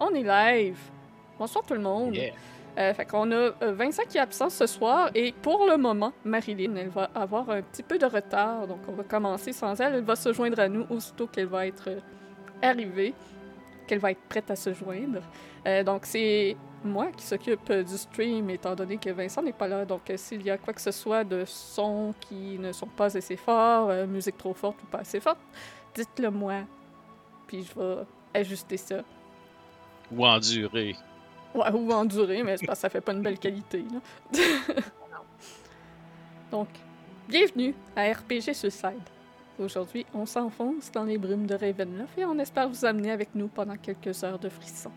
on est live. Bonsoir tout le monde. Yeah. Euh, fait qu'on a euh, Vincent qui est absent ce soir et pour le moment, Marilyn, elle va avoir un petit peu de retard, donc on va commencer sans elle. Elle va se joindre à nous aussitôt qu'elle va être euh, arrivée, qu'elle va être prête à se joindre. Euh, donc c'est moi qui s'occupe du stream étant donné que Vincent n'est pas là. Donc s'il y a quoi que ce soit de sons qui ne sont pas assez forts, euh, musique trop forte ou pas assez forte, dites-le moi. Puis je vais ajuster ça. Ou endurer. Ouais, ou endurer, mais c'est parce que ça fait pas une belle qualité. Donc, bienvenue à RPG Suicide. Aujourd'hui, on s'enfonce dans les brumes de Ravenloft et on espère vous amener avec nous pendant quelques heures de frissons.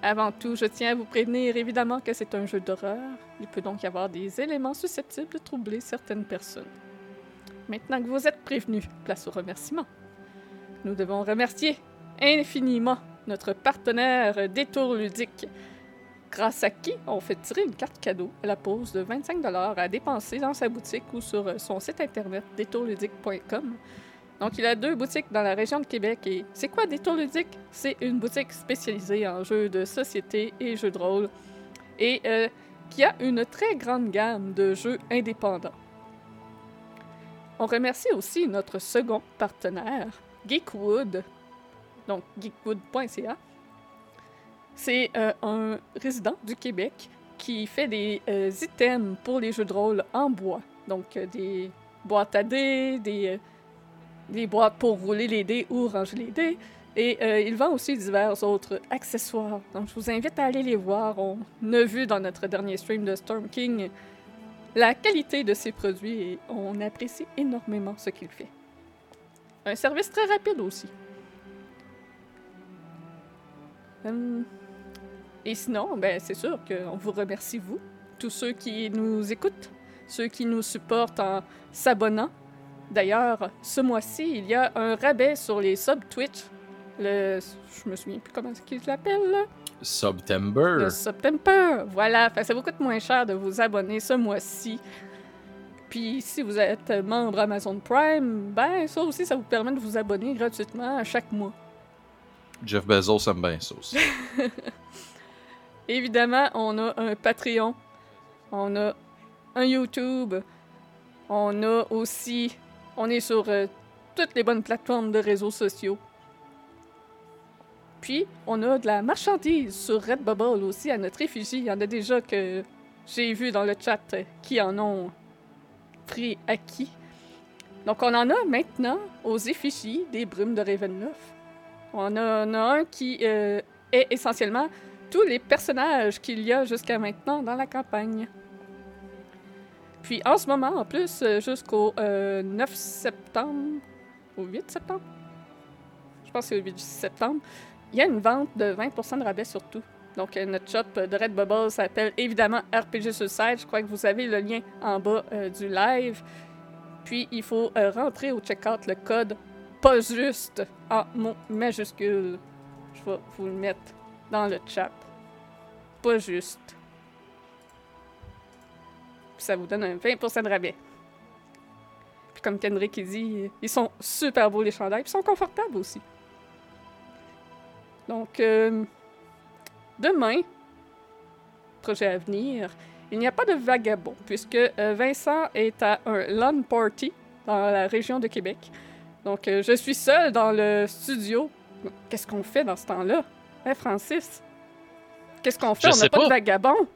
Avant tout, je tiens à vous prévenir évidemment que c'est un jeu d'horreur. Il peut donc y avoir des éléments susceptibles de troubler certaines personnes. Maintenant que vous êtes prévenus, place aux remerciements. Nous devons remercier infiniment notre partenaire Détour Ludique, grâce à qui on fait tirer une carte cadeau à la pause de 25 à dépenser dans sa boutique ou sur son site internet détourludique.com. Donc, il a deux boutiques dans la région de Québec. Et c'est quoi Détour Ludique? C'est une boutique spécialisée en jeux de société et jeux de rôle et euh, qui a une très grande gamme de jeux indépendants. On remercie aussi notre second partenaire, Geekwood, donc geekwood.ca. C'est euh, un résident du Québec qui fait des euh, items pour les jeux de rôle en bois. Donc euh, des boîtes à dés, des, des boîtes pour rouler les dés ou ranger les dés. Et il vend aussi divers autres accessoires. Donc je vous invite à aller les voir. On a vu dans notre dernier stream de Storm King la qualité de ses produits et on apprécie énormément ce qu'il fait. Un service très rapide aussi. Hum, Et sinon, ben, c'est sûr qu'on vous remercie, vous, tous ceux qui nous écoutent, ceux qui nous supportent en s'abonnant. D'ailleurs, ce mois-ci, il y a un rabais sur les subs Twitch. Le... Je me souviens plus comment il l'appelle, là. September. Le September. Voilà, fait ça vous coûte moins cher de vous abonner ce mois-ci. Puis si vous êtes membre Amazon Prime, ben ça aussi, ça vous permet de vous abonner gratuitement à chaque mois. Jeff Bezos aime bien ça aussi. Évidemment, on a un Patreon, on a un YouTube, on a aussi, on est sur euh, toutes les bonnes plateformes de réseaux sociaux. Puis, on a de la marchandise sur Redbubble aussi à notre effigie. Il y en a déjà que j'ai vu dans le chat qui en ont pris acquis. Donc, on en a maintenant aux effigies des brumes de Ravenloft. On en a un qui euh, est essentiellement tous les personnages qu'il y a jusqu'à maintenant dans la campagne. Puis en ce moment, en plus, euh, jusqu'au euh, 9 septembre, au 8 septembre, je pense que c'est le 8 septembre, il y a une vente de 20% de rabais sur tout. Donc euh, notre shop de Redbubble s'appelle évidemment RPG Suicide. Je crois que vous avez le lien en bas euh, du live. Puis il faut euh, rentrer au checkout le code pas juste en mots majuscules. Je vais vous le mettre dans le chat. Pas juste. Ça vous donne un 20% de rabais. Puis comme Kendrick dit, ils sont super beaux les chandails, puis ils sont confortables aussi. Donc, euh, demain, projet à venir, il n'y a pas de vagabond, puisque euh, Vincent est à un LAN party dans la région de Québec. Donc, euh, je suis seule dans le studio. Qu'est-ce qu'on fait dans ce temps-là? Hein, Francis? Qu'est-ce qu'on fait? Je On n'a pas, de vagabond?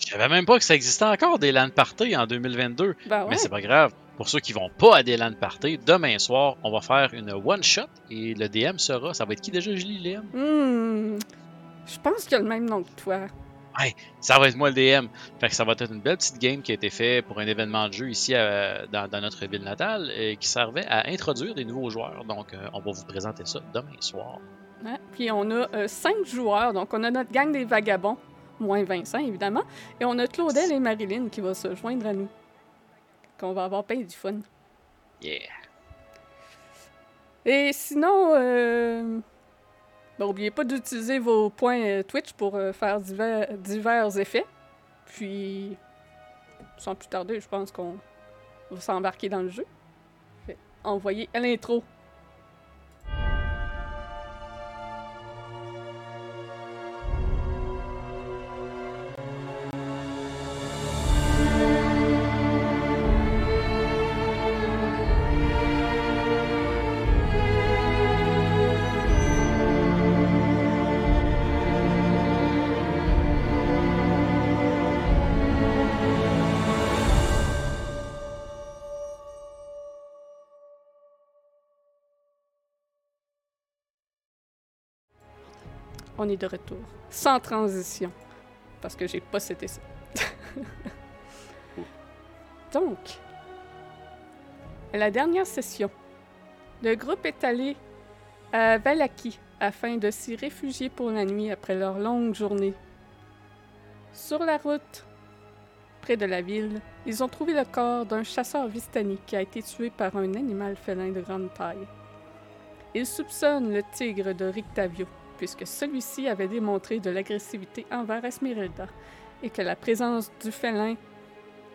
Je savais même pas que ça existait encore des LAN parties en 2022. Ben ouais. Mais c'est pas grave. Pour ceux qui vont pas à des LAN parties, demain soir, on va faire une one-shot et le DM sera. Ça va être qui déjà, Julie Liam? Hmm, je pense qu'il a le même nom que toi. Ça va être moi le DM. Fait que ça va être une belle petite game qui a été faite pour un événement de jeu ici euh, dans, dans notre ville natale et qui servait à introduire des nouveaux joueurs. Donc, euh, on va vous présenter ça demain soir. Ouais. Puis on a euh, cinq joueurs, donc on a notre gang des vagabonds, moins Vincent évidemment, et on a Claudel et Marilyn qui vont se joindre à nous. Qu'on va avoir plein du fun. Yeah. Et sinon, euh... ben, oubliez pas d'utiliser vos points euh, Twitch pour euh, faire divers, divers effets. Puis, sans plus tarder, je pense qu'on va s'embarquer dans le jeu. À l'intro. On est de retour. Sans transition. Parce que j'ai pas cité ça. Donc, à la dernière session, le groupe est allé à Valaki afin de s'y réfugier pour la nuit après leur longue journée. Sur la route, près de la ville, ils ont trouvé le corps d'un chasseur vistani qui a été tué par un animal félin de grande taille. Ils soupçonnent le tigre de Rictavio, puisque celui-ci avait démontré de l'agressivité envers Esmeralda et que la présence du félin,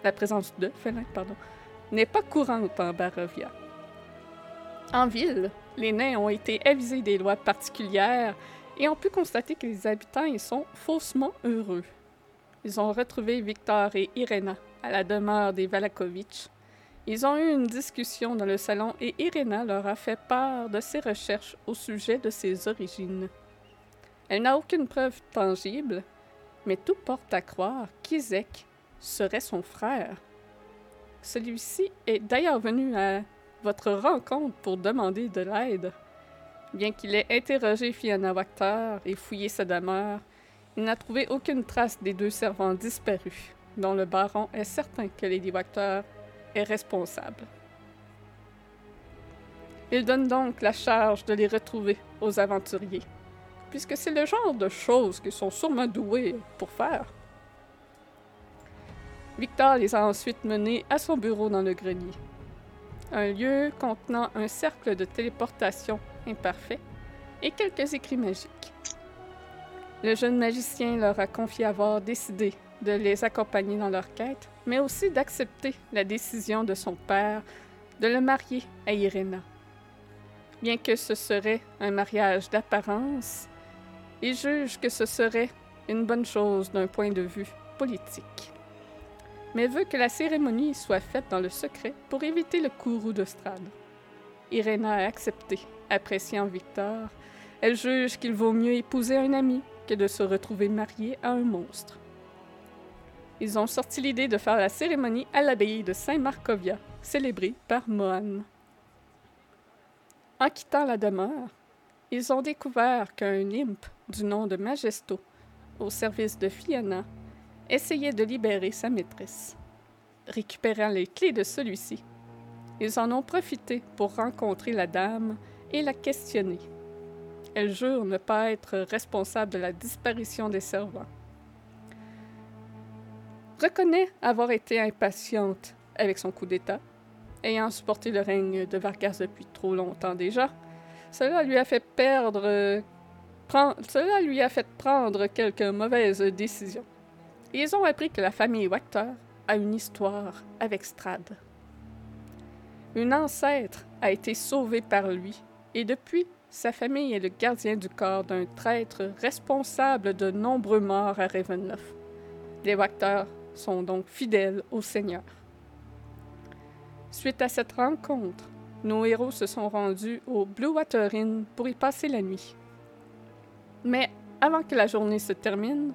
la présence de félin, pardon, n'est pas courante en Barovia. En ville, les nains ont été avisés des lois particulières et ont pu constater que les habitants y sont faussement heureux. Ils ont retrouvé Victor et Irena à la demeure des Valakovitch. Ils ont eu une discussion dans le salon et Irena leur a fait part de ses recherches au sujet de ses origines. Elle n'a aucune preuve tangible, mais tout porte à croire qu'Isaac serait son frère. Celui-ci est d'ailleurs venu à votre rencontre pour demander de l'aide. Bien qu'il ait interrogé Fiona Wachter et fouillé sa demeure, il n'a trouvé aucune trace des deux servants disparus, dont le baron est certain que Lady Wachter est responsable. Il donne donc la charge de les retrouver aux aventuriers, puisque c'est le genre de choses qu'ils sont sûrement doués pour faire. Victor les a ensuite menés à son bureau dans le grenier, un lieu contenant un cercle de téléportation imparfait et quelques écrits magiques. Le jeune magicien leur a confié avoir décidé de les accompagner dans leur quête, mais aussi d'accepter la décision de son père de le marier à Irena. Bien que ce serait un mariage d'apparence, il juge que ce serait une bonne chose d'un point de vue politique mais veut que la cérémonie soit faite dans le secret pour éviter le courroux de Strad. Irena a accepté, appréciant Victor. Elle juge qu'il vaut mieux épouser un ami que de se retrouver mariée à un monstre. Ils ont sorti l'idée de faire la cérémonie à l'abbaye de Saint-Marcovia, célébrée par Mohan. En quittant la demeure, ils ont découvert qu'un imp du nom de Majesto, au service de Fiona, essayait de libérer sa maîtresse. Récupérant les clés de celui-ci, ils en ont profité pour rencontrer la dame et la questionner. Elle jure ne pas être responsable de la disparition des servants. Reconnaît avoir été impatiente avec son coup d'État, ayant supporté le règne de Vargas depuis trop longtemps déjà. Cela lui a fait perdre. cela lui a fait prendre quelques mauvaises décisions ils ont appris que la famille Wachter a une histoire avec Strad. Une ancêtre a été sauvée par lui, et depuis, sa famille est le gardien du corps d'un traître responsable de nombreux morts à Ravenloft. Les Wachter sont donc fidèles au Seigneur. Suite à cette rencontre, nos héros se sont rendus au Blue Water Inn pour y passer la nuit. Mais avant que la journée se termine,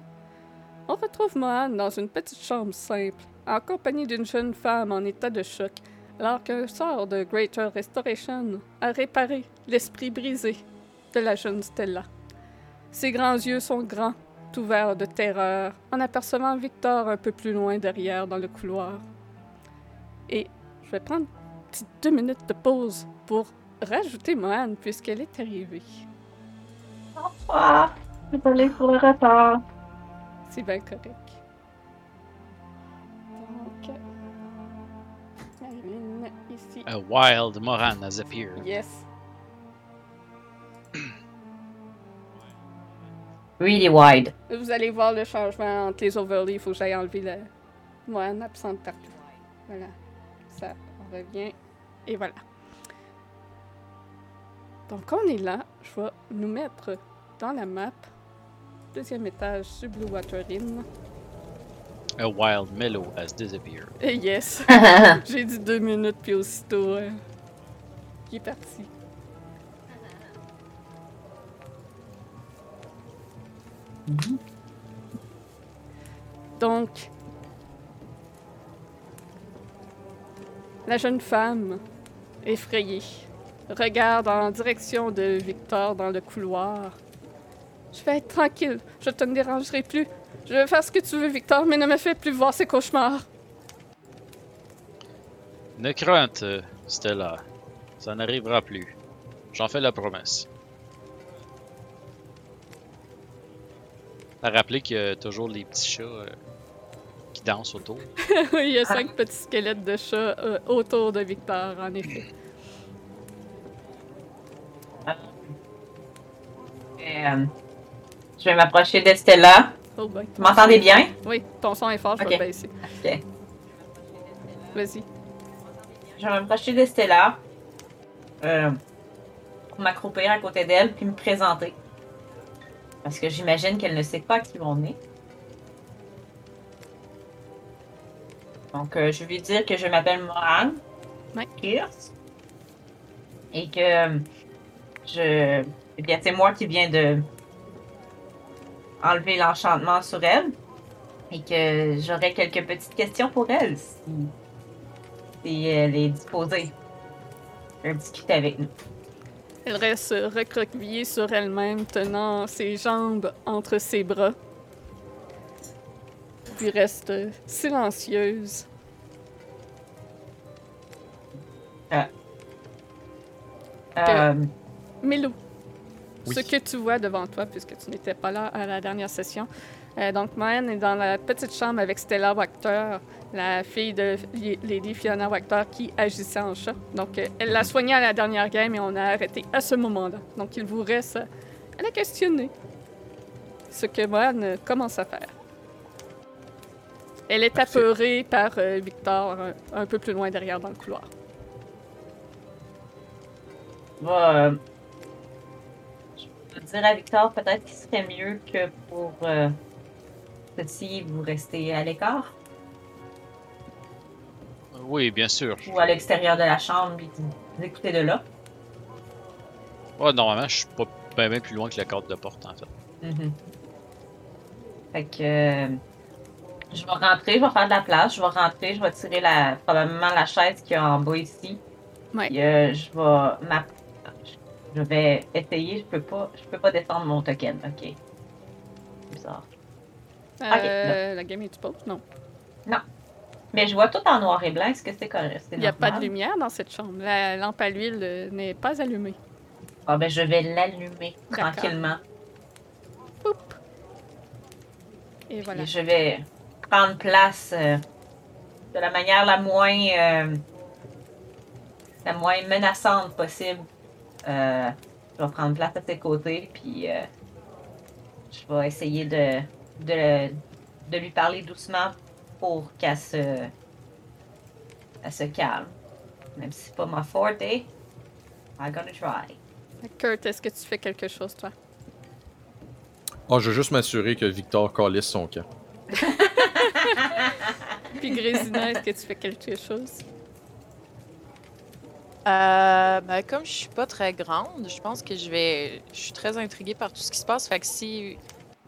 on retrouve Mohan dans une petite chambre simple, en compagnie d'une jeune femme en état de choc, alors qu'un sort de Greater Restoration a réparé l'esprit brisé de la jeune Stella. Ses grands yeux sont grands, ouverts de terreur, en apercevant Victor un peu plus loin derrière dans le couloir. Et je vais prendre petite deux minutes de pause pour rajouter Mohan puisqu'elle est arrivée. Bonsoir. Désolée pour le retard. C'est bien correct. Donc, Marilyn, ici. A wild Moran has appeared. Yes. Really wide. Vous allez voir le changement entre les overlays. Il faut que j'aille enlever le moine absente partout. Voilà. Revient. Et voilà. Donc, on est là. Je vais nous mettre dans la map. Deuxième étage sur Blue Water Inn. A wild mellow has disappeared. Et yes. J'ai dit deux minutes, puis aussitôt, euh, il est parti. Donc, la jeune femme, effrayée, regarde en direction de Victor dans le couloir Je vais être tranquille. Je te ne dérangerai plus. Je vais faire ce que tu veux, Victor, mais ne me fais plus voir ces cauchemars. Ne crainte, Stella. Ça n'arrivera plus. J'en fais la promesse. T'as rappelé qu'il y a toujours les petits chats euh, qui dansent autour. Il y a cinq petits squelettes de chats euh, autour de Victor, en effet. Et, euh, je vais m'approcher d'Estella. Oh boy. Vous m'entendez bien? Oui, ton son est fort, je vais baisser. Ok. Vas-y. Je vais m'approcher d'Estella. Euh, pour m'accroupir à côté d'elle puis me présenter. Parce que j'imagine qu'elle ne sait pas qui on est. Donc, euh, je vais dire que je m'appelle. Ouais. Pierce. Et que euh, je. Eh bien, c'est moi qui viens de enlever l'enchantement sur elle. Et que j'aurais quelques petites questions pour elle si, si elle est disposée à discuter avec nous. Elle reste recroquevillée sur elle-même, tenant ses jambes entre ses bras. Puis reste silencieuse. Euh, Mélou, Oui. ce que tu vois devant toi, puisque tu n'étais pas là à la dernière session, euh, donc Moen est dans la petite chambre avec Stella Wachter, la fille de Lady Fiona Wachter qui agissait en chat. Donc euh, elle l'a soignée à la dernière game et on a arrêté à ce moment-là. Donc il vous reste euh, à la questionner. Ce que euh, commence à faire. Elle est Parfait. apeurée par euh, Victor un, un peu plus loin derrière dans le couloir. va, euh, je vais dire à Victor peut-être qu'il serait mieux que pour euh, ceci, vous restez à l'écart Euh, Oui, bien sûr. ou à l'extérieur de la chambre et vous écoutez de là. Ouais, normalement, je suis pas bien plus loin que la carte de porte, en fait. Mhm. Fait que euh, je vais rentrer, je vais faire de la place, je vais rentrer, je vais tirer la, probablement la chaise qu'il y a en bas ici. Ouais. Puis, euh, je vais m'a- je vais essayer, je peux pas je peux pas descendre mon token, ok. Bizarre. Euh, la game est-tu pause? Non. Mais je vois tout en noir et blanc, est-ce que c'est correct? Il n'y a pas de lumière dans cette chambre. La lampe à l'huile euh, n'est pas allumée. Ah ben je vais l'allumer tranquillement. Poup! Et voilà. Et je vais prendre place euh, de la manière la moins euh, la moins menaçante possible. Euh, je vais prendre place à ses côtés, puis euh, je vais essayer de, de, le- de lui parler doucement pour qu'elle se, elle se calme. Même si c'est pas ma forte, I'm gonna try. Kurt, est-ce que tu fais quelque chose, toi? Ah, je veux juste m'assurer que Victor calisse son camp. Puis Grésina, est-ce que tu fais quelque chose? Euh, ben, comme je suis pas très grande, je pense que je vais. Je suis très intriguée par tout ce qui se passe. Fait que si.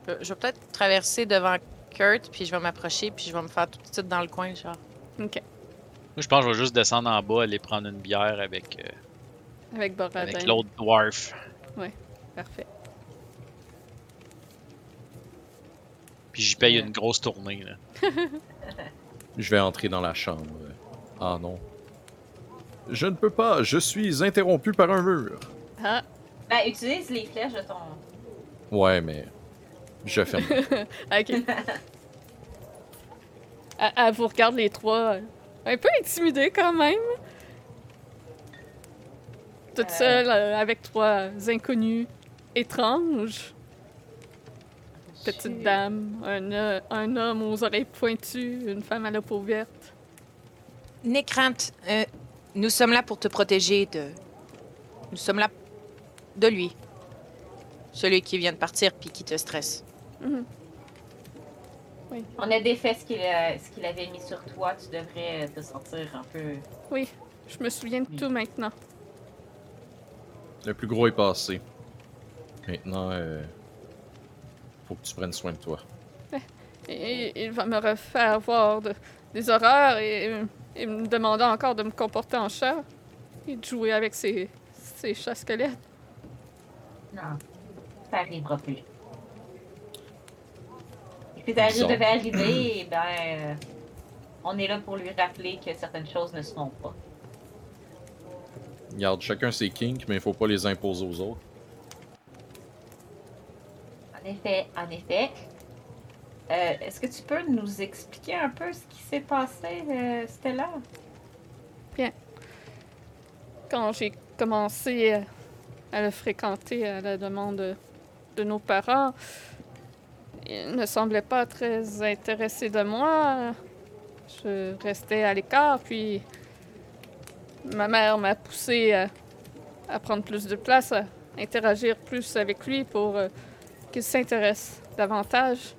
Je vais peut-être traverser devant Kurt, puis je vais m'approcher, puis je vais me faire tout de suite dans le coin, genre. Ok. Moi, je pense que je vais juste descendre en bas, aller prendre une bière avec, euh, Avec Boradin. avec l'autre dwarf. Parfait. Puis j'y paye une grosse tournée, là. Je vais entrer dans la chambre. Ah non. Je ne peux pas, je suis interrompu par un mur. Ah, Ben, utilise les flèches de ton. Ouais, mais. Je ferme. ok. Elle, elle vous regarde les trois, euh, un peu intimidée quand même. Toute Euh. seule, euh, avec trois inconnus étranges. Petite dame, un, euh, un homme aux oreilles pointues, une femme à la peau verte. N'aie crainte. euh, nous sommes là pour te protéger de. Nous sommes là de lui. Celui qui vient de partir puis qui te stresse. Mhm. On a défait ce qu'il a- ce qu'il avait mis sur toi. Tu devrais te sentir un peu. Oui, je me souviens de tout maintenant. Le plus gros est passé. Maintenant, euh, faut que tu prennes soin de toi. Et il va me refaire voir de- des horreurs et, et me demander encore de me comporter en chat et de jouer avec ses, ses chats squelettes. Non, ça arrivera plus. Si ça Bizarre. devait arriver, ben, euh, on est là pour lui rappeler que certaines choses ne se font pas. Regarde, chacun ses kinks, mais il faut pas les imposer aux autres. En effet, en effet. Euh, Est-ce que tu peux nous expliquer un peu ce qui s'est passé, euh, Stella? Quand j'ai commencé à, à le fréquenter à la demande de, nos parents, il ne semblait pas très intéressé de moi. Je restais à l'écart, puis ma mère m'a poussé à, à prendre plus de place, à interagir plus avec lui pour s'intéresse davantage.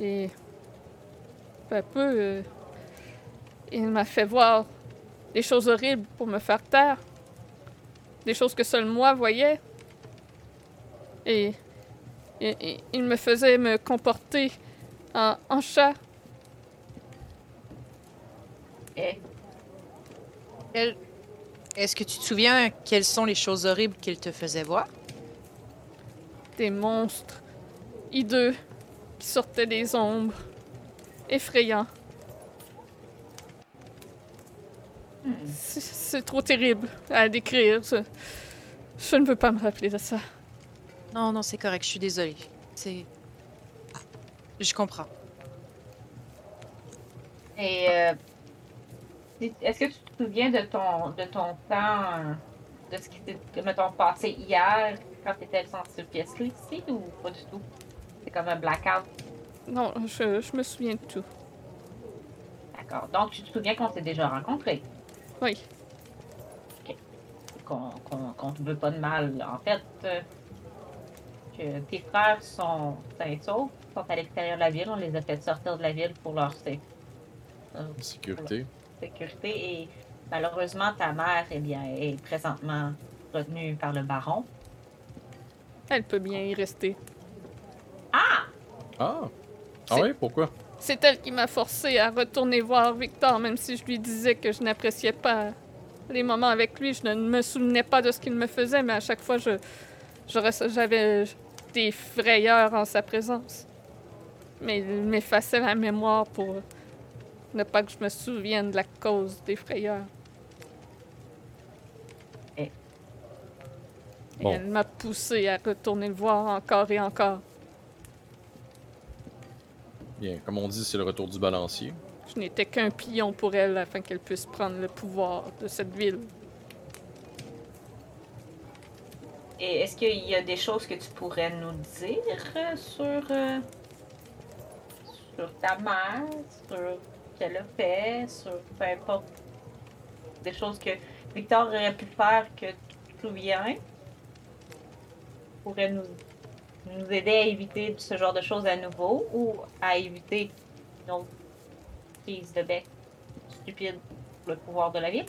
Et peu à peu, euh, il m'a fait voir des choses horribles pour me faire taire. Des choses que seul moi voyais. Et, et- et il me faisait me comporter en, chat. Quel- Est-ce que tu te souviens quelles sont les choses horribles qu'il te faisait voir? Des monstres hideux qui sortaient des ombres. Effrayants. C'est- C'est trop terrible à décrire. Je, je ne veux pas me rappeler de ça. Non, non, c'est correct, je suis désolée. C'est. Je comprends. Et euh, est-ce que tu te souviens de ton de ton temps, de ce qui s'est, mettons, passé hier? Quand tu étais dans cette pièce-là ici ou pas du tout? C'est comme un blackout. Non, je, je me souviens de tout. D'accord. Donc tu te souviens qu'on s'est déjà rencontrés, Oui. qu'on qu'on qu'on te veut pas de mal. En fait, euh, que tes frères sont sains et saufs, sont à l'extérieur de la ville. On les a fait sortir de la ville pour leur euh, Sécurité. sécurité et malheureusement ta mère eh bien, est présentement retenue par le baron. Elle peut bien y rester. Ah! Ah C'est- ouais, pourquoi? C'est elle qui m'a forcé à retourner voir Victor, même si je lui disais que je n'appréciais pas les moments avec lui. Je ne me souvenais pas de ce qu'il me faisait, mais à chaque fois, je, je res- j'avais des frayeurs en sa présence. Mais il m'effaçait la mémoire pour ne pas que je me souvienne de la cause des frayeurs. Et- Et Bon. elle m'a poussé à retourner le voir encore et encore. Bien, comme on dit, c'est le retour du balancier. Je n'étais qu'un pion pour elle afin qu'elle puisse prendre le pouvoir de cette ville. Et est-ce qu'il y a des choses que tu pourrais nous dire sur, euh, sur ta mère, sur ce qu'elle a fait, sur peu importe des choses que Victor aurait pu faire que tu te souviens? Pourrait nous, nous aider à éviter ce genre de choses à nouveau ou à éviter une autre prise de bec stupide pour le pouvoir de la ville?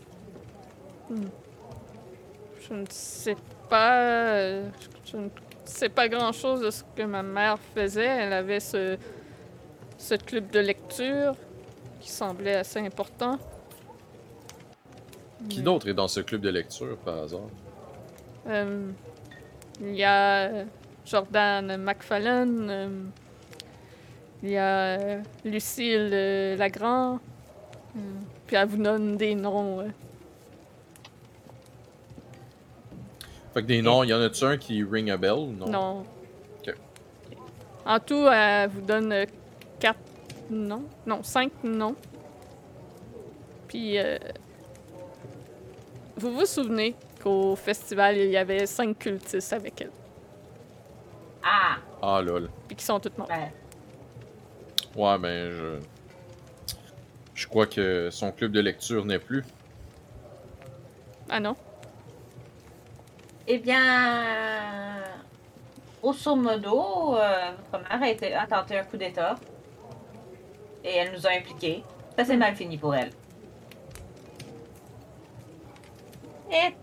Je ne sais pas. Je ne sais pas grand-chose de ce que ma mère faisait. Elle avait ce, ce club de lecture qui semblait assez important. Qui Mais, d'autre est dans ce club de lecture, par hasard? euh, il y a euh, Jordan McFallen. euh, il y a euh, Lucille euh, Lagrand. euh, puis elle vous donne des noms. Fait que des noms, y en a-tu un qui ring a bell ou non? Non. En tout, elle vous donne quatre noms. Non, cinq noms. Puis, vous vous souvenez qu'au festival, il y avait cinq cultistes avec elle. Ah! Ah lol. Puis qui sont toutes mortes. Ben, Ouais, ben je. Je crois que son club de lecture n'est plus. Ah non? Eh bien, grosso modo, euh, votre mère a, été, a tenté un coup d'État. Et elle nous a impliqués. Ça s'est mal fini pour elle. Et.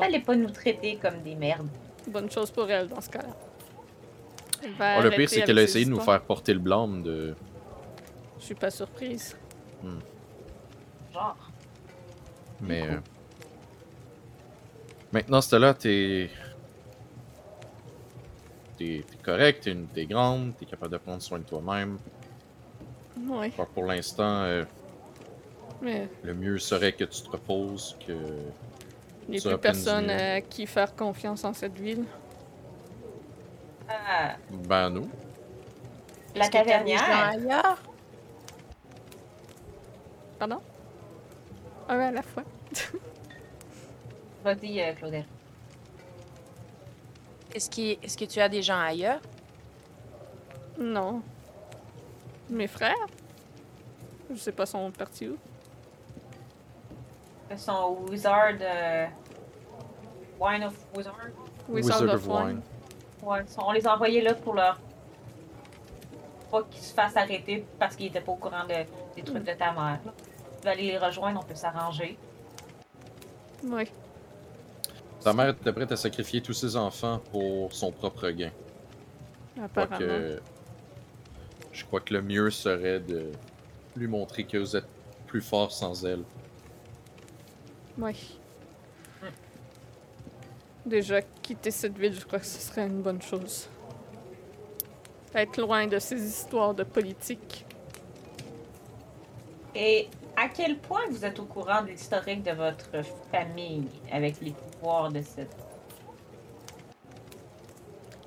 Fallait pas nous traiter comme des merdes. Bonne chose pour elle dans ce cas-là. Ah, le pire, c'est qu'elle a essayé de nous faire porter le blâme de. Je suis pas surprise. Genre. Mais. euh, Maintenant, Stella, t'es. t'es t'es correct, t'es une- t'es grande, t'es capable de prendre soin de toi-même. Oui, Fait que Pour l'instant, euh, mais le mieux serait que tu te reposes, que... il n'y a plus personne à qui faire confiance en cette ville. Ah, Ben, nous. la tavernière. ailleurs? Pardon? Un à la fois. Vas-y, euh, Claudel. Est-ce est-ce que tu as des gens ailleurs? Non. Mes frères? Je sais pas, sont partis où? Son Wizard. euh, Wine of Wizard. Wizard, of Wine. Ouais, on les a envoyés là pour leur. Pas qu'ils se fassent arrêter parce qu'ils étaient pas au courant de- des trucs de ta mère. là. Tu vas aller les rejoindre, on peut s'arranger. Oui. Ta mère était prête à sacrifier tous ses enfants pour son propre gain. Apparemment. Quoique, je crois que le mieux serait de lui montrer que vous êtes plus fort sans elle. Oui. Déjà, quitter cette ville, je crois que ce serait une bonne chose. Être loin de ces histoires de politique. Et à quel point vous êtes au courant de l'historique de votre famille avec les pouvoirs de cette.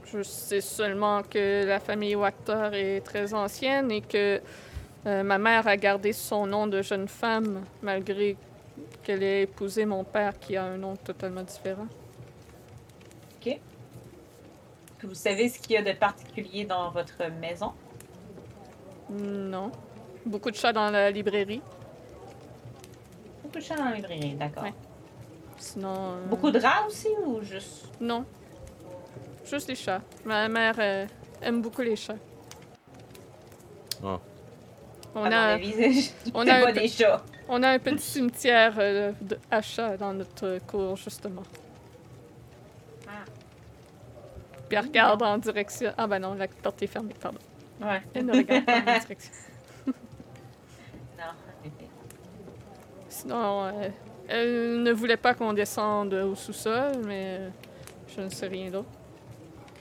Je sais seulement que la famille Wachter est très ancienne et que euh, ma mère a gardé son nom de jeune femme malgré qu'elle ait épousé mon père qui a un nom totalement différent. Que vous savez ce qu'il y a de particulier dans votre maison? Non. Beaucoup de chats dans la librairie. Beaucoup de chats dans la librairie, d'accord. Ouais. Sinon. euh, Beaucoup de rats aussi ou juste? Non. Juste les chats. Ma mère euh, aime beaucoup les chats. Ah. On mon a, avis, on a des chats. on a un petit cimetière euh, de, à chats dans notre cour, justement. Ah. Puis elle regarde en direction. Ah ben non, la porte est fermée, pardon. Ouais. Elle ne regarde pas en direction. Non, en effet. Sinon, euh, elle ne voulait pas qu'on descende au sous-sol, mais euh, je ne sais rien d'autre.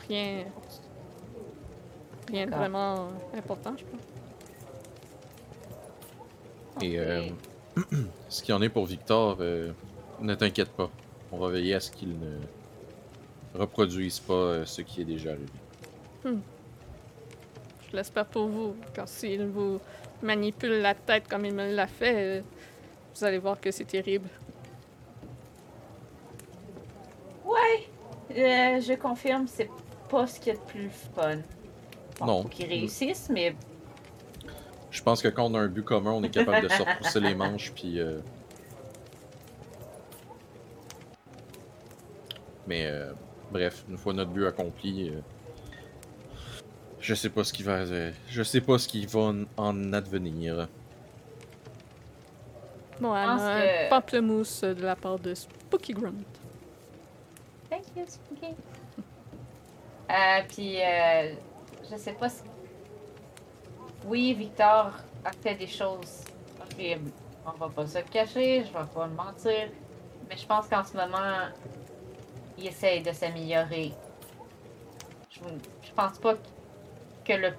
Rien. Rien de vraiment important, je pense. Et euh, ce qu'il y en est pour Victor, euh, ne t'inquiète pas. On va veiller à ce qu'il ne reproduise pas euh, ce qui est déjà arrivé. Je l'espère pour vous, car s'il vous manipule la tête comme il me l'a fait, euh, vous allez voir que c'est terrible. Ouais, euh, je confirme, c'est pas ce qu'il y a de plus fun. Bon, Non. Faut qu'ils réussissent, mais Je pense que quand on a un but commun, on est capable de se repousser les manches, puis. euh, Mais euh, bref, une fois notre but accompli, euh, je sais pas ce qui va, euh, je sais pas ce qui va en- en advenir. Bon, elle pense a un que- pamplemousse de la part de Spooky Grunt. Thank you, Spooky. Euh, puis, euh, je sais pas si. Oui, Victor a fait des choses horribles. On va pas se le cacher, je vais pas le mentir. Mais je pense qu'en ce moment, il essaye de s'améliorer. Je, je pense pas que le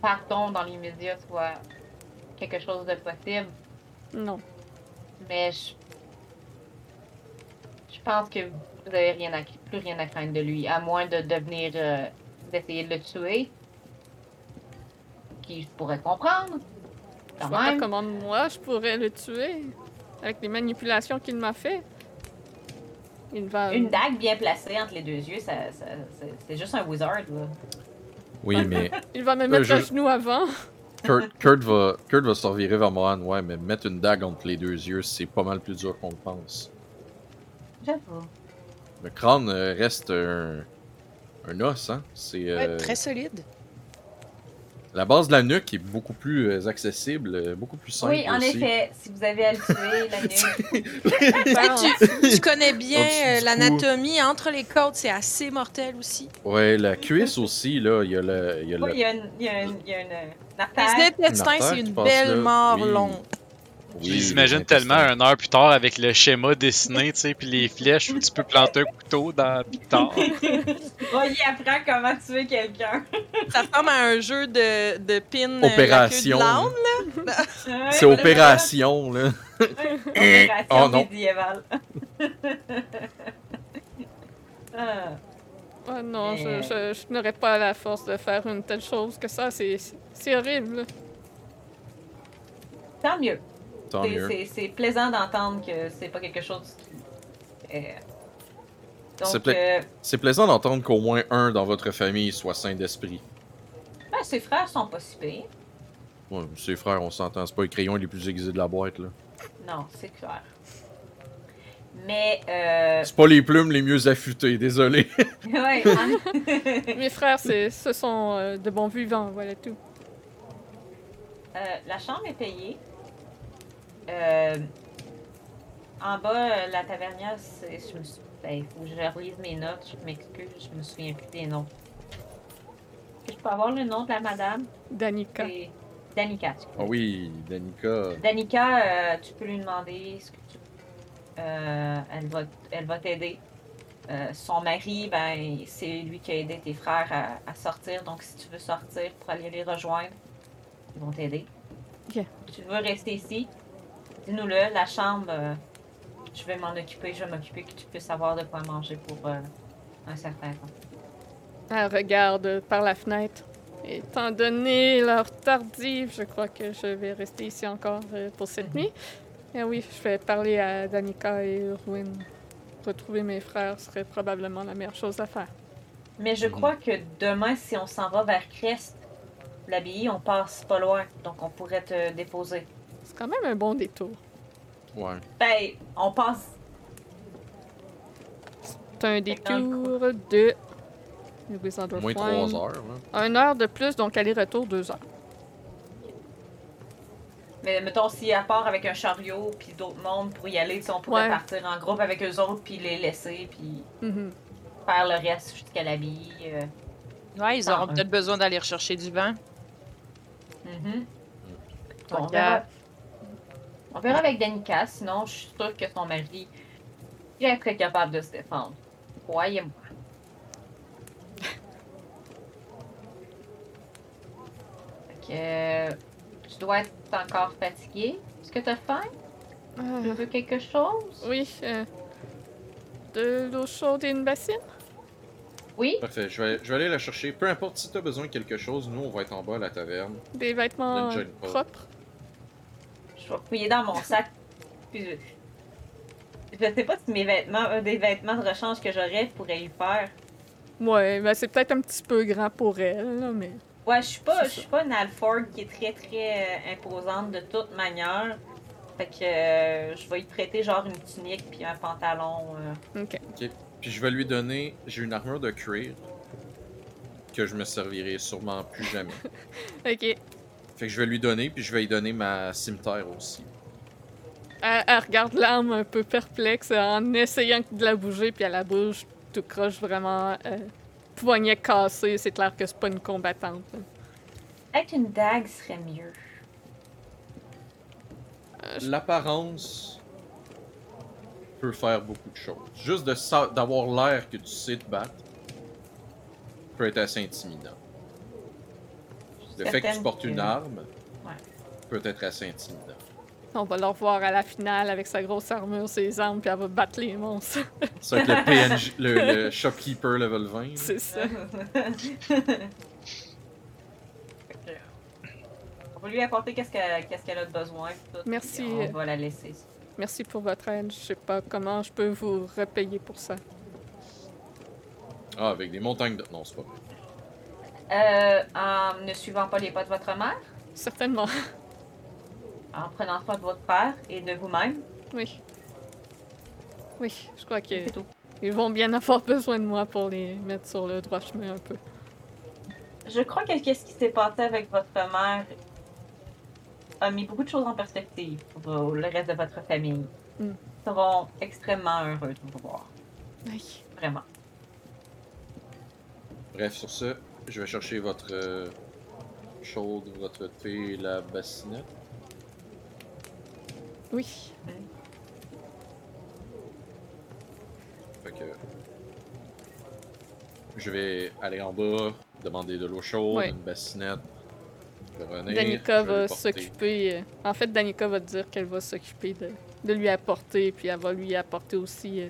pardon dans l'immédiat soit quelque chose de possible. Non. Mais je, je pense que vous avez rien à, plus rien à craindre de lui, à moins de devenir euh, d'essayer de le tuer. Qui je pourrais comprendre. Je Quand vois pas même. comment moi je pourrais le tuer avec les manipulations qu'il m'a fait. Une dague bien placée entre les deux yeux, ça, ça- c'est- juste un wizard. Là. Oui, mais Il va me mettre je- à genoux avant. Kurt, Kurt va, Kurt va se revirer vers Mohan. Ouais, mais mettre une dague entre les deux yeux, c'est pas mal plus dur qu'on le pense. J'avoue. Le crâne euh, reste un, un os, hein. C'est Ouais, euh, très solide. La base de la nuque est beaucoup plus euh, accessible, euh, beaucoup plus simple Oui, en aussi. effet, si vous avez à le tuer, la nuque. Ben, tu, tu connais bien euh, l'anatomie entre les côtes, c'est assez mortel aussi. Ouais, la cuisse aussi, là, il y a le, il y a Il y a une, il y a une, il y a une, une Les artère. intestins, artère c'est une belle là, mort oui. longue. Je Oui, les imagine les tellement une heure plus tard avec le schéma dessiné, tu sais, puis les flèches où tu peux planter un couteau dans Victor. Oh, il apprend comment tuer quelqu'un. Ça ressemble à un jeu de, de pin euh, Opération. la queue de l'âne. C'est opération, là. Opération Oh, non. médiévale. Ah. Oh non, je, je, je n'aurais pas la force de faire une telle chose que ça. C'est c'est horrible. Tant mieux. C'est- mieux. c'est- C'est plaisant d'entendre que c'est pas quelque chose qui. euh, C'est Donc, pla- euh, C'est plaisant d'entendre qu'au moins un dans votre famille soit sain d'esprit. ben, ses frères sont pas si pires. Ouais, ses frères, on s'entend, c'est pas les crayons les plus aiguisés de la boîte, là. Non, c'est clair. Mais, euh, C'est pas les plumes les mieux affûtées, désolé. ouais, hein. Mes frères, c'est ce sont euh, de bons vivants, voilà tout. Euh, la chambre est payée. Euh, en bas, euh, la tavernière, c'est. Je me suis. Ben, il faut que je relise mes notes. Je m'excuse, je me souviens plus des noms. Est-ce que je peux avoir le nom de la madame? Danica. Danica. Ah oui, Danica. Danica, euh, tu peux lui demander ce que tu. Euh, elle va, elle va t'aider. Euh, son mari, ben, c'est lui qui a aidé tes frères à, à sortir. Donc, si tu veux sortir pour aller les rejoindre, ils vont t'aider. Ok. Tu veux rester ici? Dis-nous-le. La chambre, euh, je vais m'en occuper. Je vais m'occuper que tu puisses avoir de quoi manger pour euh, un certain temps. Elle regarde par la fenêtre. Étant donné l'heure tardive, je crois que je vais rester ici encore euh, pour cette Mhm. nuit. Et oui, je vais parler à Danica et Urwin. Retrouver mes frères serait probablement la meilleure chose à faire. Mais je crois que demain, si on s'en va vers Crest, l'abbaye, on passe pas loin. Donc, on pourrait te déposer. C'est quand même un bon détour. Ouais. Ben, on passe. C'est un détour de. Moins Wine. trois heures, là. Une heure de plus, donc aller-retour deux heures. Mais mettons, si elle part avec un chariot, puis d'autres mondes pour y aller, sais, on pourrait Ouais. partir en groupe avec eux autres, puis les laisser, puis Mhm. faire le reste jusqu'à l'abbaye. euh. Ouais, ils auront peut-être besoin d'aller rechercher du vent. Mhm. Tant on, qu'à- verra. On verra avec Danica, sinon je suis sûre que son mari est très capable de se défendre. Croyez-moi. Que, euh, tu dois être encore fatigué. Est-ce que tu as faim? Tu Ah, veux quelque chose? oui. euh, de l'eau chaude et une bassine? Oui? Parfait, je vais, je vais aller la chercher. Peu importe si t'as besoin de quelque chose, nous, on va être en bas à la taverne. Des vêtements euh, propres? Je vais fouiller dans mon sac. Puis je... je sais pas si mes vêtements, euh, des vêtements de rechange que j'aurais pourraient y faire. Ouais, ben c'est peut-être un petit peu grand pour elle, là, mais. Ouais, je suis pas, je suis pas une Alford qui est très très euh, imposante de toute manière. Fait que euh, je vais y prêter genre une tunique puis un pantalon. euh. Ok. Puis je vais lui donner. J'ai une armure de cuir que je me servirai sûrement plus jamais. Ok. Fait que je vais lui donner, puis je vais lui donner ma cimetière aussi. Elle, elle regarde l'arme un peu perplexe en essayant de la bouger, puis elle la bouge tout croche vraiment. Euh, poignet cassé, c'est clair que c'est pas une combattante. Peut-être une dague serait mieux. Euh, je- L'apparence peut faire beaucoup de choses. Juste de sa- d'avoir l'air que tu sais te battre peut être assez intimidant. Le fait que tu portes une arme Ouais. peut être assez intimidant. On va le revoir à la finale avec sa grosse armure, ses armes, puis elle va battre les monstres. C'est avec le PNJ, le, le shopkeeper level 20. là. c'est ça. On va lui apporter qu'est-ce qu'elle a de besoin. tout, Merci. On va la laisser. Merci pour votre aide. Je sais pas comment je peux vous repayer pour ça. Ah, avec des montagnes de. Non, c'est pas vrai. Euh, en ne suivant pas les pas de votre mère, Certainement. en prenant soin de votre père et de vous-même? Oui. Oui, je crois qu'ils vont bien avoir besoin de moi pour les mettre sur le droit chemin un peu. Je crois que qu'est-ce qui s'est passé avec votre mère a mis beaucoup de choses en perspective pour euh, le reste de votre famille. Mm. Ils seront extrêmement heureux de vous voir. Oui. Vraiment. Bref, sur ce, je vais chercher votre euh, chaude, votre thé et la bassinette. Oui. Fait que. Je vais aller en bas, demander de l'eau chaude, Ouais. une bassinette. Je vais revenir. Danica je vais va s'occuper. euh, En fait, Danica va dire qu'elle va s'occuper de, de lui apporter, puis elle va lui apporter aussi euh,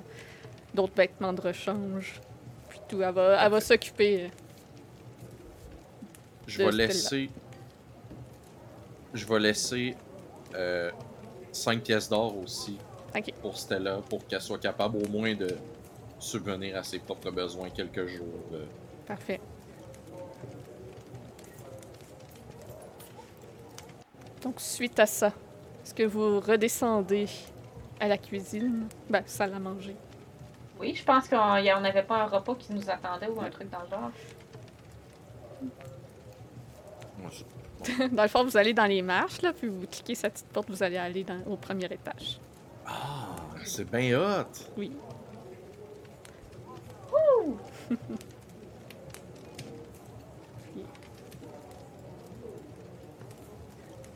d'autres vêtements de rechange. Puis tout. Elle va, elle va s'occuper. Euh, Je vais laisser. Je vais laisser 5 pièces d'or aussi Ok. pour Stella pour qu'elle soit capable au moins de subvenir à ses propres besoins quelques jours. euh. Parfait. Donc, suite à ça, est-ce que vous redescendez à la cuisine? Ben, salle à manger. Oui, je pense qu'on y a- on n'avait pas un repas qui nous attendait ou un truc dans le genre. Dans le fond, vous allez dans les marches, là, puis vous cliquez sa petite porte, vous allez aller dans- au premier étage. Ah, c'est bien hot! Oui.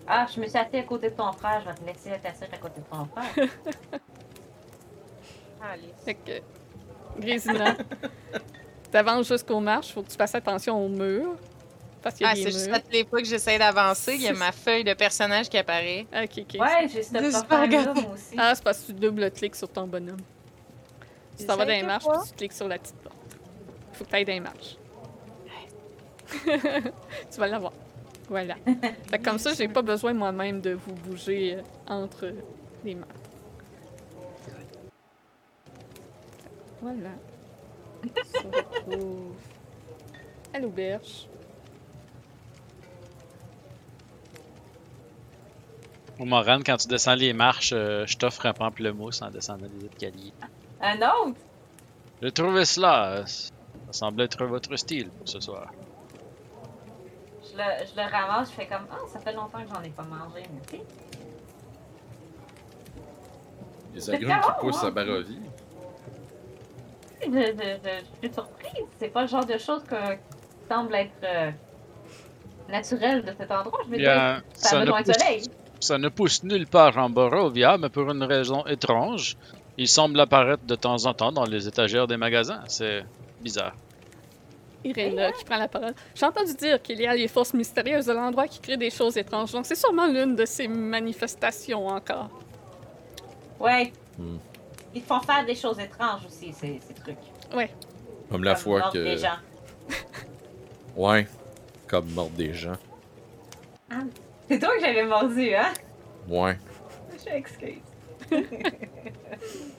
Ah, je me suis assise à côté de ton frère, je vais te laisser t'asseoir à côté de ton frère. Allez. Fait que, Grésina, t'avances jusqu'aux marches, faut que tu fasses attention aux murs. Parce qu'il y a Ah, des c'est juste murs. à toutes les fois que j'essaie d'avancer, il y a ma feuille de personnage qui apparaît. Ok, ok. Ouais, j'ai ce Je sais pas portail là regarder. moi aussi. Ah, c'est parce que tu double-cliques sur ton bonhomme. Tu t'en vas dans les marches, puis tu cliques sur la petite porte. Faut que tu ailles dans les marches. tu vas l'avoir. Voilà. Fait que comme ça, j'ai pas besoin moi-même de vous bouger euh, entre les marches. Voilà. On se retrouve à l'auberge. Au Moran, quand tu descends les marches, euh, je t'offre un pamplemousse en descendant les escaliers. Un autre? J'ai trouvé cela. Ça semble être votre style pour ce soir. Je le, je le ramasse, je fais comme Ah, ça fait longtemps que j'en ai pas mangé, merci. Les agrumes qui poussent à Barovie. Je, je, je, je suis surprise. C'est pas le genre de choses que, qui semble être euh, naturel de cet endroit. Je veux dire, Bien, ça a besoin de soleil. Ça ne pousse nulle part en Borovia, mais pour une raison étrange, il semble apparaître de temps en temps dans les étagères des magasins. C'est bizarre. Irena qui prend la parole. J'ai entendu dire qu'il y a les forces mystérieuses de l'endroit qui créent des choses étranges. Donc c'est sûrement l'une de ces manifestations encore. Ouais. Hmm. Ils font faire des choses étranges aussi, ces, ces trucs. Comme la Comme fois que. des gens. Ouais. Comme mordre des gens. C'est toi que j'avais mordu, hein? Ouais. Je m'excuse.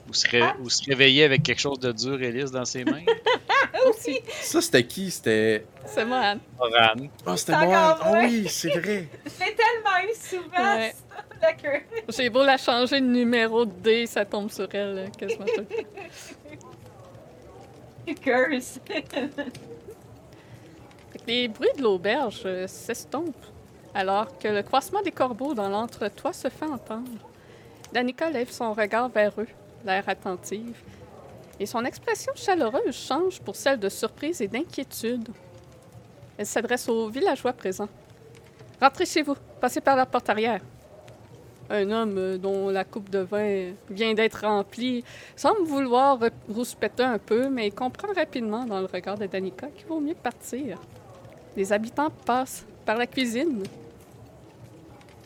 Ou se, ré- ou se réveiller avec quelque chose de dur et lisse dans ses mains? Aussi. Ça, c'était qui? C'était. C'est moi, Anne. Moran. Ah, c'était C'est moi! encore Ah oui, c'est vrai! L'ai tellement eu souvent, Ouais. ça, la queue. J'ai beau la changer de numéro de D, ça tombe sur elle quasiment tout le temps. Curse. Fait que Les bruits de l'auberge euh, s'estompent alors que le croissement des corbeaux dans l'entretoit se fait entendre. Danica lève son regard vers eux, l'air attentive, et son expression chaleureuse change pour celle de surprise et d'inquiétude. Elle s'adresse aux villageois présents. Rentrez chez vous, passez par la porte arrière. Un homme euh, dont la coupe de vin vient d'être remplie semble vouloir rouspéter un peu, mais comprend rapidement dans le regard de Danica qu'il vaut mieux partir. Les habitants passent par la cuisine.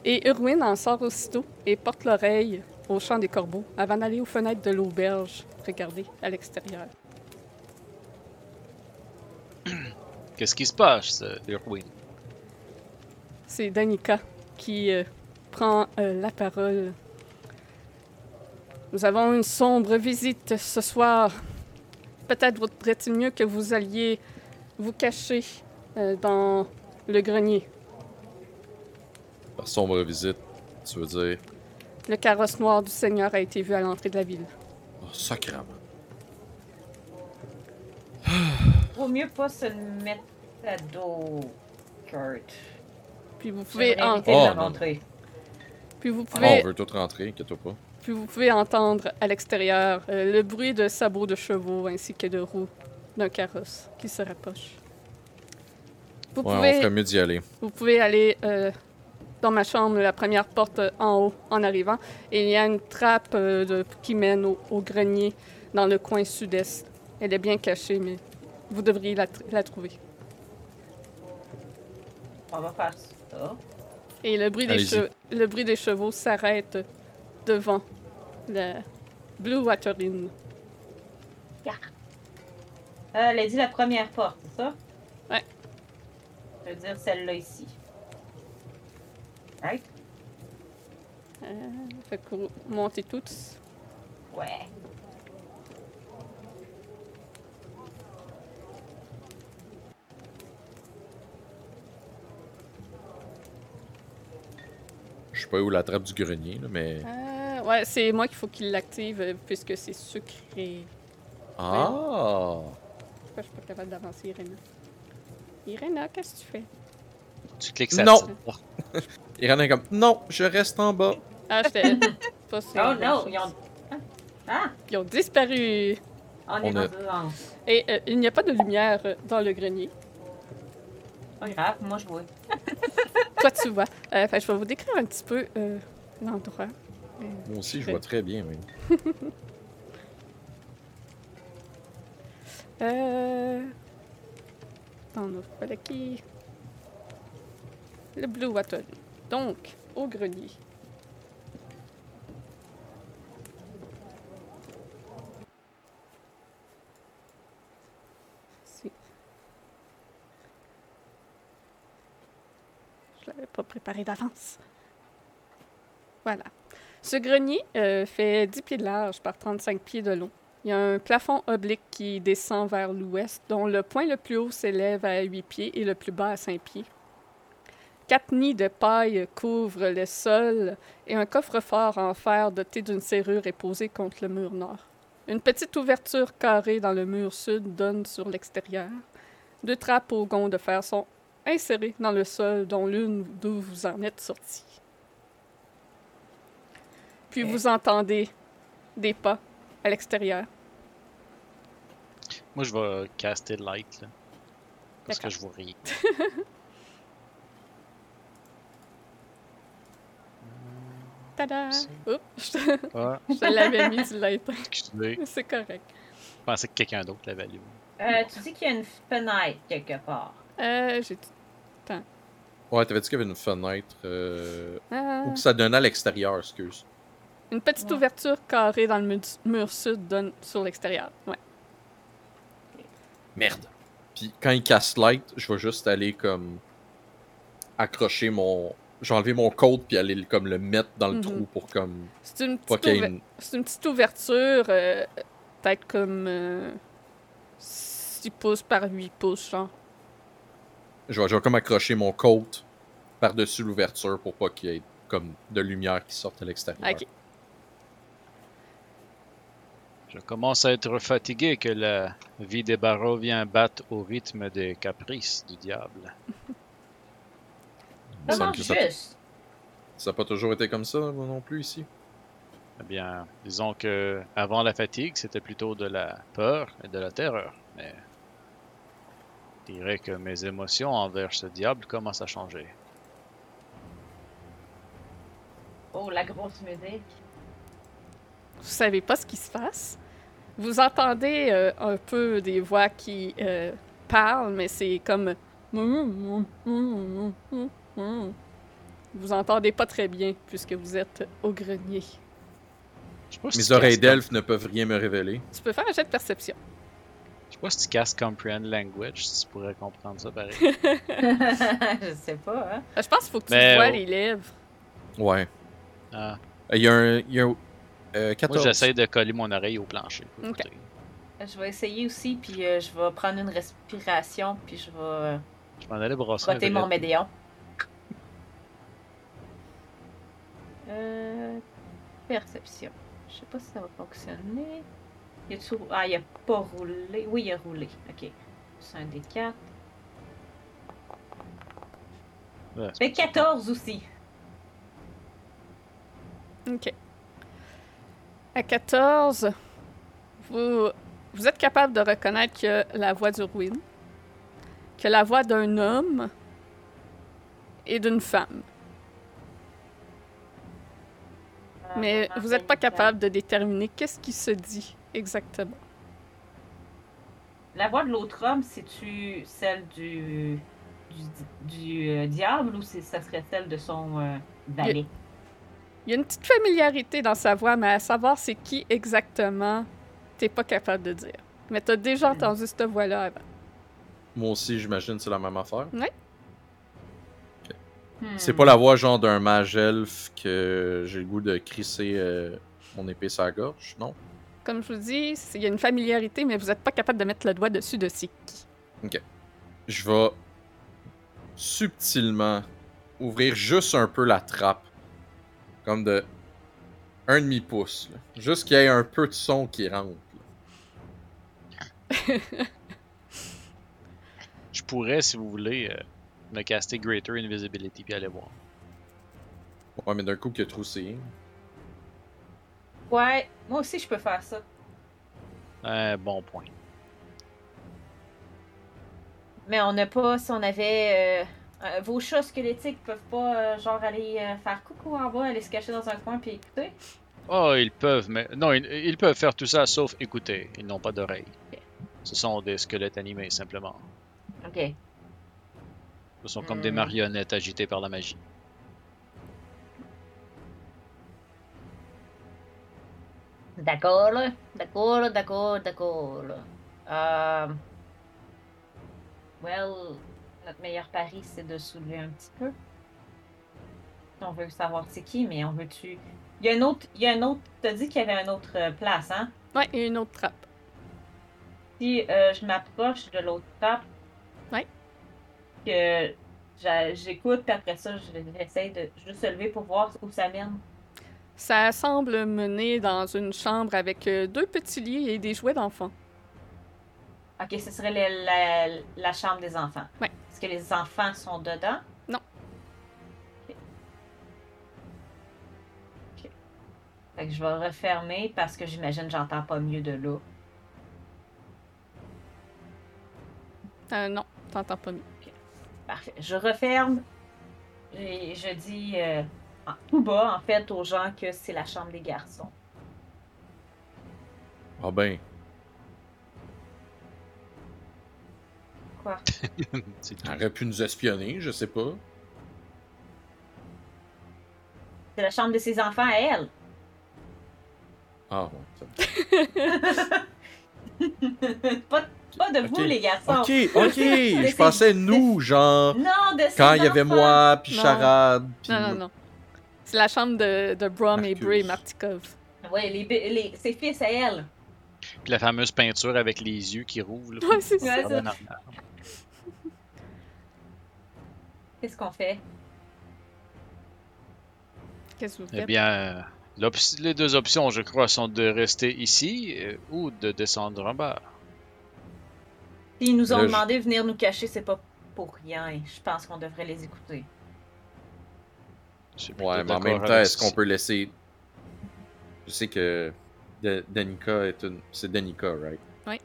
Et Urwin en sort aussitôt et porte l'oreille au champ des corbeaux avant d'aller aux fenêtres de l'auberge regarder à l'extérieur. Qu'est-ce qui se passe, euh, Irwin? C'est Danica qui euh, prend euh, la parole. Nous avons une sombre visite ce soir. Peut-être vaudrait-il mieux que vous alliez vous cacher euh, dans le grenier. Par sombre visite, tu veux dire? Le carrosse noir du Seigneur a été vu à l'entrée de la ville. Oh, sacrament. Vaut mieux pas se mettre à dos, Kurt. Puis vous pouvez, J'aimerais en- éviter Oh, de non. le rentrer. puis vous Ah, pouvez, on veut tout rentrer, inquiète-toi pas. puis vous pouvez entendre à l'extérieur euh, le bruit de sabots de chevaux ainsi que de roues d'un carrosse qui se rapproche. Vous Ouais, on pouvez, ferait mieux d'y aller. vous pouvez aller euh, dans ma chambre, la première porte euh, en haut, en arrivant, et il y a une trappe euh, de- qui mène au, au grenier dans le coin sud-est. Elle est bien cachée, mais vous devriez la, tr- la trouver. On va faire ça. Et le bruit, des, Allez-y. che- le bruit des chevaux s'arrête devant la Blue Water Inn. Euh, elle a dit la première porte, c'est ça? Ouais. Je veux dire celle-là ici. Right? Euh, fait que vous montez tous. Ouais. Je sais pas où la trappe du grenier, là, mais. Euh, ouais, c'est moi qu'il faut qu'il l'active euh, puisque c'est sucré. Ah! Pourquoi je suis pas capable d'avancer, Irena? Irena, qu'est-ce que tu fais? Tu cliques ça. Non. Irène est comme Non, je reste en bas. Ah, j'étais pas sûre. Oh non, ils ont. Ah! Ils ont disparu. On est On a- dans. Et euh, il n'y a pas de lumière euh, dans le grenier. Pas grave, moi je vois. Toi, tu vois. Euh, fait je vais vous décrire un petit peu euh, l'endroit. Moi aussi, je vois très bien, oui. Euh... On a voilà qui? Le Blue Water. Donc, au grenier. Je l'avais pas préparé d'avance. Voilà. Ce grenier euh, fait 10 pieds de large par 35 pieds de long. Il y a un plafond oblique qui descend vers l'ouest, dont le point le plus haut s'élève à 8 pieds et le plus bas à 5 pieds. Quatre nids de paille couvrent le sol et un coffre-fort en fer doté d'une serrure est posé contre le mur nord. Une petite ouverture carrée dans le mur sud donne sur l'extérieur. Deux trappes au gonds de fer sont insérées dans le sol, dont l'une d'où vous en êtes sorti. Puis vous entendez des pas à l'extérieur. Moi, je vais caster light, là. Parce que je vois rien. Tada! Oups, je te, Ah, je te l'avais mis du light. excusez. C'est correct. Je pensais que quelqu'un d'autre l'avait lu. Euh, tu dis qu'il y a une fenêtre quelque part. Euh, j'ai. Ouais, t'avais dit qu'il y avait une fenêtre. euh, Ah, Ou que ça donnait à l'extérieur, excuse. une petite Ouais. ouverture carrée dans le mur, mur sud donne sur l'extérieur. Ouais. Merde. Puis quand il casse light, je vais juste aller comme. accrocher mon. Je vais enlever mon code puis aller comme le mettre dans le Mhm. trou pour comme. C'est une une. c'est une petite ouverture, euh, peut-être comme euh, 6 pouces par 8 pouces, genre. Je vais, je vais comme accrocher mon côte par-dessus l'ouverture pour pas qu'il y ait comme de lumière qui sorte à l'extérieur. Ok. Je commence à être fatigué que la vie des barreaux vient battre au rythme des caprices du diable. Ça n'a pas toujours été comme ça moi non plus ici. Eh bien, disons que avant la fatigue, c'était plutôt de la peur et de la terreur. Mais je dirais que mes émotions envers ce diable commencent à changer. Oh, la grosse musique. Vous savez pas ce qui se passe. Vous entendez euh, un peu des voix qui euh, parlent, mais c'est comme. Vous entendez pas très bien puisque vous êtes au grenier. Je sais pas si Mes oreilles d'elfe ne peuvent rien me révéler. Tu peux faire un jet de perception. Je sais pas si tu casses Comprehend Language, si tu pourrais comprendre ça pareil. je sais pas, hein. Euh, Je pense qu'il faut que tu Mais, vois oh. les lèvres. Ouais. Ah, Il y a un. Il y a un euh, moi, 14. j'essaie de coller mon oreille au plancher. Je vais essayer aussi, puis euh, je vais prendre une respiration, puis je vais euh, Je m'en allais brosser frotter mon médaillon. Euh, perception. Je sais pas si ça va fonctionner. Y a-tu... Ah, il a pas roulé. Oui, il a roulé. Ok. C'est un des 4. Ouais, c'est Fait 14 aussi. OK. À 14, vous, vous êtes capable de reconnaître que la voix du ruine, que la voix d'un homme et d'une femme. Mais vous n'êtes pas capable de déterminer qu'est-ce qui se dit exactement. La voix de l'autre homme, c'est-tu celle du, du, du, euh, diable ou ça serait celle de son euh, valet? Il y a une petite familiarité dans sa voix, mais à savoir c'est qui exactement, t'es pas capable de dire. Mais t'as déjà Hmm. entendu cette voix-là avant. Moi aussi, j'imagine c'est la même affaire. Hmm. C'est pas la voix genre d'un mage elfe que j'ai le goût de crisser euh, mon épée sur la gorge, non? Comme je vous dis, c'est- il y a une familiarité, mais vous n'êtes pas capable de mettre le doigt dessus de c'est qui. Je vais subtilement ouvrir juste un peu la trappe. Comme de un demi-pouce. là. Juste qu'il y ait un peu de son qui rentre. Je pourrais, si vous voulez, euh, me caster Greater Invisibility puis aller voir. Ouais, mais d'un coup qu'il y a trop c'est. Ouais, moi aussi je peux faire ça. Un bon point. Mais on n'a pas, si on avait. euh, euh, vos chats squelettiques peuvent pas, euh, genre, aller euh, faire coucou en bas, aller se cacher dans un coin puis écouter? Oh, ils peuvent, mais. Non, ils, ils peuvent faire tout ça sauf écouter. Ils n'ont pas d'oreilles. Ce sont des squelettes animés, simplement. Ok. Ce sont comme des Hmm. marionnettes agitées par la magie. D'accord. D'accord, d'accord, d'accord. Euh... Well, notre meilleur pari, c'est de soulever un petit peu. On veut savoir c'est qui, mais on veut-tu... Il y a un autre... Il y a un autre... T'as dit qu'il y avait une autre euh, place, hein? Ouais, et une autre trappe. Si euh, je m'approche de l'autre trappe... Ouais. Que j'écoute, puis après ça, je- j'essaie de juste se lever pour voir où ça mène. Ça semble mener dans une chambre avec euh, deux petits lits et des jouets d'enfants. Ok, ce serait le- la, la chambre des enfants. Ouais. Est-ce que les enfants sont dedans? Non. Ok. Ok. Fait que je vais refermer parce que j'imagine que j'entends pas mieux de là. Euh, non, t'entends pas mieux. Parfait. Je referme et je dis euh, en tout bas, en fait, aux gens que c'est la chambre des garçons. Ah ben, Quoi? Aurait pu nous espionner, je sais pas. C'est la chambre de ses enfants à elle. Ah ouais. ça- pas, pas de vous, Ok. les garçons. Ok, ok, je pensais nous, genre, Non, de quand il y avait moi, puis. Charade, puis... Non, non, non. C'est la chambre de, de Brom et. Bray Martikov. Ouais, les, les, ses fils à elle. Puis la fameuse peinture avec les yeux qui rouvrent. là. Ouais, c'est ça. Qu'est-ce qu'on fait? Qu'est-ce que vous Eh faites? bien, euh, les deux options, je crois, sont de rester ici euh, ou de descendre en bas. S'ils nous ont Là, demandé de venir nous cacher, c'est pas pour rien. Je pense qu'on devrait les écouter. Ouais, mais en même temps, est-ce qu'on peut laisser... Je sais que Da- Danica est une... C'est Danica, right? Oui.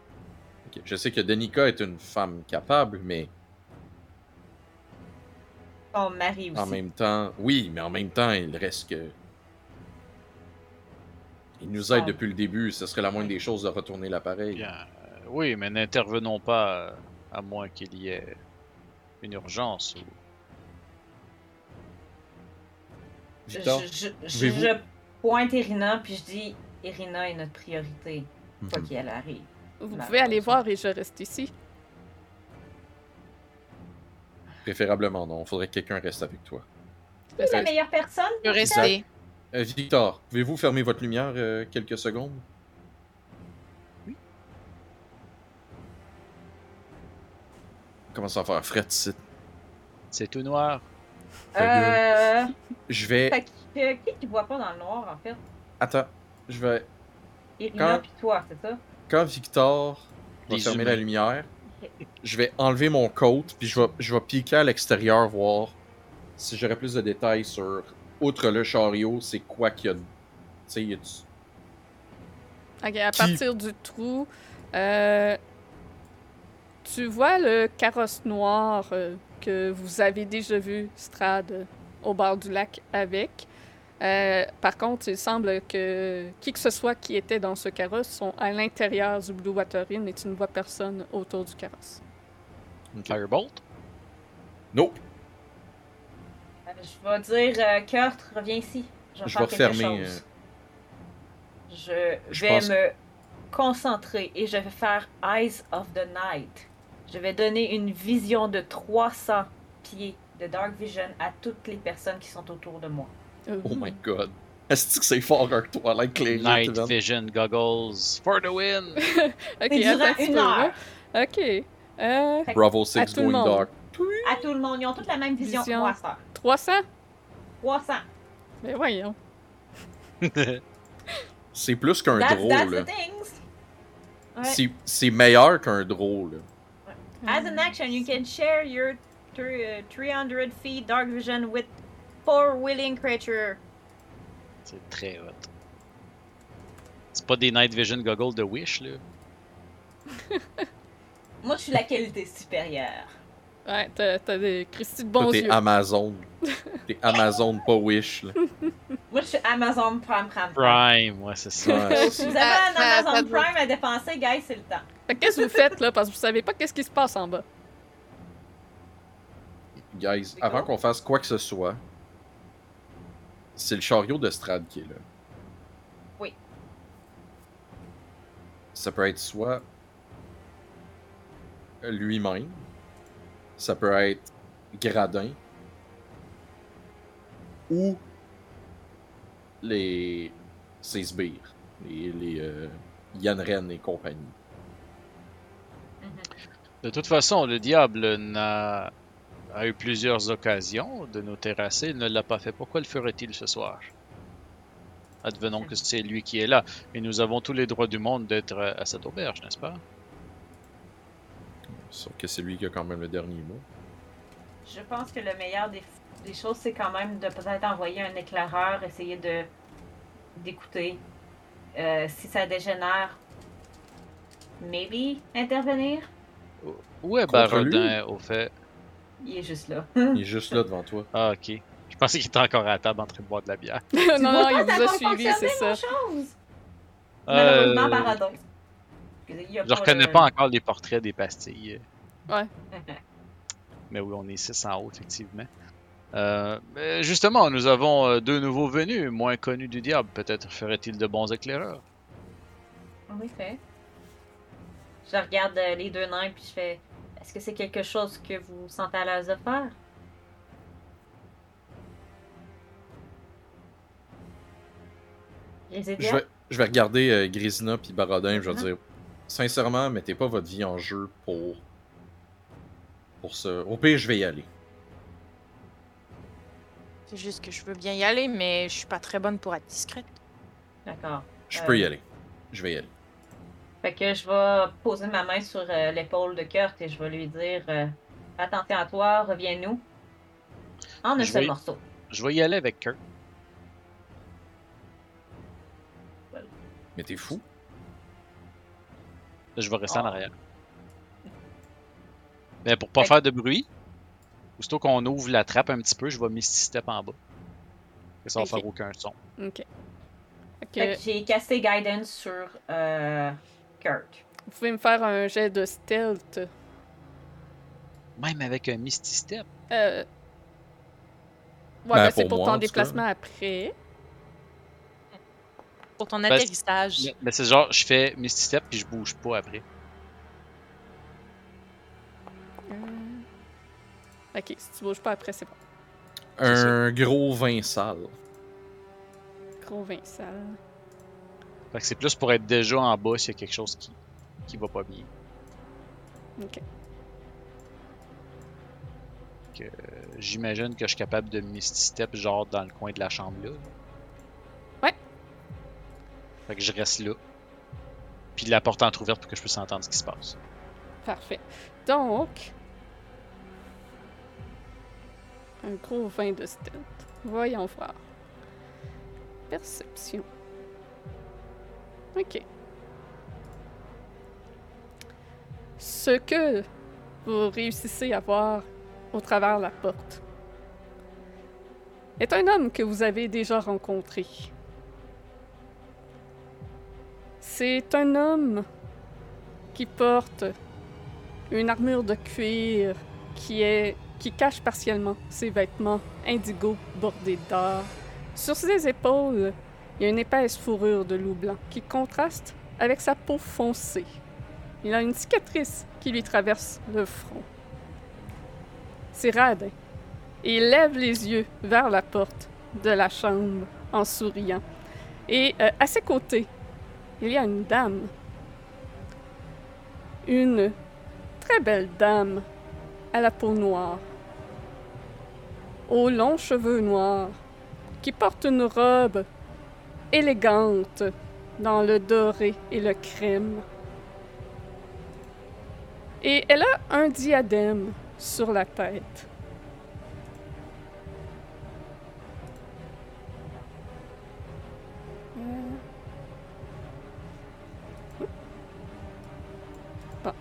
Ok, Je sais que Danica est une femme capable, mais Ton mari aussi. en même temps... Oui, mais en même temps, il reste que... Il nous aide Ah. depuis le début, ce serait la moindre des choses de retourner l'appareil. Euh, oui, mais n'intervenons pas euh, à moins qu'il y ait une urgence. Ou... Je, Victor, je, je, pouvez-vous- je pointe Irina, puis je dis Irina est notre priorité, quoi Mhm. qu'il arrive. Vous pouvez aller voir et je reste ici. Préférablement, non. Faudrait que quelqu'un reste avec toi. Qui est la meilleure personne? Je rester. Euh, Victor, pouvez-vous fermer votre lumière euh, quelques secondes? Comment ça va faire fret ici? C'est tout noir. Euh. Je vais... Fait que, qui qui voit pas dans le noir, en fait? Attends. Je vais... Irina Quand- puis toi, c'est ça? Quand Victor va fermer humains. la lumière, je vais enlever mon coat, puis je vais, je vais piquer à l'extérieur, voir si j'aurais plus de détails sur... Outre le chariot, c'est quoi qu'il y a... Tu sais, y a-tu- Ok, à Qui- partir du trou, euh, tu vois le carrosse noir euh, que vous avez déjà vu Strad euh, au bord du lac avec. Euh, par contre, il semble que qui que ce soit qui était dans ce carrosse sont à l'intérieur du Blue Water Inn et tu ne vois personne autour du carrosse. Firebolt? Nope. Euh, Je vais dire, euh, Kurt, reviens ici. Je vais chose. Je je pense- me concentrer et je vais faire Eyes of the Night. Je vais donner une vision de 300 pieds de Dark Vision à toutes les personnes qui sont autour de moi. Oh my god. Est-ce que c'est fort un Twilight Clay? Night Vision Goggles for the win! Ok, durant une heure. là. Ok. Euh, Bravo À 6 tout le going monde. dark. À tout le monde, ils ont toutes la même vision, Vision. que moi, ça. 300? 300. Mais voyons. C'est plus qu'un drôle. that's là. the things. Ouais. C'est- C'est meilleur qu'un drôle. As an action, you can share your thr- uh, 300 feet dark vision with four willing creatures. C'est très hot. C'est pas des Night Vision Goggles de Wish, là? Moi, je suis la qualité supérieure. Ouais, t'as t'as des Christy de Toi, bons t'es yeux. Amazon. T'es Amazon, pas Wish. Là. Moi, je suis Amazon Prime Prime. Prime, ouais, c'est ça. Ouais. Si vous avez Ah, un ah, Amazon ça- Prime à dépenser, guys, c'est le temps. Fait que Qu'est-ce que vous faites là? Parce que vous savez pas qu'est-ce qui se passe en bas. Guys, C'est avant qu'on fasse quoi que ce soit, c'est le chariot de Strad qui est là. Oui. Ça peut être soit lui-même, ça peut être Gradin, ou les ses sbires, les, les euh, Yann et compagnie. De toute façon, le diable n'a a eu plusieurs occasions de nous terrasser. Il ne l'a pas fait. Pourquoi le ferait-il ce soir? Advenons que c'est lui qui est là. Et nous avons tous les droits du monde d'être à cette auberge, n'est-ce pas? Sauf que c'est lui qui a quand même le dernier mot. Je pense que le meilleur des, des choses, c'est quand même de peut-être envoyer un éclaireur, essayer de d'écouter. Euh, si ça dégénère, maybe intervenir? Où est? Barodin, au fait? Il est juste là. Il est juste là devant toi. Ah, ok. Je pensais qu'il était encore à la table en train de boire de la bière. non, il vous a suivi, c'est ça. chose? Malheureusement, Euh, Baradon. Il je reconnais le- pas encore les portraits des pastilles. Ouais. Mais oui, on est 6 en haut, effectivement. Euh, justement, nous avons euh, deux nouveaux venus, moins connus du diable. Peut-être ferait-il de bons éclaireurs. En effet. Je regarde euh, les deux nains puis je fais Est-ce que c'est quelque chose que vous sentez à l'aise de faire? Je vais, je vais regarder euh, Grisina puis Barodin, je vais Mhm. dire sincèrement, mettez pas votre vie en jeu pour pour ça. Au pire, je vais y aller. C'est juste que je veux bien y aller, mais je suis pas très bonne pour être discrète. D'accord. Je Euh. peux y aller. Je vais y aller. Fait que je vais poser ma main sur euh, l'épaule de Kurt et je vais lui dire euh, Attention à toi, reviens-nous. En un Je seul vais- morceau. Je vais y aller avec Kurt. Mais t'es fou? Je vais rester en Oh. arrière. Mais pour pas Fait- faire de bruit, aussitôt qu'on ouvre la trappe un petit peu, je vais Misty Step en bas. Et ça va faire aucun son. Ok. Que j'ai casté Guidance sur euh, Kurt. vous pouvez me faire un jet de stealth. Même avec un Misty Step. Euh... Ouais, Ben, ben, c'est pour pour moi, ton déplacement après. Pour ton Ben, atterrissage. Mais, mais c'est genre, je fais Misty Step puis je bouge pas après. Euh, Ok, si tu bouges pas après, c'est bon. Un gros vin sale. Gros vin sale. Fait que c'est plus pour être déjà en bas s'il y a quelque chose qui, qui va pas bien. Ok. Que, euh, J'imagine que je suis capable de Misty Step genre dans le coin de la chambre là. Fait que je reste là. Puis la porte entrouverte pour que je puisse entendre ce qui se passe. Parfait. Donc. Un gros vin de stealth. Voyons voir. Perception. Ok. Ce que vous réussissez à voir au travers de la porte est un homme que vous avez déjà rencontré. C'est un homme qui porte une armure de cuir qui est qui cache partiellement ses vêtements indigo bordés d'or. Sur ses épaules, il y a une épaisse fourrure de loup blanc qui contraste avec sa peau foncée. Il a une cicatrice qui lui traverse le front. C'est Radin. Et il lève les yeux vers la porte de la chambre en souriant. Et euh, à ses côtés, il y a une dame. Une très belle dame à la peau noire, aux longs cheveux noirs, qui porte une robe élégante dans le doré et le crème. Et elle a un diadème sur la tête.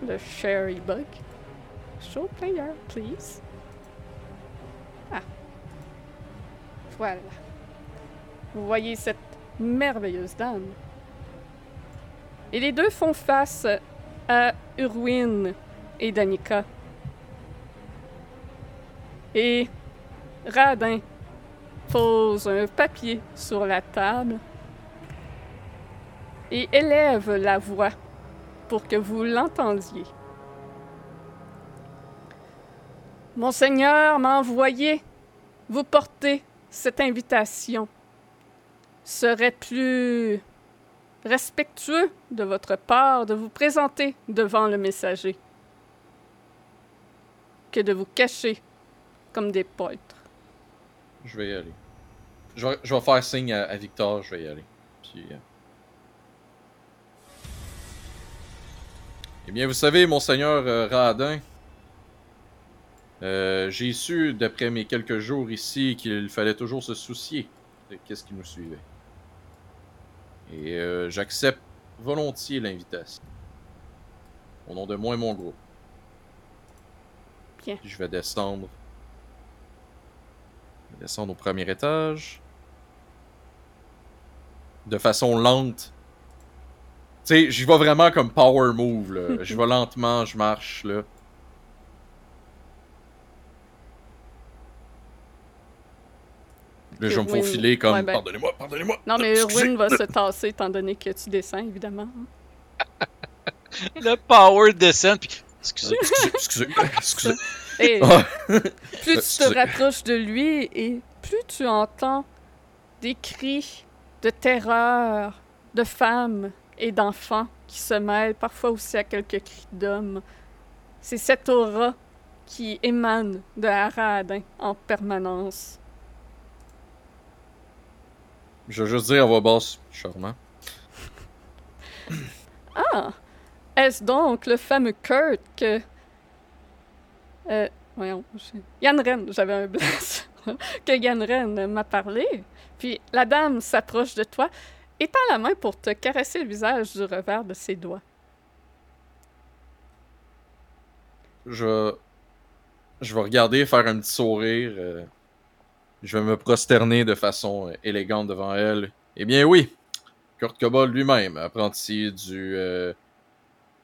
Le Sherry Bug. Show player, please. Ah. Voilà. Vous voyez cette merveilleuse dame. Et les deux font face à Urwin et Danica. Et Radin pose un papier sur la table et élève la voix pour que vous l'entendiez. Monseigneur m'a envoyé vous porter cette invitation. Serait plus respectueux de votre part de vous présenter devant le messager que de vous cacher comme des poîtres. Je vais y aller. Je vais, je vais faire signe à, à Victor, je vais y aller. Puis, euh, Eh bien, vous savez, Monseigneur euh, Radin, euh, j'ai su, d'après mes quelques jours ici, qu'il fallait toujours se soucier de qu'est-ce qui nous suivait. Et euh, j'accepte volontiers l'invitation. Au nom de moi et mon groupe. Bien. Je vais descendre. Je vais descendre au premier étage. De façon lente. Tu sais, j'y vais vraiment comme power move, là. je vais lentement, je marche, là. Là, je vais me faufiler comme Ouais, ben- Pardonnez-moi, pardonnez-moi. Non, mais. Irwin va se tasser étant donné que tu descends, évidemment. Le power descend, puis. Excusez. Excusez, excusez, excusez. Et Ah. plus tu te rapproches de lui et plus tu entends des cris de terreur de femmes et d'enfants qui se mêlent parfois aussi à quelques cris d'hommes. C'est cette aura qui émane de Haradin en permanence. Je veux juste dire à voix basse, charmant. Ah! Est-ce donc le fameux Kurt que. Euh, voyons. Yann Ren, j'avais un blast. que Yann Ren m'a parlé. Puis la dame s'approche de toi, étend la main pour te caresser le visage du revers de ses doigts. Je, je vais regarder, faire un petit sourire. euh, je vais me prosterner de façon euh, élégante devant elle. Eh bien oui, Kurt Kobold lui-même, apprenti du euh,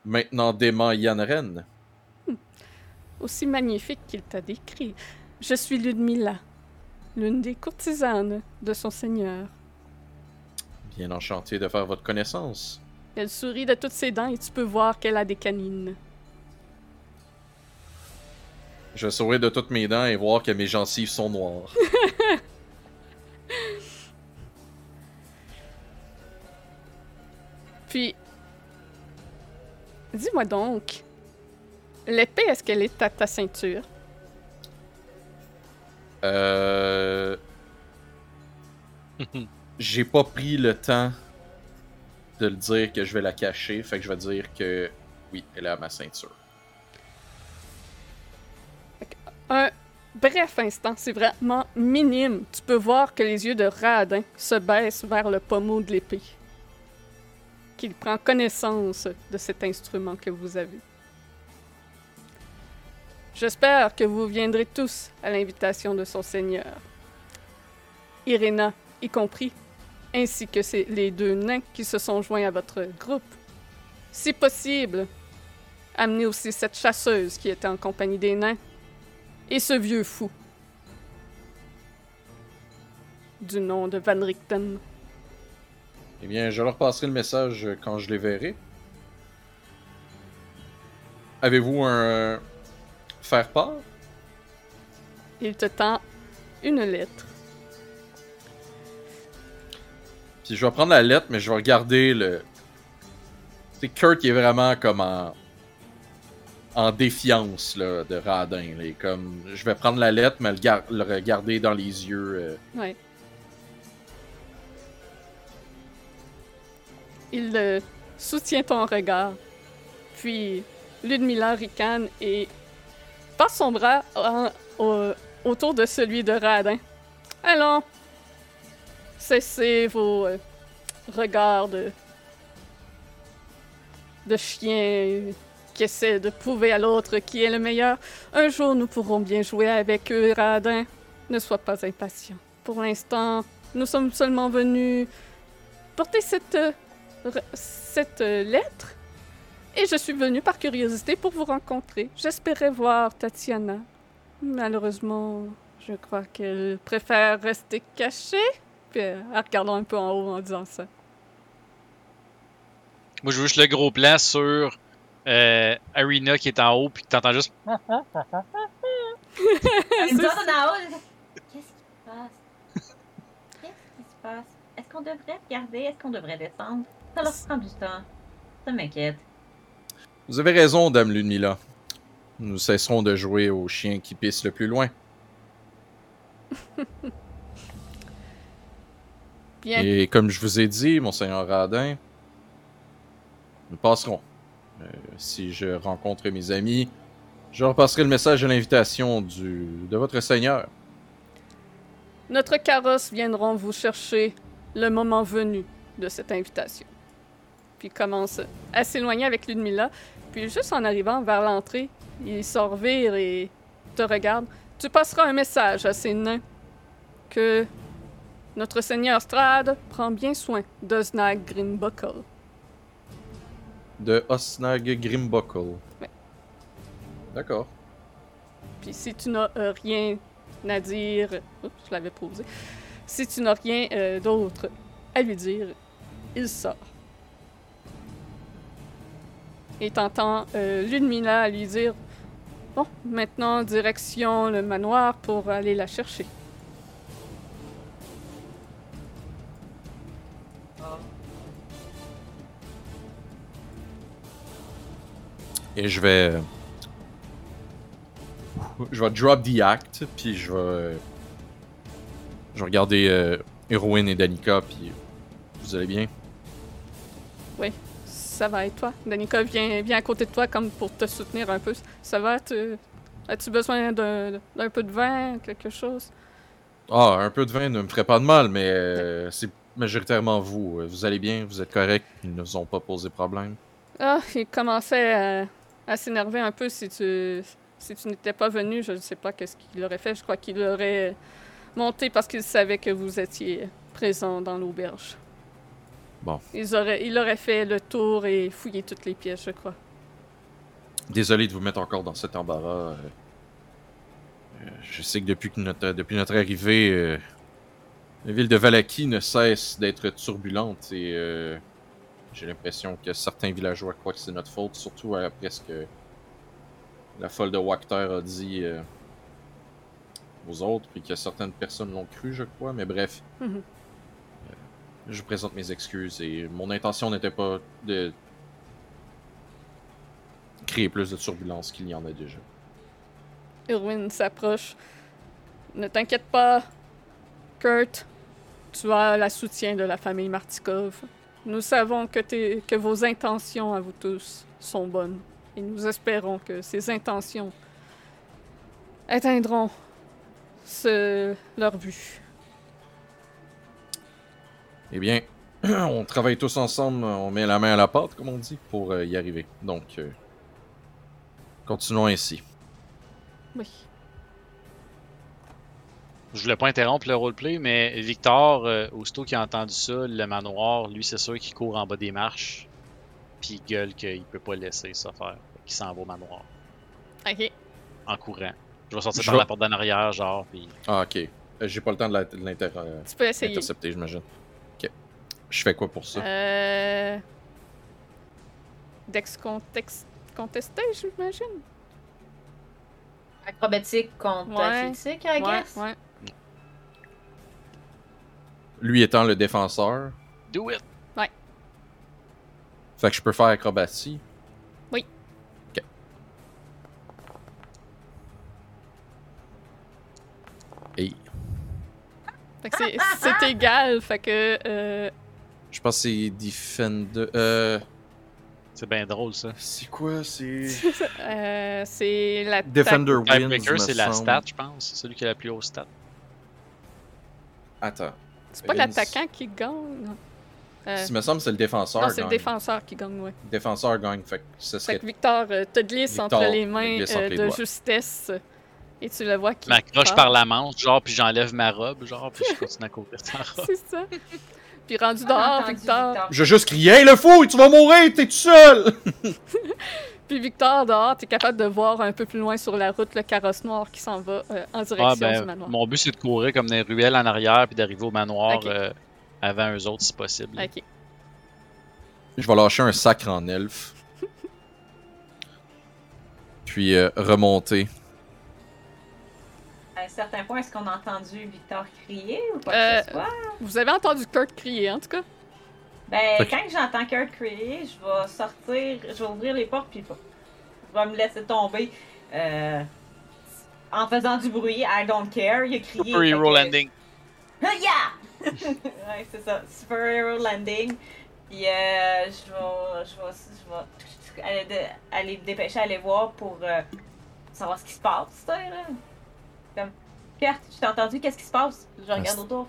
maintenant dément Yann Ren. Aussi magnifique qu'il t'a décrit. Je suis Ludmilla, l'une des courtisanes de son seigneur. Bien enchanté de faire votre connaissance. Elle sourit de toutes ses dents et tu peux voir qu'elle a des canines. Je souris de toutes mes dents et voir que mes gencives sont noires. Puis, dis-moi donc, l'épée, est-ce qu'elle est à ta ceinture? Euh... J'ai pas pris le temps de le dire que je vais la cacher, fait que je vais dire que oui, elle est à ma ceinture. Un bref instant, c'est vraiment minime. Tu peux voir que les yeux de Radin se baissent vers le pommeau de l'épée. Qu'il prend connaissance de cet instrument que vous avez. J'espère que vous viendrez tous à l'invitation de son seigneur. Irena y compris, ainsi que les deux nains qui se sont joints à votre groupe. Si possible, amenez aussi cette chasseuse qui était en compagnie des nains et ce vieux fou du nom de Van Richten. Eh bien, je leur passerai le message quand je les verrai. Avez-vous un faire part? Il te tend une lettre. Puis je vais prendre la lettre, mais je vais regarder le. C'est Kurt qui est vraiment comme en. en défiance là, de Radin. comme... Je vais prendre la lettre, mais le, gar- le regarder dans les yeux. euh, Ouais. Il soutient ton regard. Puis Ludmilla ricane et passe son bras autour de celui de Radin. Allons, cessez vos euh, regards de, de chien qui essaie de prouver à l'autre qui est le meilleur. Un jour, nous pourrons bien jouer avec eux, Radin. Ne sois pas impatient. Pour l'instant, nous sommes seulement venus porter cette, euh, cette euh, lettre. Et je suis venu par curiosité pour vous rencontrer. J'espérais voir Tatiana. Malheureusement, je crois qu'elle préfère rester cachée. Puis euh, en regardant un peu en haut en disant ça. Moi, je veux juste le gros plan sur euh, Arena qui est en haut, puis que t'entends juste. Une zone en haut. Qu'est-ce qui se passe? Qu'est-ce qui se passe? Est-ce qu'on devrait regarder? Est-ce qu'on devrait descendre? Ça leur prend du temps. Ça m'inquiète. Vous avez raison, Dame Ludmilla. Nous cesserons de jouer au chien qui pisse le plus loin. Bien. Et comme je vous ai dit, Monseigneur Radin, nous passerons. Euh, si je rencontre mes amis, je leur passerai le message de l'invitation du de votre Seigneur. Notre carrosse viendront vous chercher le moment venu de cette invitation. Puis commence à s'éloigner avec Ludmilla. Puis juste en arrivant vers l'entrée, il se revire et te regarde. Tu passeras un message à ces nains que notre Seigneur Strad prend bien soin d'Oznag Grimbuckle. De Osnag Grimbuckle. Ouais. D'accord. Puis si tu n'as euh, rien à dire, oups, je l'avais posé. Si tu n'as rien euh, d'autre à lui dire, il sort. Et t'entends euh, Ludmilla lui dire Bon, maintenant direction le manoir pour aller la chercher. Et je vais. Je vais drop the act, puis je vais. Je vais regarder euh, Erwin et Danica, puis. Vous allez bien? Ça va et toi? Danica vient, vient à côté de toi comme pour te soutenir un peu. Ça va? Tu- As-tu besoin d'un d'un peu de vin, quelque chose? Ah, un peu de vin ne me ferait pas de mal, mais euh, c'est majoritairement vous. Vous allez bien? Vous êtes correct? Ils ne vous ont pas posé problème? Ah, il commençait à, à s'énerver un peu si tu, si tu n'étais pas venu. Je ne sais pas qu'est-ce qu'il aurait fait. Je crois qu'il aurait monté parce qu'il savait que vous étiez présent dans l'auberge. Bon. Ils auraient, il aurait fait le tour et fouillé toutes les pièces, je crois. Désolé de vous mettre encore dans cet embarras. euh. Euh, je sais que depuis, que notre, depuis notre arrivée, euh, la ville de Valaki ne cesse d'être turbulente et euh, j'ai l'impression que certains villageois croient que c'est notre faute, surtout après ce que la folle de Wakter a dit euh, aux autres, puis que certaines personnes l'ont cru, je crois. Mais bref, Mhm. Euh, je vous présente mes excuses et mon intention n'était pas de créer plus de turbulence qu'il y en a déjà. Irwin s'approche. Ne t'inquiète pas, Kurt. Tu as la soutien de la famille Martikov. Nous savons que, vos intentions à vous tous sont bonnes. Et nous espérons que ces intentions atteindront ce, leur but. Eh bien, on travaille tous ensemble, on met la main à la pâte, comme on dit, pour euh, y arriver. Donc, euh, continuons ainsi. Oui. Je voulais pas interrompre le roleplay, mais Victor, euh, aussitôt qu'il a entendu ça, le manoir, lui, c'est sûr qu'il court en bas des marches. Puis il gueule qu'il peut pas laisser ça faire. Qu'il s'en va au manoir. Ok. En courant. Je vais sortir Je par vais- la porte d'en arrière, genre, puis. Ah, ok. Euh, J'ai pas le temps de la- de l'inter- euh, Tu peux essayer. intercepter, j'imagine. Ok. Je fais quoi pour ça? Euh... Dex context... contesté, j'imagine? Acrobatique contre Ouais. athlétique, I Ouais, guess. ouais. Lui étant le défenseur. Do it! Fait que je peux faire acrobatie. Oui. Ok. Et Fait que c'est- c'est égal, fait que... Euh... je pense que c'est Defender. Euh. C'est bien drôle, ça. C'est quoi? C'est. euh, c'est la... Defender wins. C'est la stat, je pense. C'est celui qui a la plus haute stat. Attends. C'est pas l'attaquant qui gagne. Euh, Il me semble que c'est le défenseur. non, c'est le gagne. défenseur qui gagne, ouais. Défenseur gagne. Fait que ce Fait serait. que Victor euh, te glisse Victor entre les mains euh, de justesse et tu le vois qui m'accroche par la manche, genre, puis j'enlève ma robe, genre, puis je continue à courir sans robe. C'est ça. Puis rendu dehors, entendu, Victor... Je juste crier Hey le fou, tu vas mourir, t'es tout seul! Puis Victor, dehors, t'es capable de voir un peu plus loin sur la route le carrosse noir qui s'en va euh, en direction Ah, du ben, manoir. mon but, c'est de courir comme des ruelles en arrière, puis d'arriver au manoir euh, avant eux autres, si possible. Ok. Je vais lâcher un sacre en elfe. Puis euh, remonter. À un certain point, est-ce qu'on a entendu Victor crier ou quoi Euh, que ce soit? Vous avez entendu Kurt crier, en tout cas? Ben, quand j'entends Kurt crier, je vais sortir, je vais ouvrir les portes, puis je vais me laisser tomber. euh, en faisant du bruit, I don't care, il a crié. Super Hero que- Landing. Yeah! ouais, c'est ça. Super Hero Landing. Puis euh, je vais, je vais, je vais aller, de- aller me dépêcher, aller voir pour euh, savoir ce qui se passe, tu sais, là. Comme, Pierre, tu t'as entendu, qu'est-ce qui se passe? Je regarde autour.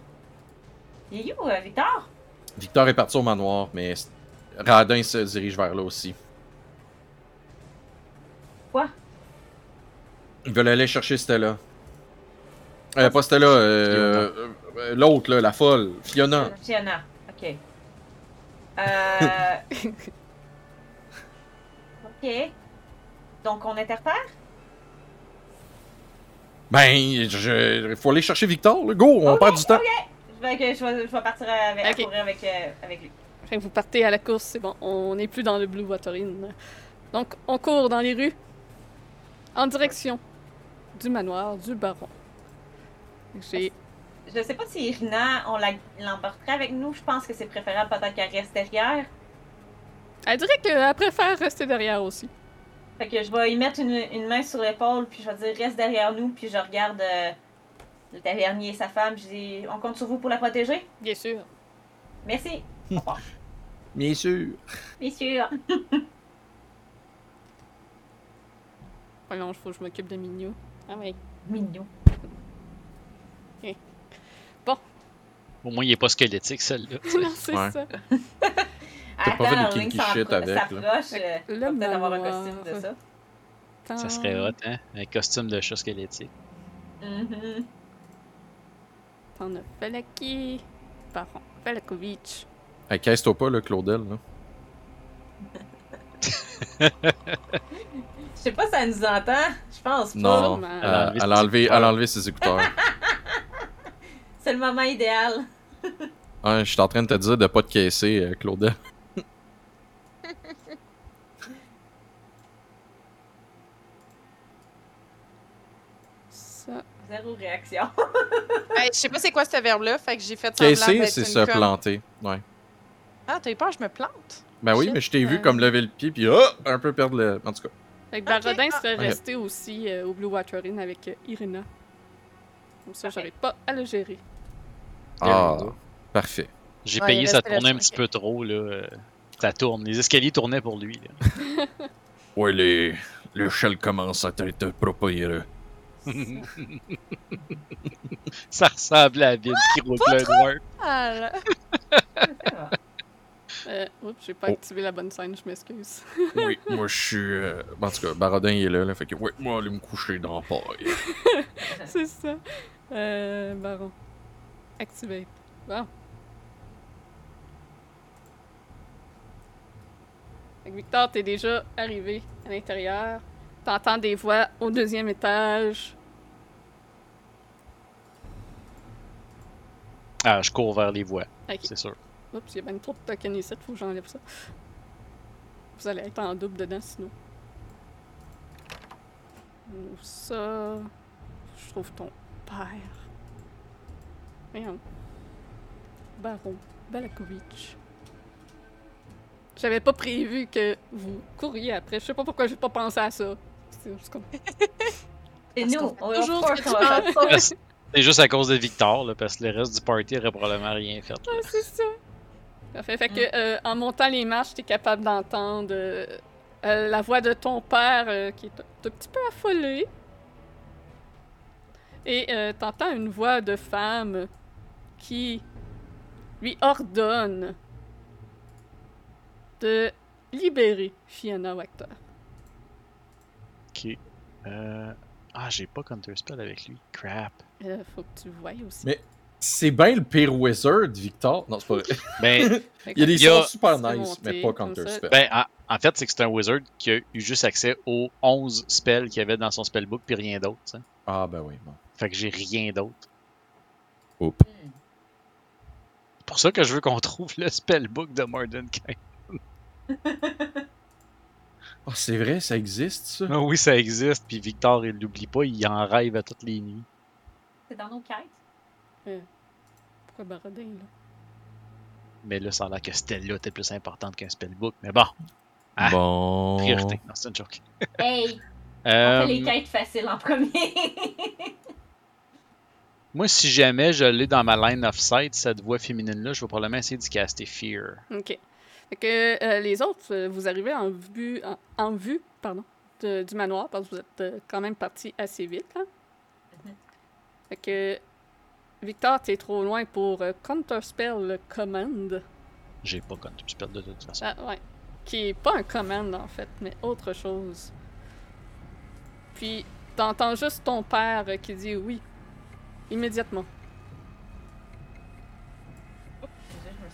Il est où, euh, Victor? Victor est parti au manoir, mais Radin se dirige vers là aussi. Quoi? Ils veulent aller chercher Stella. Euh, pas Stella, euh, euh, l'autre, là, la folle, Fiona. Euh, Fiona, ok. Euh... ok. Donc on interfère? Ben, je, il faut aller chercher Victor, là. Go, on perd du temps. Je vais, que- je vais, je vais partir avec, courir avec, euh, avec lui. Fait que vous partez à la course, c'est bon. On n'est plus dans le Blue Waterine. Donc, on court dans les rues en direction du manoir du baron. J'ai... Je sais pas si Irina, on l'emporterait avec nous. Je pense que c'est préférable peut-être qu'elle reste derrière. Elle dirait qu'elle préfère rester derrière aussi. Fait que je vais y mettre une, une main sur l'épaule, puis je vais dire reste derrière nous, puis je regarde euh, le tavernier et sa femme. Je dis on compte sur vous pour la protéger? Bien sûr. Merci. Au revoir. Bien sûr. Bien sûr. Voyons, il faut que je m'occupe de Mignon. Ah oui. Mignon. Au moins, il est pas squelettique, celle-là. non, c'est Ouais. ça. T'as pas fait des kinky shit avec, là. s'approche. euh, peut-être avoir un costume de ça. Ça serait hot, hein? Un costume de chat squelettique. Mhm. T'en as Falaki, Baron Falakovic. Hey, caisse-toi pas, là, Claudel, là. Je sais pas si elle nous entend. Je pense pas. Non, elle a enlevé elle ses a enlevé, écouteurs. elle a enlevé ses écouteurs. C'est le moment idéal. Ouais, je suis en train de te dire de pas te caisser, euh, Claudel. Ça. Zéro réaction. Je sais pas c'est quoi ce verbe-là, fait que j'ai fait semblant Caisser, d'être c'est se planter. Ouais. Ah, t'as eu peur, je me plante? Ben oui, Shit. mais je t'ai vu Euh. comme lever le pied, puis oh, un peu perdre le. En tout cas. Fait que Barodin ah, serait ok. resté aussi euh, au Blue Water Inn avec euh, Irina. Comme ça, j'arrive pas à le gérer. Ah, parfait. J'ai Ouais, payé, ça tournait un petit peu trop, là. Ça tourne. Les escaliers tournaient pour lui, là. Ouais, les. L'échelle commence à être propre. Ça ressemble à la ville qui roule. C'est bon. Euh, oups, j'ai pas Oh. activé la bonne scène, je m'excuse. Oui, moi je suis. euh, En tout cas, Barodin il est là, là. Fait que, ouais, moi aller me coucher dans la paille. C'est ça. Euh, Baron. Activate. Que Victor, t'es déjà arrivé à l'intérieur. T'entends des voix au deuxième étage. Ah, je cours vers les voies, Ok. c'est sûr. Oups, il y a bien trop de tokens ici, faut que j'enlève ça. Vous allez être en double dedans sinon. Ça. Je trouve ton père. Voyons. Baron Balakovic. J'avais pas prévu que vous courriez après. Je sais pas pourquoi j'ai pas pensé à ça. C'est nous. On toujours ce C'est juste à cause de Victor, là, parce que le reste du party aurait probablement rien fait. Ah, c'est ça. Parfait. Fait que, euh, en montant les marches, t'es capable d'entendre euh, euh, la voix de ton père euh, qui est un, un petit peu affolée. Et euh, t'entends une voix de femme qui lui ordonne de libérer Fiona Wachter. Euh... Ah, j'ai pas Counterspell avec lui. Crap. Euh, faut que tu le voies aussi. Mais- C'est bien le pire wizard, Victor. Non, c'est pas vrai. Ben, Il y a des Il y a- sorts super nice, mais pas. Counterspell. ben en, fait, c'est que c'est un wizard qui a eu juste accès aux 11 spells qu'il y avait dans son spellbook, puis rien d'autre. Ah, ben oui, bon. Fait que j'ai rien d'autre. Oups. Hmm. C'est pour ça que je veux qu'on trouve le spellbook de Mordenkainen. Ah, c'est vrai, ça existe, ça? Ah oui, ça existe, puis Victor, il l'oublie pas, il en rêve à toutes les nuits. C'est dans nos quêtes? Pourquoi Barodin, là? Mais là, ça a l'air que Stella était plus importante qu'un spellbook. Mais bon, Ah. Bon. priorité. Non, c'est une joke. Hey, on Euh, fait les quêtes faciles en premier. moi, si jamais je l'ai dans ma line of sight, cette voix féminine-là, je vais probablement essayer d'y caster Fear. OK. Fait que euh, les autres, euh, vous arrivez en vue, en, en vue pardon, de- du manoir parce que vous êtes euh, quand même parti assez vite. Hein? Fait que Victor, t'es trop loin pour euh, Counterspell Command. J'ai pas Counterspell de toute façon. Ah, ouais. Qui est pas un command en fait, mais autre chose. Puis t'entends juste ton père qui dit oui. Immédiatement.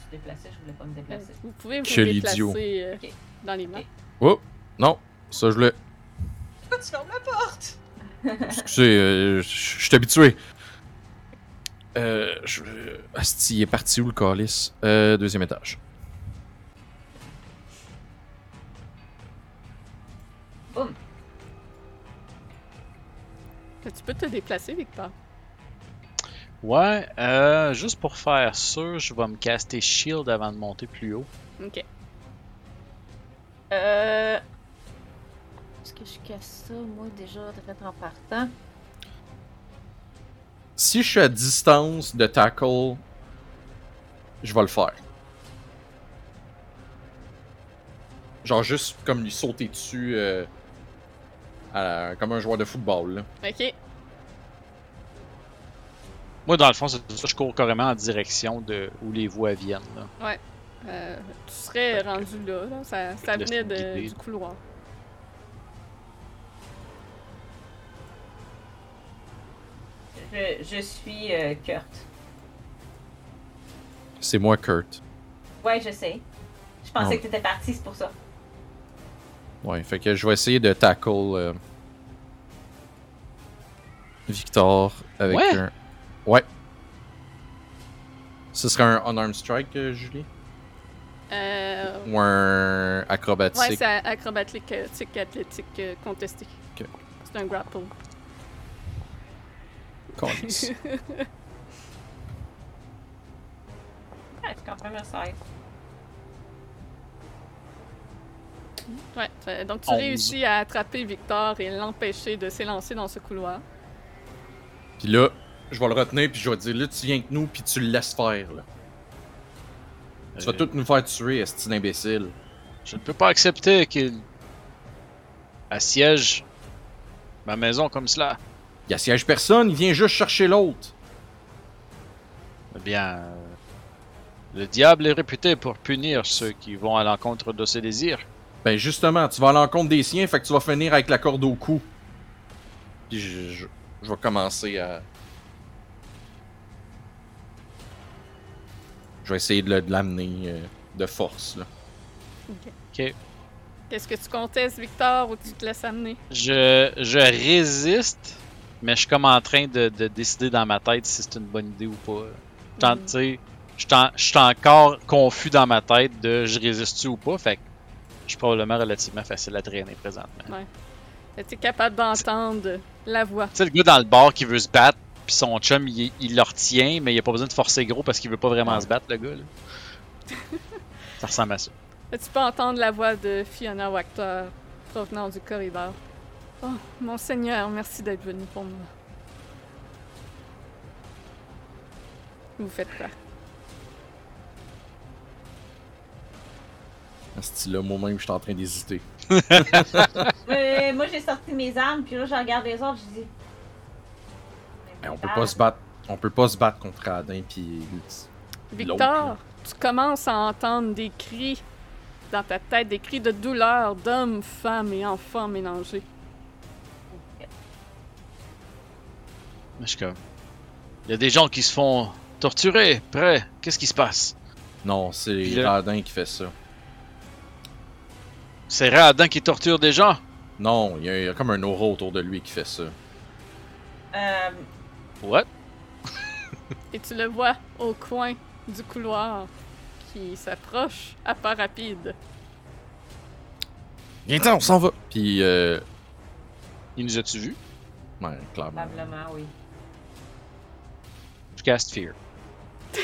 Suis déplacée, je voulais pas me déplacer. Vous pouvez vous Quel déplacer euh, Ok. dans les mains. Oh, non, ça je l'ai. Pourquoi tu fermes la porte? Excusez, euh, je suis habitué. Euh, je... Asti, il est parti où le calice? Euh, deuxième étage. Tu peux te déplacer, Victor. Ouais, euh, juste pour faire sûr, je vais me caster Shield avant de monter plus haut. Ok. Euh. Est-ce que je casse ça, moi, déjà, direct en partant? Si je suis à distance de tackle, je vais le faire. Genre juste comme lui sauter dessus euh, à comme un joueur de football. Là. Ok. Moi, dans le fond, c'est ça, je cours carrément en direction de où les voix viennent. Là. Euh, tu serais rendu là, là. Ça, venait de- du couloir. Je, je suis euh, Kurt. C'est moi, Kurt. Ouais, je sais. Je pensais Ah. que t'étais parti, c'est pour ça. Ouais, fait que je vais essayer de tackle euh, Victor avec Ouais. un. Ouais. Ce serait un unarmed strike, euh, Julie? Euh. Ou un acrobatique? Ouais, c'est acrobatique, euh, athlétique euh, contesté. Ok. C'est un grapple. Ah, c'est quand même un side. Ouais. Donc tu réussis à attraper Victor et l'empêcher de s'élancer dans ce couloir. Puis là, je vais le retenir, puis je vais dire là, tu viens avec nous, puis tu le laisses faire. Là. Tu vas Euh, tout nous faire tuer, est imbécile. Je ne peux pas accepter qu'il assiège ma maison comme cela. Il assiège personne, il vient juste chercher l'autre. Eh bien, Le diable est réputé pour punir ceux qui vont à l'encontre de ses désirs. Ben justement, tu vas à l'encontre des siens, fait que tu vas finir avec la corde au cou. Puis je, je, je vais commencer à. Je vais essayer de le- de l'amener euh, de force. Là. Ok. Qu'est-ce que tu contestes, Victor, ou tu te laisses amener? Je, je résiste, mais je suis comme en train de, de décider dans ma tête si c'est une bonne idée ou pas. Tu je suis en- je suis encore confus dans ma tête de je résiste-tu ou pas, fait que je suis probablement relativement facile à traîner présentement. Es-tu capable d'entendre la voix? Tu sais, le gars dans le bar qui veut se battre, puis son chum, il, il le retient, mais il a pas besoin de forcer gros parce qu'il veut pas vraiment Ouais. se battre, le gars. Là. ça ressemble à ça. Tu peux entendre la voix de Fiona Wachter provenant du corridor? Oh, mon Seigneur, merci d'être venu pour moi. Vous faites quoi? Style-là, moi-même, je suis en train d'hésiter. Euh, moi, j'ai sorti mes armes, puis là, je regarde les autres, je dis. On peut pas se battre. On peut pas se battre contre Adin puis Victor, tu commences à entendre des cris dans ta tête, des cris de douleur d'hommes, femmes et enfants mélangés. Mais je suis comme. Il y a des gens qui se font torturer, prêt. Qu'est-ce qui se passe? Non, c'est Radin qui fait ça. C'est Radin qui torture des gens? Non, il y, a, il y a comme un aura autour de lui qui fait ça. Euh, What? Et tu le vois au coin du couloir qui s'approche à pas rapide. Viens-t'en, on s'en va! Puis, euh. Il nous a-tu vu? Ouais, clairement. probablement, oui. Je cast Fear.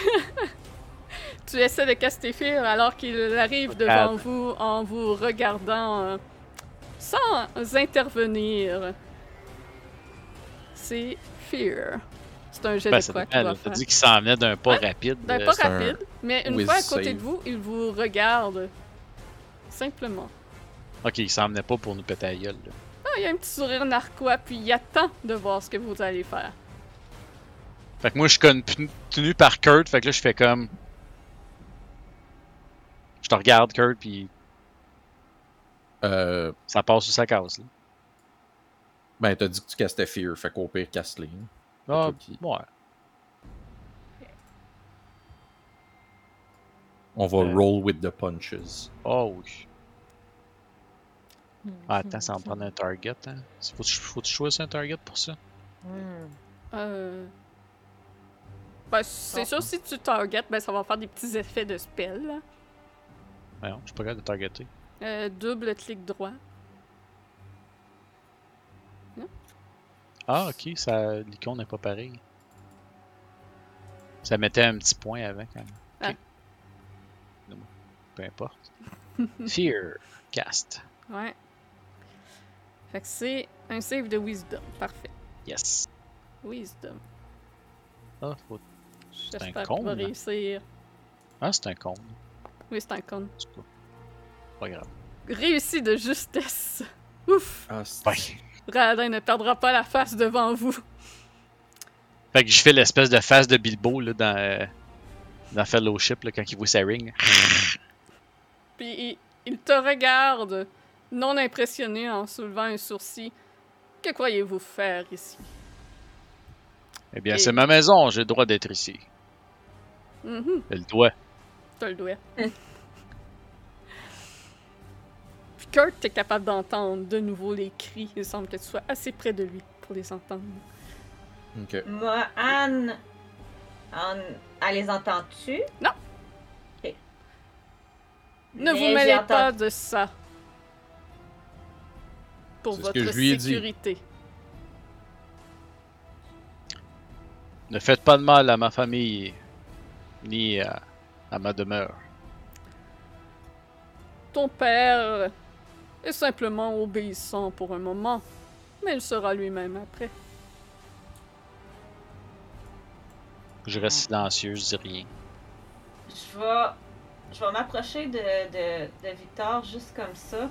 Tu essaies de caster Fear alors qu'il arrive devant vous en vous regardant euh, sans intervenir. C'est Fear. C'est un jet Ben, de ça quoi T'as dit qu'il s'en venait d'un pas rapide. D'un pas un rapide, mais une fois à côté save. de vous, il vous regarde. Simplement. Ok, il s'en venait pas pour nous péter la gueule. là. Ah, il y a un petit sourire narquois, puis il attend de voir ce que vous allez faire. Fait que moi, je suis comme tenu par Kurt. Fait que là, je fais comme. Je te regarde, Kurt, puis Euh. ça passe ou ça casse. Là. Ben, t'as dit que tu castais Fear, fait qu'au pire, casse-les. Ah, Ok, ok. ouais. On va Euh. roll with the punches. Oh oui. Ah, attends, ça va me prendre un target. Hein. Faut que je- faut que je choisisse un target pour ça. Hmm. Euh... Ben, c'est Non. sûr, si tu target, ben, ça va faire des petits effets de spell. là. Voyons, je suis pas capable de targeter. Euh, double clic droit. Ah, ok, ça, l'icône n'est pas pareil. Ça mettait un petit point avant quand même. Ok. Non, Peu importe. Fear, cast. Ouais. Fait que c'est un save de wisdom. Parfait. Yes. Wisdom. Ah, faut... un J'espère con, réussir. ah c'est un con. Oui, c'est un con. C'est pas... pas grave. Réussi de justesse. Ouf! Ah, c'est-. Radin ne perdra pas la face devant vous. Fait que je fais l'espèce de face de Bilbo là, dans, euh, dans Fellowship là, quand il voit sa ring. Puis il, il te regarde, non impressionné en soulevant un sourcil. Que croyez-vous faire ici? Eh bien, Et- c'est ma maison, j'ai le droit d'être ici. Mhm, J'ai le doigt. t'as le doigt. Kurt, t'es capable d'entendre de nouveau les cris. Il semble que tu sois assez près de lui pour les entendre. Ok. Moi, Anne. Anne, elle les entend-tu? Non. Ok. Ne Mais vous mêlez entendu- pas de ça. Pour ce votre que je lui ai dit. sécurité. Ne faites pas de mal à ma famille, ni à, à ma demeure. Ton père est simplement obéissant pour un moment, mais il sera lui-même après. Je reste silencieux, je dis rien. Je vais, je vais m'approcher de, de, de Victor juste comme ça.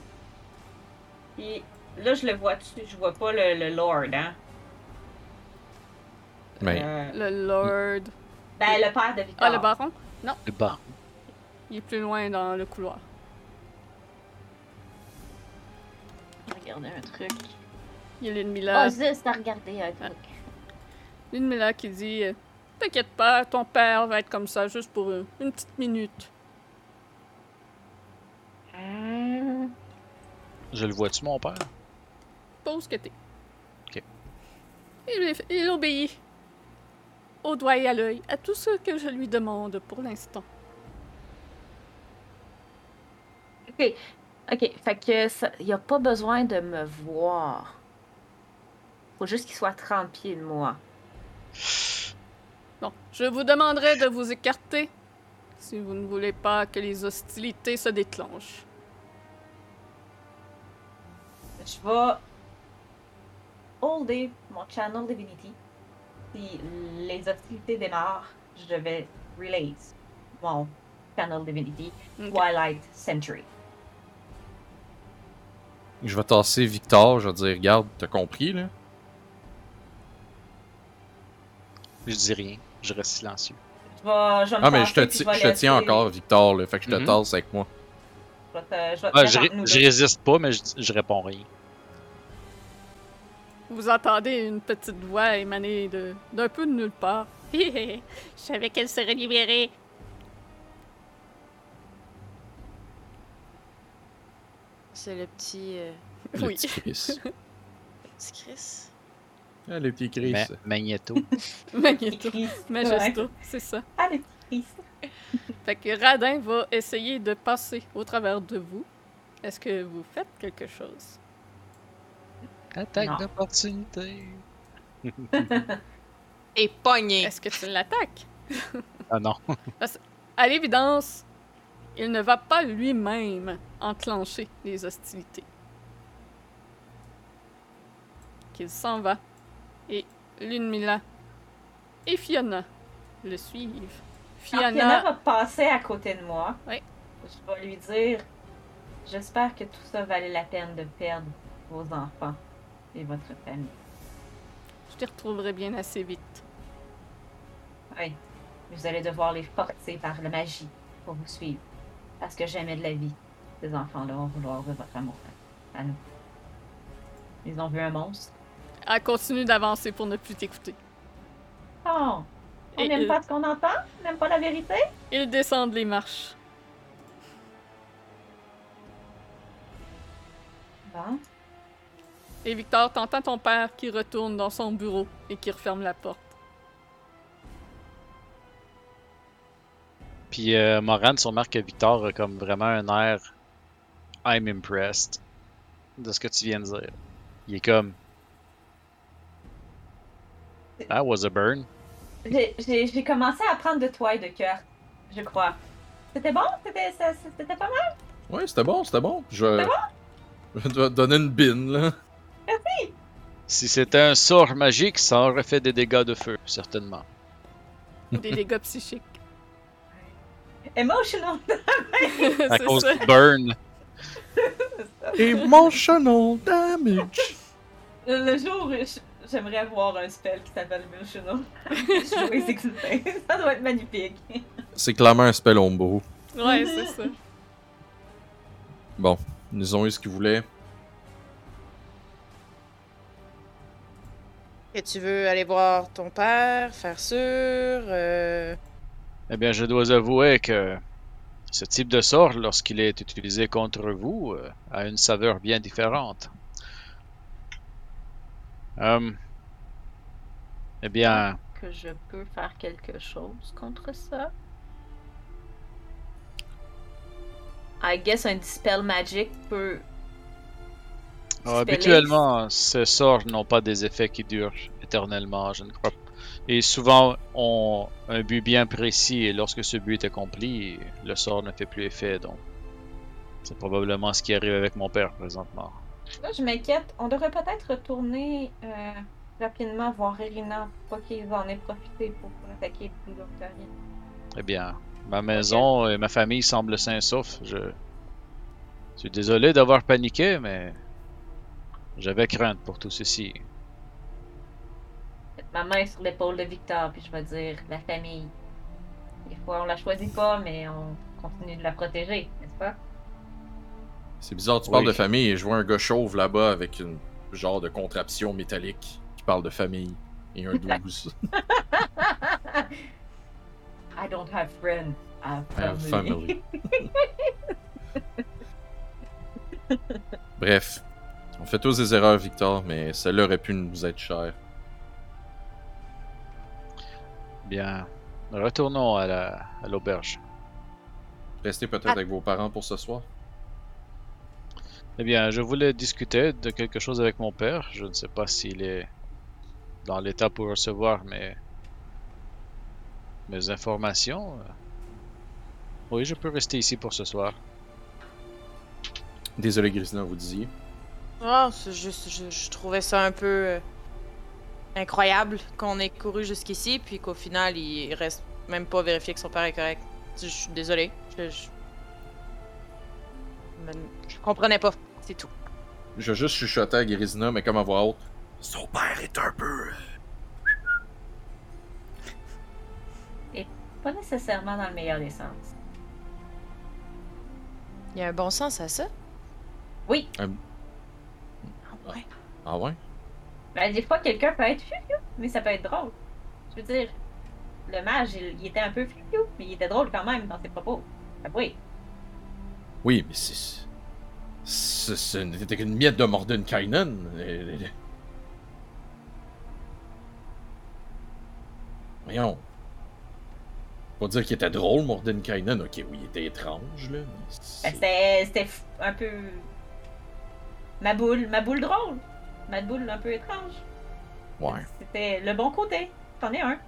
Puis là, je le vois dessus. Je vois pas le, le Lord, hein? Mais Euh, Le Lord. ben, le père de Victor. Ah, le baron? Le bas. Il est plus loin dans le couloir. Regarder un truc. Il y a l'ennemi Oh, là. juste à regarder un truc. L'ennemi là qui dit euh, T'inquiète pas, ton père va être comme ça juste pour euh, une petite minute. Hum, Je le vois-tu, mon père? Pose que t'es. Ok. Il, il obéit. Au doigt et à l'œil, à tout ce que je lui demande pour l'instant. Ok, fait que ça, il a pas besoin de me voir. Faut juste qu'il soit 30 pieds de moi. Bon, je vous demanderai de vous écarter si vous ne voulez pas que les hostilités se déclenchent. Je vais holder mon channel divinity. Si les hostilités démarrent, je vais release mon channel divinity Ok. Twilight Century. Je vais tasser Victor, je vais dire, regarde, t'as compris, là? Je dis rien. Je reste silencieux. Je vais, je vais me Ah, mais je te, ti- tiens encore, Victor, là. Fait que je te Mhm. tasse avec moi. Je vais te, je vais te Ah, je, ré- je résiste pas, mais je, je réponds rien. Vous entendez une petite voix émaner de- d'un peu de nulle part. Je savais qu'elle serait libérée. C'est le petit, euh, Le Oui. petit Chris. petit Chris. Ah, les petits Chris. Ma- Magneto. Magneto. Majesto, Ouais. c'est ça. Ah, le petit Chris. Fait que Radin va essayer de passer au travers de vous. Est-ce que vous faites quelque chose? Attaque d'opportunité. Et pogné. Est-ce que tu l'attaques? Ah non. À l'évidence, il ne va pas lui-même enclencher les hostilités. Qu'il s'en va. Et Lunmila et Fiona le suivent. Fiona, va passer à côté de moi. Oui. Je vais lui dire J'espère que tout ça valait la peine de perdre vos enfants et votre famille. je te retrouverai bien assez vite. Oui. Vous allez devoir les forcer par la magie pour vous suivre. Parce que jamais de la vie, ces enfants-là vont vouloir de votre amour à nous. Ils ont vu un monstre. Elle continue d'avancer pour ne plus t'écouter. Oh! On n'aime il- pas ce qu'on entend? On n'aime pas la vérité? Ils descendent les marches. Bon. Et Victor, t'entends ton père qui retourne dans son bureau et qui referme la porte. Puis euh, Moran, tu remarques que Victor a comme vraiment un air I'm impressed de ce que tu viens de dire. Il est comme That was a burn. J'ai- commencé à prendre de toi et de cœur, je crois. C'était bon? C'était c'était pas mal? Ouais, c'était bon, c'était bon. Je... je vais te donner une bine, là. Si c'était un sort magique, ça aurait fait des dégâts de feu, certainement. Des dégâts psychiques. Emotional! À C'est cause ça. du burn. Emotional damage. Le, le jour où j'aimerais avoir un spell qui s'appelle Emotional, je vais exécuter. Ça doit être magnifique. C'est clairement un spell homebrew. Ouais, c'est ça. Bon, ils ont eu ce qu'ils voulaient. Et tu veux aller voir ton père, faire sûr. euh, Eh bien, je dois avouer que ce type de sort, lorsqu'il est utilisé contre vous, euh, a une saveur bien différente. Hum. eh bien, Que je peux faire quelque chose contre ça? I guess un dispel magic peut. Ah, habituellement, ces sorts n'ont pas des effets qui durent éternellement, je ne crois pas. Et souvent ont un but bien précis, et lorsque ce but est accompli, le sort ne fait plus effet, donc c'est probablement ce qui arrive avec mon père présentement. Là, je m'inquiète. On devrait peut-être retourner euh, rapidement voir Irina pour pas qu'ils en aient profité pour attaquer plus Doctorien. Eh bien, ma maison et ma famille semblent sains saufs. Je suis désolé d'avoir paniqué, mais j'avais crainte pour tout ceci. Ma main sur l'épaule de Victor, puis je vais dire la famille. Des fois, on la choisit pas, mais on continue de la protéger, n'est-ce pas? C'est bizarre, tu Oui. parles de famille et je vois un gars chauve là-bas avec une genre de contraption métallique qui parle de famille et un 12. I don't have friends. I have I have family. family. Bref, on fait tous des erreurs, Victor, mais celle-là aurait pu nous être chère. Bien, retournons à la- à l'auberge. Restez peut-être Ah. avec vos parents pour ce soir. Eh bien, je voulais discuter de quelque chose avec mon père. Je ne sais pas s'il est dans l'état pour recevoir mes, mes informations. Oui, je peux rester ici pour ce soir. Désolé, Grisina, vous disiez. Ah, c'est juste, je, je trouvais ça un peu euh, incroyable qu'on ait couru jusqu'ici, puis qu'au final, il reste même pas vérifié que son père est correct. Je suis désolée. Je, je... Comprenais pas, c'est tout. Je vais juste chuchoter à Grisina, mais comme à voix haute. Son père est un peu. Pas nécessairement dans le meilleur des sens. Il y a un bon sens à ça? Oui, Ah ouais. Ah ouais? Ben, des fois, quelqu'un peut être fiu mais ça peut être drôle. Je veux dire, le mage, il, il était un peu fiu mais il était drôle quand même dans ses propos. Ah oui. Oui, mais c'est. Ce n'était qu'une miette de Mordenkainen. Voyons. Pas dire qu'il était drôle, Mordenkainen. Ok, oui, il était étrange, là. Ben, C'était un peu. Ma boule, ma boule drôle. Ma boule un peu étrange. Ouais. C'était le bon côté. C'en est un.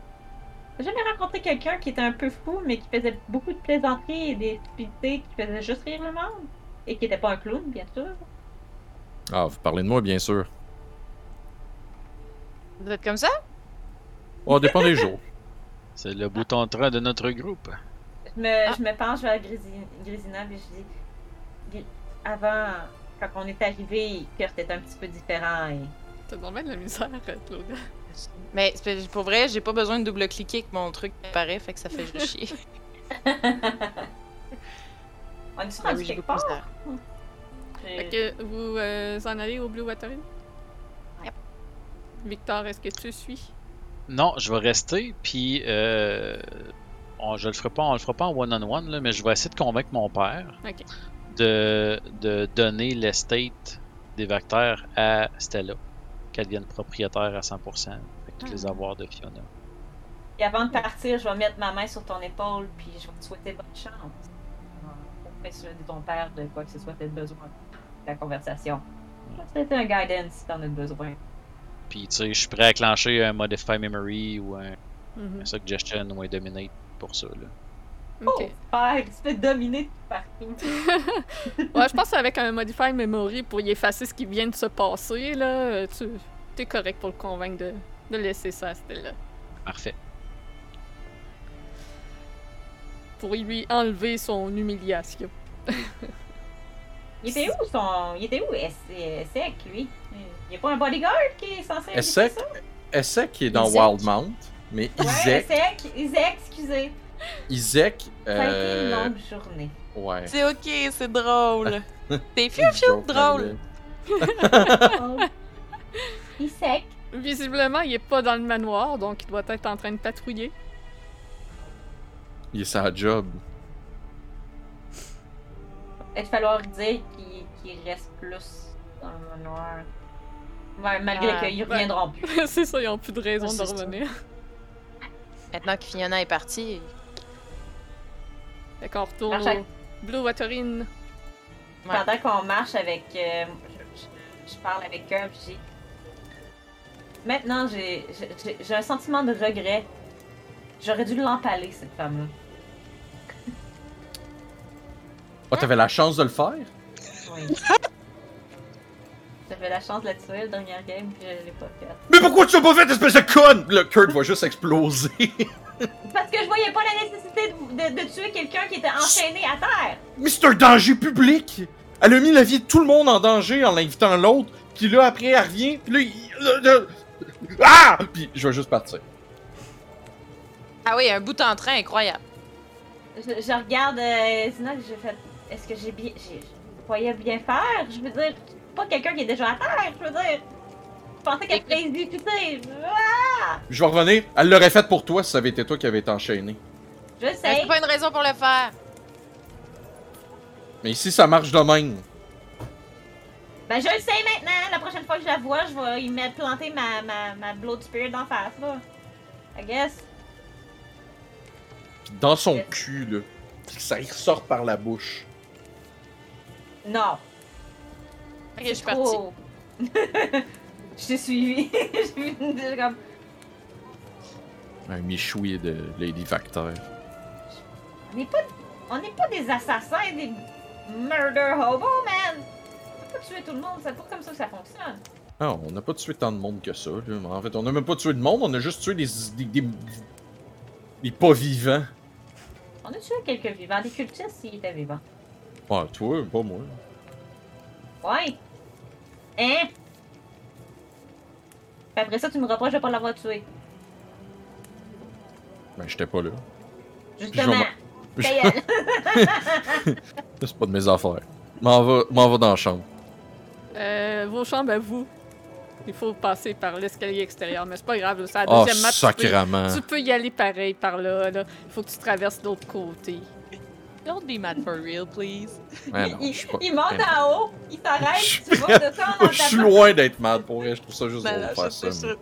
J'ai jamais rencontré quelqu'un qui était un peu fou, mais qui faisait beaucoup de plaisanteries et des stupidités, qui faisait juste rire le monde. Et qui était pas un clown, bien sûr. Ah, vous parlez de moi, bien sûr. Vous êtes comme ça? Oh, dépend des jours. C'est le bouton de train de notre groupe. Je me, Ah. je me penche vers Grisi- Grisina et je dis Avant, quand on est arrivé, Kurt était un petit peu différent. Et... T'as vraiment de la misère, Claude. Mais c'est- pour vrai, j'ai pas besoin de double-cliquer que mon truc apparaît, fait que ça fait juste chier. on est Ah rendu quelque part. Fait que vous euh, en allez au Blue Watery? Yep. Victor, est-ce que tu suis? Non, je vais rester, puis euh, on, je le ferai pas, on le fera pas en one-on-one, là, mais je vais essayer de convaincre mon père Ok. De, de donner l'estate des Vactères à Stella, qu'elle devienne propriétaire à 100%, avec tous les Ah. avoirs de Fiona. Et avant de partir, je vais mettre ma main sur ton épaule, puis je vais te souhaiter bonne chance. Pour persuader ton père de quoi que ce soit t'aies besoin de la conversation. Je vais te souhaiter un guidance si t'en as besoin. Puis, tu sais, je suis prêt à clencher un Modify Memory ou un, Mhm. un Suggestion ou un Dominate pour ça. Là. Ok. Oh, père, tu te fais dominer partout. Ouais, je pense qu'avec un Modify Memory pour y effacer ce qui vient de se passer, là, tu es correct pour le convaincre de, de laisser ça à Stella. Parfait. Pour lui enlever son humiliation. Il était où son. Il était où Es- Sec, lui? Il n'y a pas un bodyguard qui est censé. Essek? Essek qui est dans Isaac. Wildmount, mais Ouais, Isaac, Essek, Isaac, excusez. Isaac, Ça a été une euh, longue journée. ouais. C'est ok, c'est drôle. C'est fiu fiu drôle. Oh. Isaac, Visiblement, il est pas dans le manoir, donc il doit être en train de patrouiller. Il est sa job. il va falloir dire qu'il reste plus dans le manoir. Ouais, malgré Ah, qu'ils ben- reviendront plus. c'est ça, ils ont plus de raison de ça. revenir. Maintenant que Fiona est partie, Fait qu'on retourne Marche au Blue Waterine. Ouais. Pendant qu'on marche avec. euh, je, je- je parle avec Kurt, je dis. Maintenant, j'ai j'ai- j'ai un sentiment de regret. J'aurais dû l'empaler, cette femme-là. Oh, t'avais la chance de le faire? Oui. J'avais la chance de la tuer le dernier game, puis je l'ai pas fait. Mais pourquoi tu l'as pas fait, espèce de conne? Le Kurt va juste exploser. Parce que je voyais pas la nécessité de, de- de tuer quelqu'un qui était enchaîné à terre. Mais c'est un danger public! Elle a mis la vie de tout le monde en danger en l'invitant l'autre, puis là, après, elle revient, puis là, il- là, là- Ah! Puis je vais juste partir. Ah oui, un bout en train incroyable. je, je regarde euh, Zina, j'ai fait. Est-ce que j'ai bien. J'ai, je voyais bien faire? Je veux dire, pas quelqu'un qui est déjà à terre, je veux dire. Je pensais qu'elle serait exécutée. Ah! Je vais revenir. Elle l'aurait fait pour toi si ça avait été toi qui avais été enchaîné. Je sais. C'est pas une raison pour le faire. Mais ici, ça marche de même. Ben, je le sais maintenant. La prochaine fois que je la vois, je vais y mettre planter ma, ma, ma Blood Spirit d'en face, là. I guess. Dans son Yes. cul, là. puis que ça y ressort par la bouche. Non. Ok, je suis partie. trop- je t'ai suivi. J'ai comme. Un michoui de Lady Factor. On n'est pas, on n'est pas des assassins, des murder hobos, man! On peut pas tuer tout le monde, c'est pas comme ça que ça fonctionne. Non, on n'a pas tué tant de monde que ça. Là. En fait, on n'a même pas tué de monde, on a juste tué des. des, des, des pas vivants. On a tué quelques vivants, des cultistes s'ils étaient vivants. Ouais, toi, pas moi. Ouais! Hein? Puis après ça, tu me reproches de pas l'avoir tué. Ben, j'étais pas là. Justement! Je. C'est pas de mes affaires. M'en va, dans la chambre. Euh, vos chambres à vous. Il faut passer par l'escalier extérieur, mais c'est pas grave, c'est la Oh, deuxième map. tu peux- sacrament. Tu peux y aller pareil par là, là. Il faut que tu traverses de l'autre côté. Don't be mad for real, please. Ouais, non, il, pas- monte en haut, il s'arrête, Je tu vas de ça en Je suis loin d'être mad pour vrai, je trouve ça juste Ben drôle de faire ça. mais-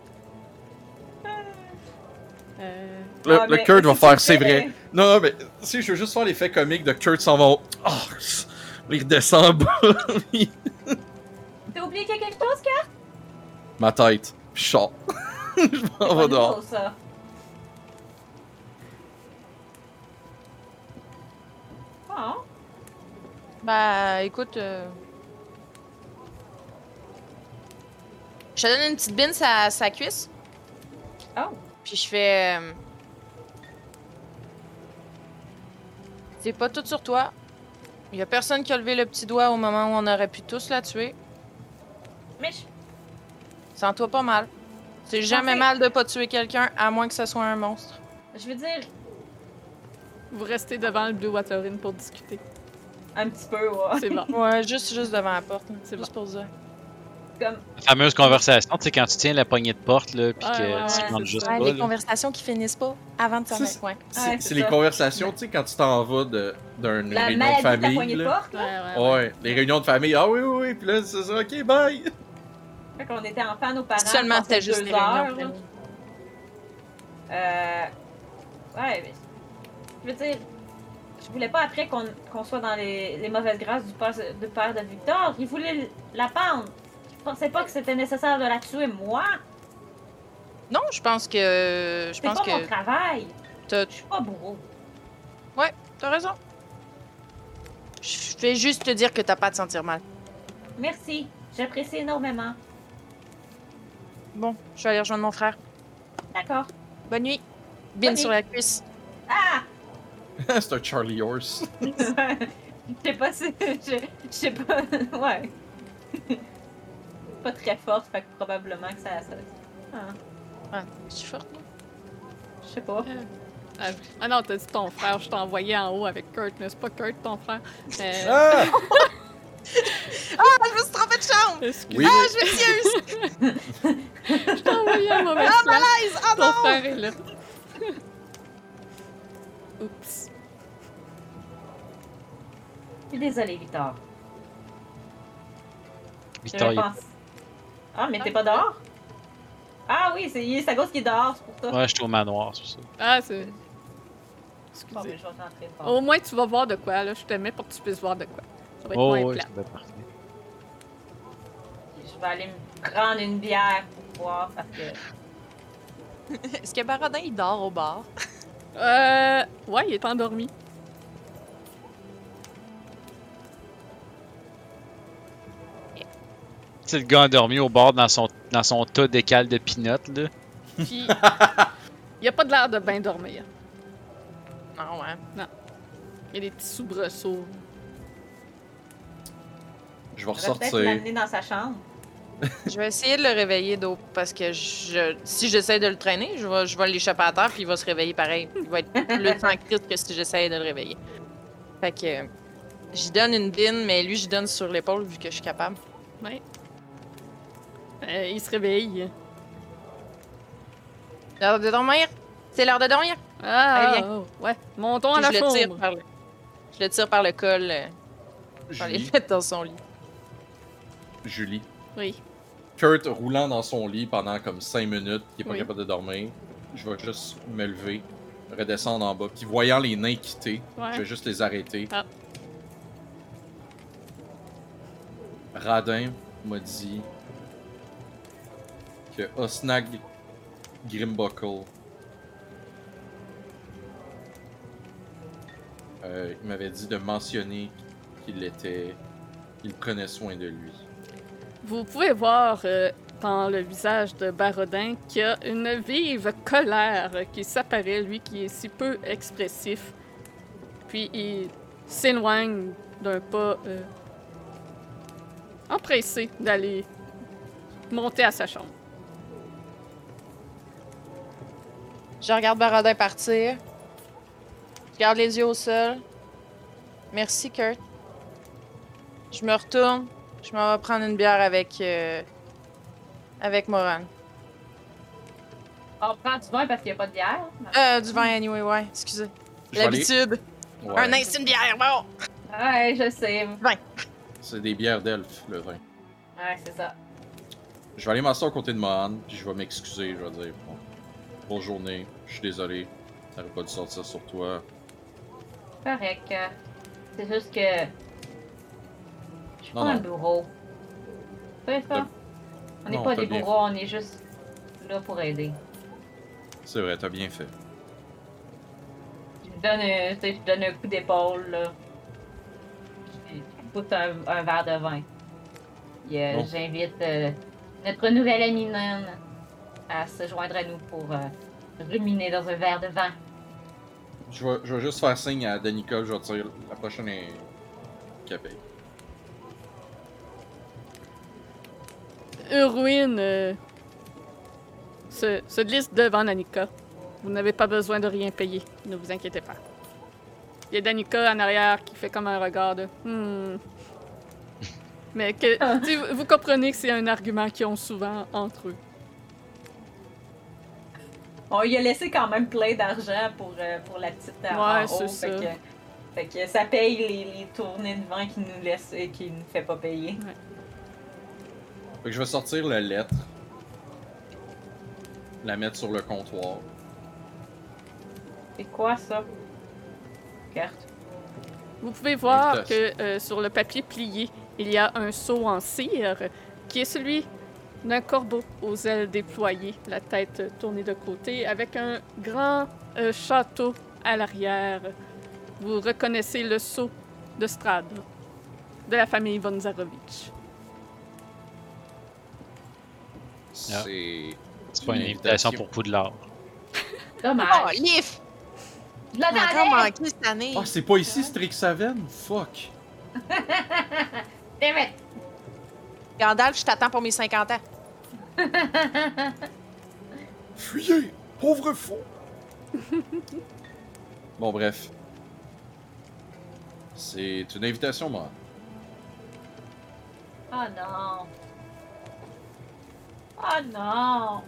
Euh, Le, Ah, le Kurt va faire, c'est vrai. Non, non, mais si je veux juste faire l'effet comique de Kurt s'en va. Oh, il redescend en bas. T'as oublié quelque chose, Kat? Ma tête. Puis je m'en vais dehors. ça. Bah, écoute. euh, Je te donne une petite bine sa, sa cuisse. Oh. Puis je fais. euh, C'est pas tout sur toi. Il y a personne qui a levé le petit doigt au moment où on aurait pu tous la tuer. Mais je... Sens-toi pas mal. C'est jamais mal de pas tuer quelqu'un, à moins que ce soit un monstre. je veux dire, vous restez devant le Blue Water Inn pour discuter. un petit peu, ouais. C'est bon. Ouais, juste, juste devant la porte. C'est juste pour dire. Comme, La fameuse conversation, tu sais, quand tu tiens la pognée de porte, là, puis Ouais, que ouais, tu ouais, juste ça. Ouais, pas, les là. conversations qui finissent pas avant de s'en. C'est c'est les conversations, tu sais, quand tu t'en vas de- d'une la réunion de de la famille. poignée de là. porte, Ouais, là. ouais, ouais. Ouais, les réunions de famille. Ah oui, oui, oui. Puis là, c'est ça. Ok, bye. Fait qu'on était enfants, nos parents. Seulement c'était juste deux les heures, famille. Euh. Ouais, mais. Je veux dire. Je voulais pas après qu'on soit dans les, les mauvaises grâces du père, du père de Victor. Il voulait la pendre. Je pensais pas que c'était nécessaire de la tuer, moi. Non, je pense que. Je C'est pense pas mon que. travail. t'as- Je suis pas bourreau. T'as raison. Je fais juste te dire que t'as pas à te sentir mal. Merci. J'apprécie énormément. Bon, je vais aller rejoindre mon frère. D'accord. Bonne nuit. Bonne sur nuit. la cuisse. Ah! c'est un Charlie Horse. Je sais pas si. Je je sais pas. Ouais. pas très forte, fait que probablement que ça. ça... Ah, Ouais, je suis forte. je sais pas. Ah, ah non, t'as dit ton frère, je t'ai envoyé en haut avec Kurt, mais c'est pas Kurt ton frère? Euh, Ah! Ah, je me suis trompée de chambre! excusez, Oui. Ah, je m'excuse! je t'ai envoyé mauvaise Ah, malaise! Ah Ton non! frère est là. Oups. Suis désolée, Victor. Victor, il Ah, mais t'es pas dehors? Ah oui, c'est sa gosse qui est dehors, c'est pour ça. Ouais, je suis au manoir, c'est ça. Ah, c'est. Bon, Excusez. ben, je vais rentrer fort. Au moins, tu vas voir de quoi, là. Je te mets pour que tu puisses voir de quoi. Ça va être Oh, moins ouais, plat. c'est bien parfait. Je vais aller me prendre une bière pour boire parce que. Est-ce que Baradin, il dort au bar? Euh. Ouais, il est endormi. C'est le gars endormi au bord dans son, dans son tas d'écale de peanuts, là. Puis. il a pas de l'air de bien dormir. Non, ouais. Il y a des petits soubresauts. Je vais Je peut-être ressortir. l'amener dans sa chambre. Je vais essayer de le réveiller d'eau parce que je, si j'essaie de le traîner, je vais, je vais l'échapper à terre puis il va se réveiller pareil. Il va être plus en crise que si j'essaie de le réveiller. Fait que j'y donne une bine, mais lui, j'y donne sur l'épaule vu que je suis capable. Ouais. Euh, il se réveille. L'heure de dormir? C'est l'heure de dormir? Ah, Allez, ouais. Montons à la je, le tire chambre. par le, je le tire par le col euh, pour aller Julie, le mettre dans son lit. Julie. Oui. Kurt roulant dans son lit pendant comme 5 minutes, qui est pas Oui. capable de dormir. Je vais juste me lever, redescendre en bas, puis voyant les nains quitter, Ouais. je vais juste les arrêter. Ah. Radin m'a dit Osnag Grimbuckle euh, il m'avait dit de mentionner qu'il était qu'il prenait soin de lui. Vous pouvez voir euh, dans le visage de Barodin qu'il y a une vive colère qui s'apparaît, lui qui est si peu expressif. Puis il s'éloigne d'un pas euh, empressé d'aller monter à sa chambre. Je regarde Baradin partir. Je garde les yeux au sol. Merci, Kurt. Je me retourne. Je m'en vais prendre une bière avec. euh, avec Moran. On prend du vin parce qu'il n'y a pas de bière. Euh, du vin, anyway, ouais. Excusez. Je vais aller- L'habitude. Ouais. Un une bière, bon! Ouais, je sais. C'est des bières d'elfe, le vin. Ouais, c'est ça. Je vais aller m'asseoir à côté de Mohan, puis je vais m'excuser, je vais dire bon, bonne journée, je suis désolé, ça aurait pas dû sortir sur toi. Correct. euh, C'est juste que. Je suis Non, pas un non. bourreau. C'est ça? On n'est pas des bourreaux, on est juste là pour aider. C'est vrai, t'as bien fait. Je lui donne, un- tu sais, je donne un coup d'épaule, là. Je pousse un, un verre de vin. Puis, euh, Bon. j'invite euh, notre nouvelle amie naine à se joindre à nous pour euh, ruminer dans un verre de vin. Je vais, je vais juste faire signe à Danica, je vais dire la prochaine est capée. Urwin euh, se, se glisse devant Danica. Vous n'avez pas besoin de rien payer, ne vous inquiétez pas. Il y a Danica en arrière qui fait comme un regard de Hmm. Mais que, vous- vous comprenez que c'est un argument qu'ils ont souvent entre eux. On lui a laissé quand même plein d'argent pour, euh, pour la petite euh, en Ouais, haut. fait ça. Que, fait que ça paye les, les tournées de vin qu'il nous laisse et qu'il nous fait pas payer. Fait que je vais sortir la lettre, la mettre sur le comptoir. C'est quoi ça? Carte. Vous pouvez voir que euh, sur le papier plié, il y a un seau en cire qui est celui d'un corbeau aux ailes déployées, la tête tournée de côté, avec un grand euh, château à l'arrière. Vous reconnaissez le sceau de Strad, de la famille von Zarovich. C'est. C'est pas une invitation pour Poudlard. Dommage. Oh, Lif! Je On a encore l'attendais! manqué cette année. Ah, c'est pas ici Strixhaven? Fuck! Damn it! Gandalf, je t'attends pour mes 50 ans. Fuyez! Pauvre fou! bon, bref. C'est une invitation, moi. Oh non! Oh non!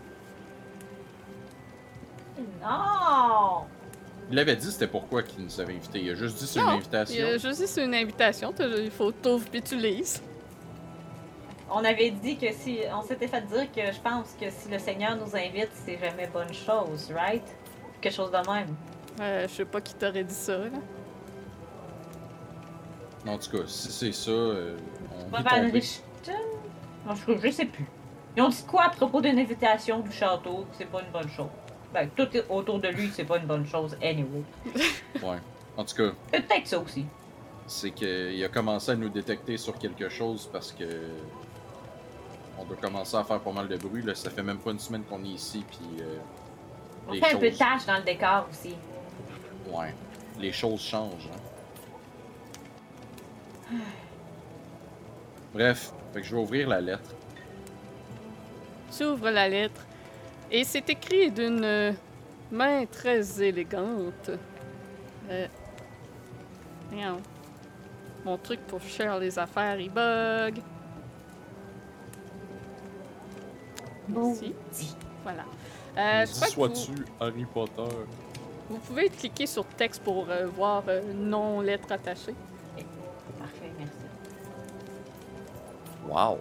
Non! Il l'avait dit c'était pourquoi qu'il nous avait invités. Il a juste dit c'est une Non, invitation. Il a juste dit c'est une invitation, il faut t'ouvres puis tu lises. On avait dit que si. On s'était fait dire que je pense que si le Seigneur nous invite, c'est jamais bonne chose, right? Quelque chose de même. Euh, je sais pas qui t'aurait dit ça, là. En tout cas, si c'est ça, euh, on? Non, je, je sais plus. Ils ont dit quoi à propos d'une invitation du château? que C'est pas une bonne chose. Ben, tout autour de lui, c'est pas une bonne chose, anyway. Ouais. En tout cas, peut-être ça aussi. c'est qu'il a commencé à nous détecter sur quelque chose parce que on doit commencer à faire pas mal de bruit. Là. Ça fait même pas une semaine qu'on est ici, puis euh, On fait un peu de tâche dans le décor aussi. Ouais. Les choses changent. hein. Bref, fait que je vais ouvrir la lettre. Tu ouvres la lettre et c'est écrit d'une euh, main très élégante. Euh... Mon truc pour faire les affaires, il bug. Ici. Voilà. Euh, vous, Sois-tu Harry Potter? vous pouvez cliquer sur texte pour euh, voir euh, non lettre attachée. Parfait, merci. Wow.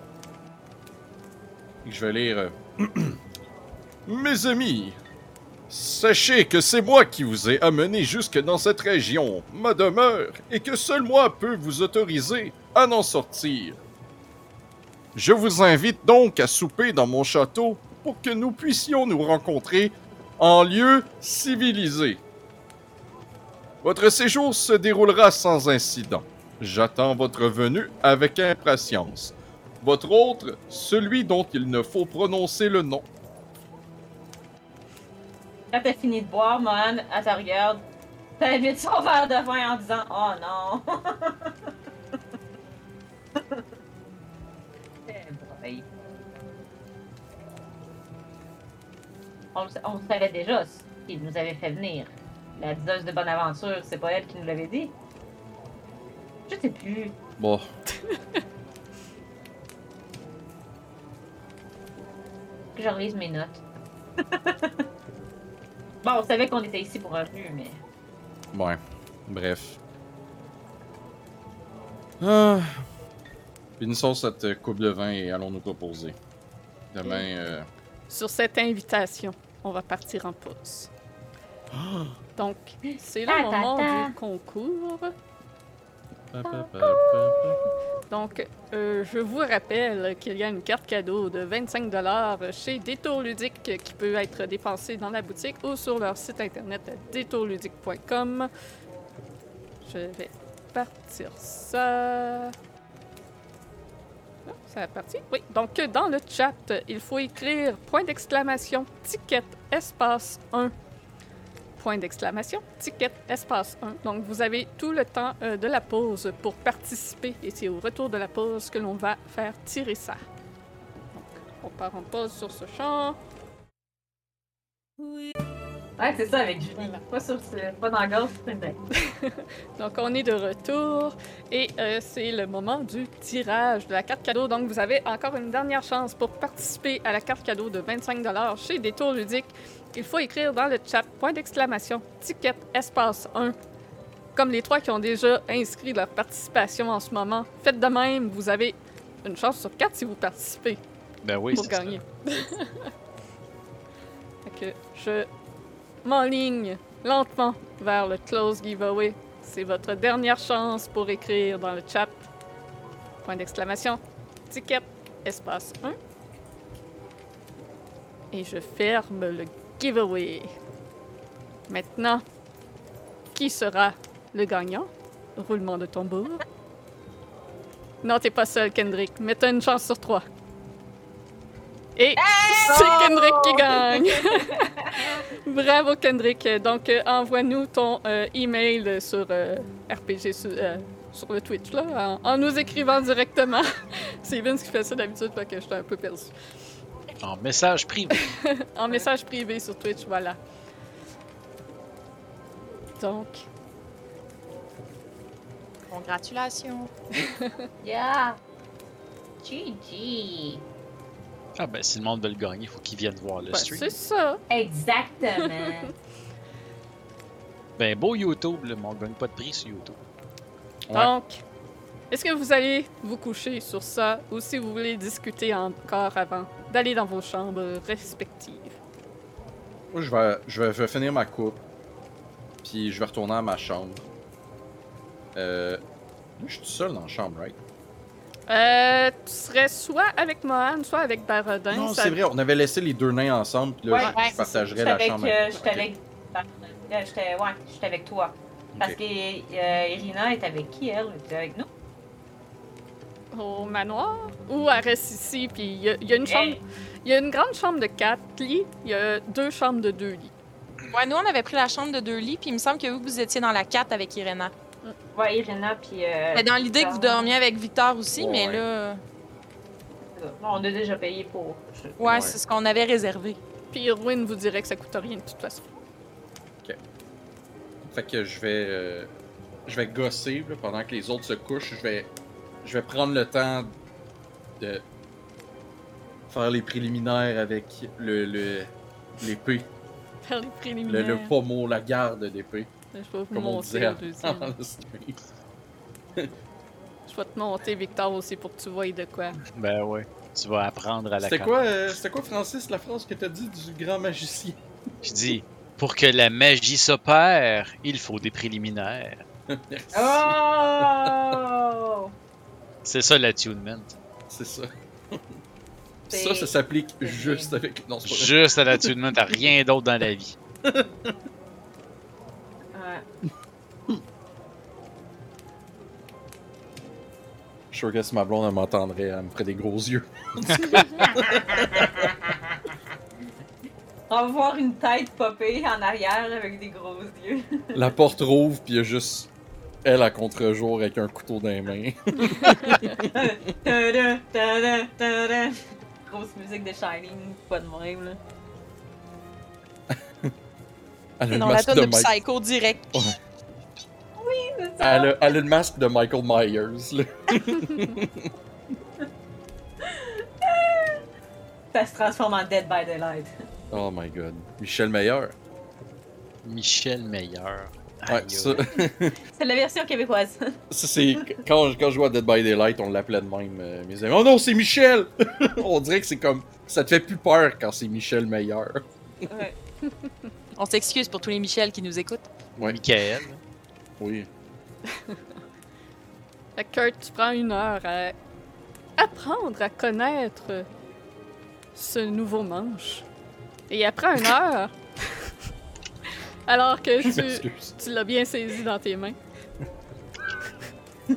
Je vais lire. euh, Mes amis, sachez que c'est moi qui vous ai amené jusque dans cette région, ma demeure, et que seul moi peux vous autoriser à n'en sortir. Je vous invite donc à souper dans mon château pour que nous puissions nous rencontrer en lieu civilisé. Votre séjour se déroulera sans incident. J'attends votre venue avec impatience. Votre autre, celui dont il ne faut prononcer le nom. Quand fini de boire, Mohan, regarde. T'invites son verre de en disant Oh non! On, savait déjà, ce qui nous avait fait venir. La diseuse de bonne aventure, c'est pas elle qui nous l'avait dit? Je sais plus. Bon, Que je relise mes notes. bon, on savait qu'on était ici pour un but, mais. ouais. Bref. Ah. Finissons cette coupe de vin et allons nous reposer. Demain, euh, Sur cette invitation, on va partir en pause. Donc, c'est le moment du concours. Donc, euh, je vous rappelle qu'il y a une carte cadeau de 25 chez Détour Ludique qui peut être dépensée dans la boutique ou sur leur site internet détourludique.com. Je vais partir ça. Ça? Oui. Donc, dans le chat, il faut écrire point d'exclamation ticket espace 1 point d'exclamation, ticket, espace 1. Donc, vous avez tout le temps euh, de la pause pour participer et c'est au retour de la pause que l'on va faire tirer ça. Donc, on part en pause sur ce champ. Ouais, c'est ça avec Julie. Voilà. Pas, sur, ce- pas dans la gorge. Donc, on est de retour et euh, c'est le moment du tirage de la carte cadeau. Donc, vous avez encore une dernière chance pour participer à la carte cadeau de 25 chez Détour Ludique. Il faut écrire dans le chat point d'exclamation ticket espace 1. Comme les trois qui ont déjà inscrit leur participation en ce moment, faites de même, vous avez une chance sur quatre si vous participez Ben oui, pour c'est ça. gagner. fait que je m'enligne lentement vers le close giveaway. C'est votre dernière chance pour écrire dans le chat. Point d'exclamation. Ticket, espace 1. Et je ferme le giveaway. Maintenant, qui sera le gagnant? Roulement de tambour. Non, t'es pas seul, Kendrick, t'as une chance sur trois. Et c'est Kendrick qui gagne! Bravo, Kendrick. Donc, euh, envoie-nous ton euh, email sur euh, RPG sur, euh, sur le Twitch, là, en, en nous écrivant directement. c'est Vince qui fait ça d'habitude, fait que j'étais un peu perdu. En message privé. En message privé sur Twitch, voilà. Donc, Congratulations. Yeah! GG! Ah ben, si le monde veut le gagner, il faut qu'ils viennent voir le ben, stream. c'est ça. Exactement! Ben, beau YouTube, mais on gagne pas de prix sur YouTube. Ouais. Donc, est-ce que vous allez vous coucher sur ça ou si vous voulez discuter encore avant d'aller dans vos chambres respectives? Moi, je vais, je, vais, je vais finir ma coupe. Puis je vais retourner à ma chambre. Euh. Moi, je suis tout seul dans la chambre, right? Euh, tu serais soit avec Mohan, soit avec Barodin. non, ça- c'est vrai, on avait laissé les deux nains ensemble. Puis là, Ouais, je- ouais, je, partagerais J'étais la avec, chambre. euh, j'étais Ok. avec. euh, J'étais, ouais, j'étais avec toi. Parce que euh, Irina est avec qui, elle? Elle était avec nous? au manoir ou elle reste ici. Puis il y, a- il y a une chambre, Hey, il y a une grande chambre de quatre lits. Il y a deux chambres de deux lits. Ouais, nous, on avait pris la chambre de deux lits, puis il me semble que vous, vous étiez dans la 4 avec Irena. Ouais, Irina, puis. Euh, Mais dans l'idée que vous dormiez avec Victor aussi, Ouais, mais là. On a déjà payé pour. Ouais, Ouais. c'est ce qu'on avait réservé. Puis Irwin vous dirait que ça coûte rien de toute façon. Fait que je vais. euh, je vais gosser là, pendant que les autres se couchent. Je vais. Je vais prendre le temps de faire les préliminaires avec le. le l'épée. Faire les Le, préliminaires. le pommeau, la garde d'épée. Je vais vous Comme on monter disait au avant deuxième. le stream. Je vais te monter, Victor, aussi, pour que tu vois de quoi. Ben ouais. Tu vas apprendre à la C'était quoi, euh, c'était quoi, Francis, la phrase que t'as dit du grand magicien? Je dis, pour que la magie s'opère, il faut des préliminaires. Merci. Oh! C'est ça l'attunement. C'est ça. Ça, ça s'applique juste avec. Non, c'est pas vrai. Juste à l'attunement, t'as rien d'autre dans la vie. Ouais. Je suis sûr que si ma blonde m'entendrait, elle me ferait des gros yeux. On va voir une tête popée en arrière avec des gros yeux. La porte rouvre, puis il y a juste elle à contre-jour avec un couteau dans les mains. Grosse musique de Shining, pas de même là. Elle a le la masque tonne de de Mike. Psycho direct. Ouais. C'est ça. Elle a, elle a le masque de Michael Myers. Là. Ça se transforme en Dead by Daylight. Oh my god. Michel Meilleur. Michel Meilleur. Ouais, ça. C'est la version québécoise. ça, c'est. Quand, quand je jouais à Dead by Daylight, on l'appelait de même. euh, mes amis. Oh non, c'est Michel! on dirait que c'est comme. Ça te fait plus peur quand c'est Michel Meilleur. Ouais. On s'excuse pour tous les Michel qui nous écoutent. Ouais. Michael. Oui. Fait que Kurt, tu prends une heure à apprendre à connaître ce nouveau manche. Et après une heure, alors que tu, l'as bien saisi dans tes mains,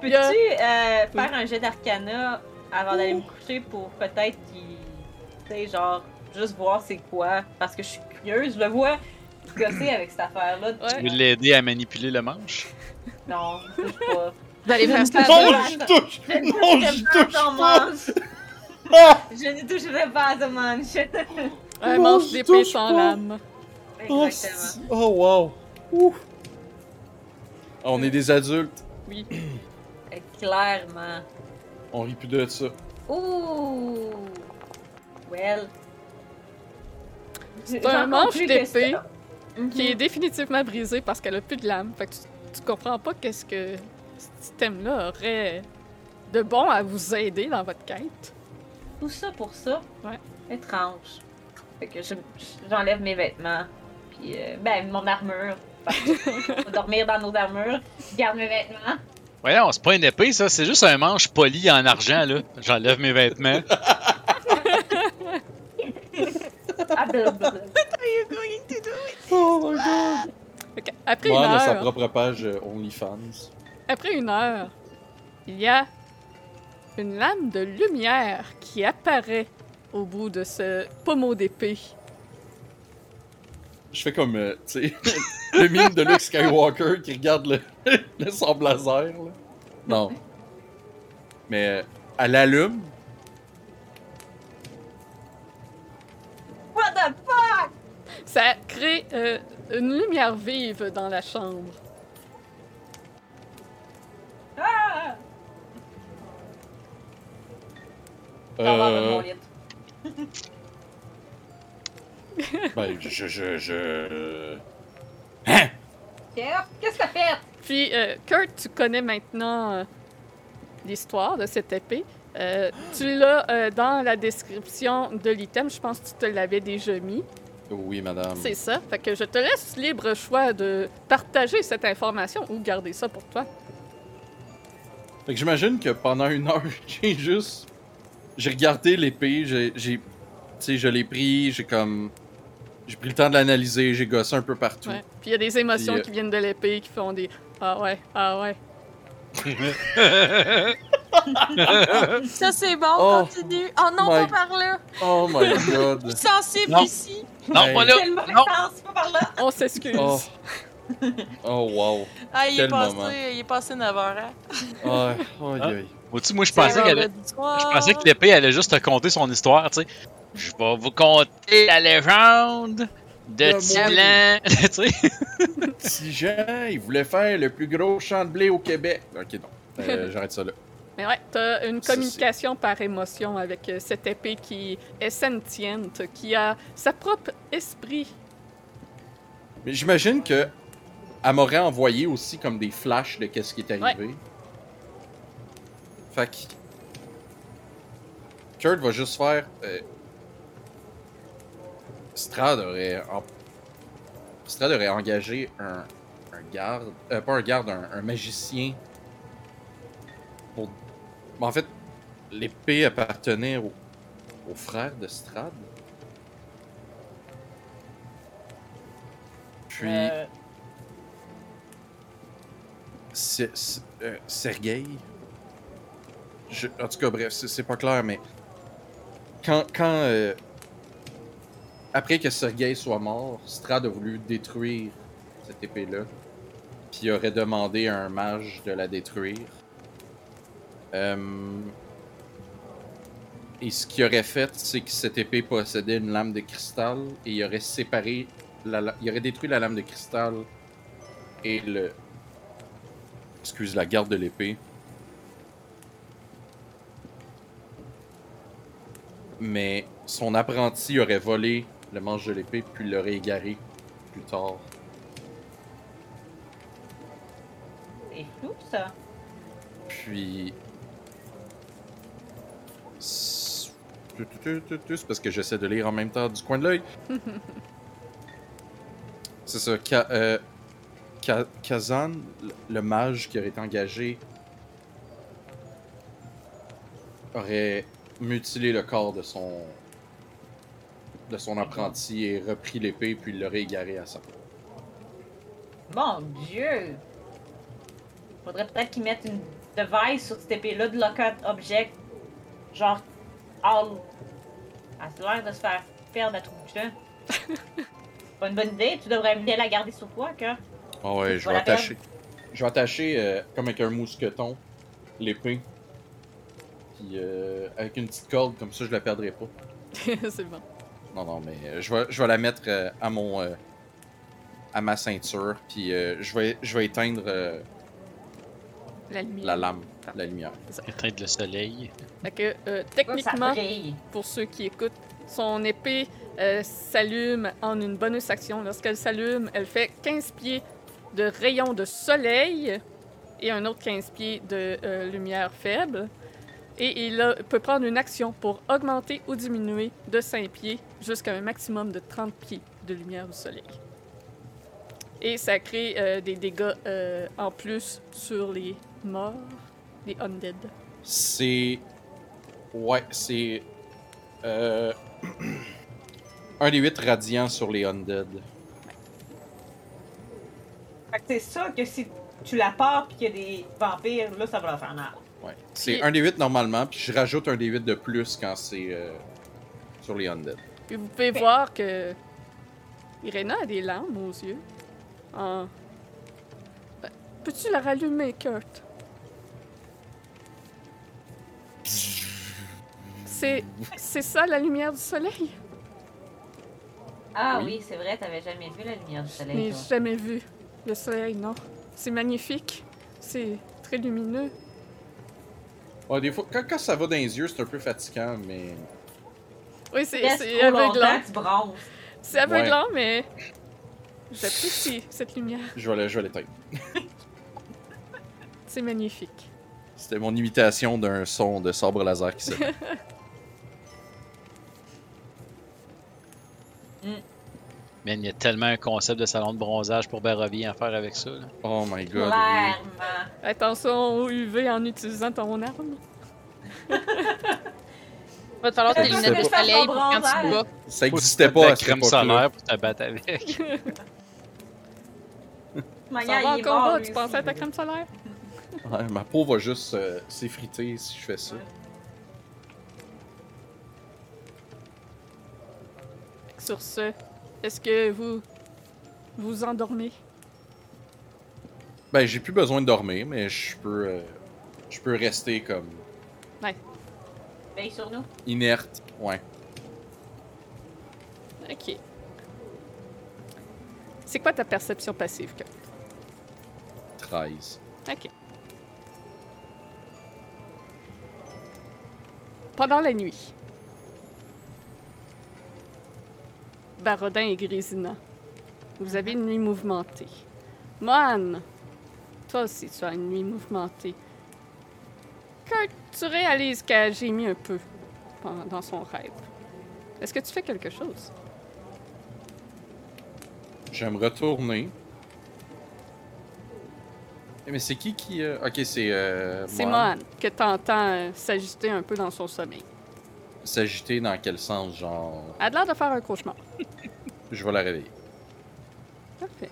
Peux-tu euh, faire un jet d'arcana avant d'aller me coucher pour peut-être qu'il. Tu sais, genre, juste voir c'est quoi. Parce que je suis curieuse. Je le vois gosser avec cette affaire-là. Ouais. Tu veux l'aider à manipuler le manche? Non, je touche pas. Vous allez faire ça. Non, je touche! Non, toucherai je touche pas! manche. Ah! Je ne toucherai pas à ce manche. un manche d'épée sans lame. Oh, Exactement. c'est- oh, wow! Ouh. Ah, on est des adultes. Oui. Euh, Clairement. On rit plus de ça. Ouh. Well. C'est un manche d'épée Mhm. qui est définitivement brisé parce qu'elle a plus de lame. Fait que tu, tu comprends pas qu'est-ce que ce thème-là aurait de bon à vous aider dans votre quête. Tout ça pour ça. Ouais. Étrange. Fait que je- j'enlève mes vêtements. Puis, euh, ben, mon armure. On va dormir dans nos armures. Je garde mes vêtements. Voyons, c'est pas une épée, ça. C'est juste un manche poli en argent, là. J'enlève mes vêtements. Ah, blablabla. Oh my god! Fait que après Moi, une elle a sa heure, propre page euh, OnlyFans. après une heure, il y a une lame de lumière qui apparaît au bout de ce pommeau d'épée. Je fais comme, euh, tu sais, le mime de Luke Skywalker qui regarde le, le sable laser, là. Non. Mais euh, elle allume. Ça crée euh, une lumière vive dans la chambre. Ah! Euh, ben, je, je, je, je... Pierre, Qu'est-ce que t'as fait? Puis, euh, Kurt, tu connais maintenant euh, l'histoire de cette épée. Euh, tu l'as euh, dans la description de l'item. Je pense que tu te l'avais déjà mis. Oui, madame. C'est ça. Fait que je te laisse libre choix de partager cette information ou garder ça pour toi. Fait que j'imagine que pendant une heure, j'ai juste... J'ai regardé l'épée, j'ai... j'ai- Tu sais, je l'ai pris, j'ai comme... J'ai pris le temps de l'analyser, j'ai gossé un peu partout. Ouais. Puis il y a des émotions Puis, euh, qui viennent de l'épée qui font des Ah ouais, ah ouais. Ça, c'est bon, Oh continue. Oh non, my- pas par là. Oh my god. Sensible Non. ici. non, Hey. pas là. Non. sens, pas par là. On s'excuse. Oh. Oh wow. Ah, il est passé, moment. il est passé 9 heures, hein? Aïe. Vois-tu, moi, je pensais qu'elle. Je pensais que l'épée allait juste te conter son histoire, tu sais. Je vais vous conter la légende de Tilan. tu sais. Si Jean, il voulait faire le plus gros champ de blé au Québec. Ok, non. Euh, J'arrête ça là. Mais ouais, t'as une Ça, communication par émotion avec euh, cette épée qui est sentiente, qui a sa propre esprit. Mais j'imagine que elle m'aurait envoyé aussi comme des flashs de qu'est-ce qui est arrivé. Fait que Kurt va juste faire. euh, Strad aurait. en- Strad aurait engagé un, un garde. euh, pas un garde, un, un magicien. En fait, l'épée appartenait au, au frère de Strad. Puis. Euh, C'est- c'est- euh, Sergueï. Je- en tout cas, bref, c'est c'est pas clair, mais quand, quand euh, après que Sergueï soit mort, Strad a voulu détruire cette épée-là, puis il aurait demandé à un mage de la détruire. Euh, Et ce qu'il aurait fait, c'est que cette épée possédait une lame de cristal et il aurait séparé, la, la- il aurait détruit la lame de cristal et le, excuse la garde de l'épée. Mais son apprenti aurait volé le manche de l'épée puis l'aurait égaré plus tard. c'est flou, ça. Puis. C'est parce que j'essaie de lire en même temps du coin de l'œil. C'est ça. Ka- euh, Ka- Kazan, le- mage qui aurait été engagé, aurait mutilé le corps de son de son apprenti et repris l'épée puis l'aurait égaré à sa Mon Dieu! Faudrait peut-être qu'ils mettent une device sur cette épée-là de lock object. Genre, all. Elle a l'air de se faire perdre à tout bout de champ. Pas une bonne idée, tu devrais bien la garder sur toi, cœur. Ah ouais, Tu je vais attacher. Je vais attacher euh, comme avec un mousqueton l'épée. Puis euh, avec une petite corde, comme ça je la perdrai pas. c'est bon. Non, non, mais euh, je vais, je vais la mettre euh, à mon. euh, à ma ceinture. Puis euh, je, vais, je vais éteindre euh, La lumière. la lame, la lumière. Éteindre le soleil. Fait que, euh, techniquement, pour ceux qui écoutent, son épée euh, s'allume en une bonus action. Lorsqu'elle s'allume, elle fait 15 pieds de rayon de soleil et un autre 15 pieds de euh, lumière faible. Et il a- peut prendre une action pour augmenter ou diminuer de 5 pieds jusqu'à un maximum de 30 pieds de lumière du soleil. Et ça crée euh, des dégâts euh, en plus sur les morts, les undead. C'est. Ouais, c'est. Euh, un des 8 radiants sur les undead. Fait que c'est ça que si tu la pars pis qu'il y a des vampires, là, ça va leur faire mal. Ouais. C'est Puis- un des 8 normalement, puis je rajoute un des 8 de plus quand c'est euh, sur les undead. Puis vous pouvez voir que Irena a des larmes aux yeux. En... Ben, Peux-tu la rallumer, Kurt? C'est... C'est ça, la lumière du soleil? Ah Oui. oui, c'est vrai, t'avais jamais vu la lumière du Je soleil. jamais vu le soleil, non. C'est magnifique. C'est très lumineux. Ouais, des fois, quand, quand ça va dans les yeux, c'est un peu fatigant, mais. Oui, c'est, c'est aveuglant. C'est aveuglant, mais... J'apprécie cette lumière. Je vais le- je vais l'éteindre. C'est magnifique. C'était mon imitation d'un son de sabre laser qui s'est. Man, il y a tellement un concept de salon de bronzage pour Barovie à faire avec ça. là. Oh my god. oui. Attention au UV en utilisant ton arme. Va te falloir tes lunettes de soleil pour quand tu bats. Ça Faut existait que tu mettes pas à crème solaire pour te battre avec. Ça va en combat, tu pensais à ta crème solaire? Ouais, ma peau va juste euh, s'effriter si je fais ça. Sur ce, est-ce que vous vous endormez? Ben, j'ai plus besoin de dormir, mais je peux. euh, Je peux rester comme Veille sur nous. inerte. Ouais. Ok. C'est quoi ta perception passive, Kurt? 13. Ok. Pendant la nuit, Barodin et Grisina, vous avez une nuit mouvementée. Mohan, toi aussi tu as une nuit mouvementée. Kurt, tu réalises qu'elle gémit un peu dans son rêve. Est-ce que tu fais quelque chose? Je vais me retourner. Eh, Mais c'est qui qui. euh, Ok, c'est. Euh, C'est Mohan. Que tu entends s'ajuster un peu dans son sommeil. S'agiter dans quel sens Genre? Elle a l'air de faire un cauchemar. Je vais la réveiller. Parfait.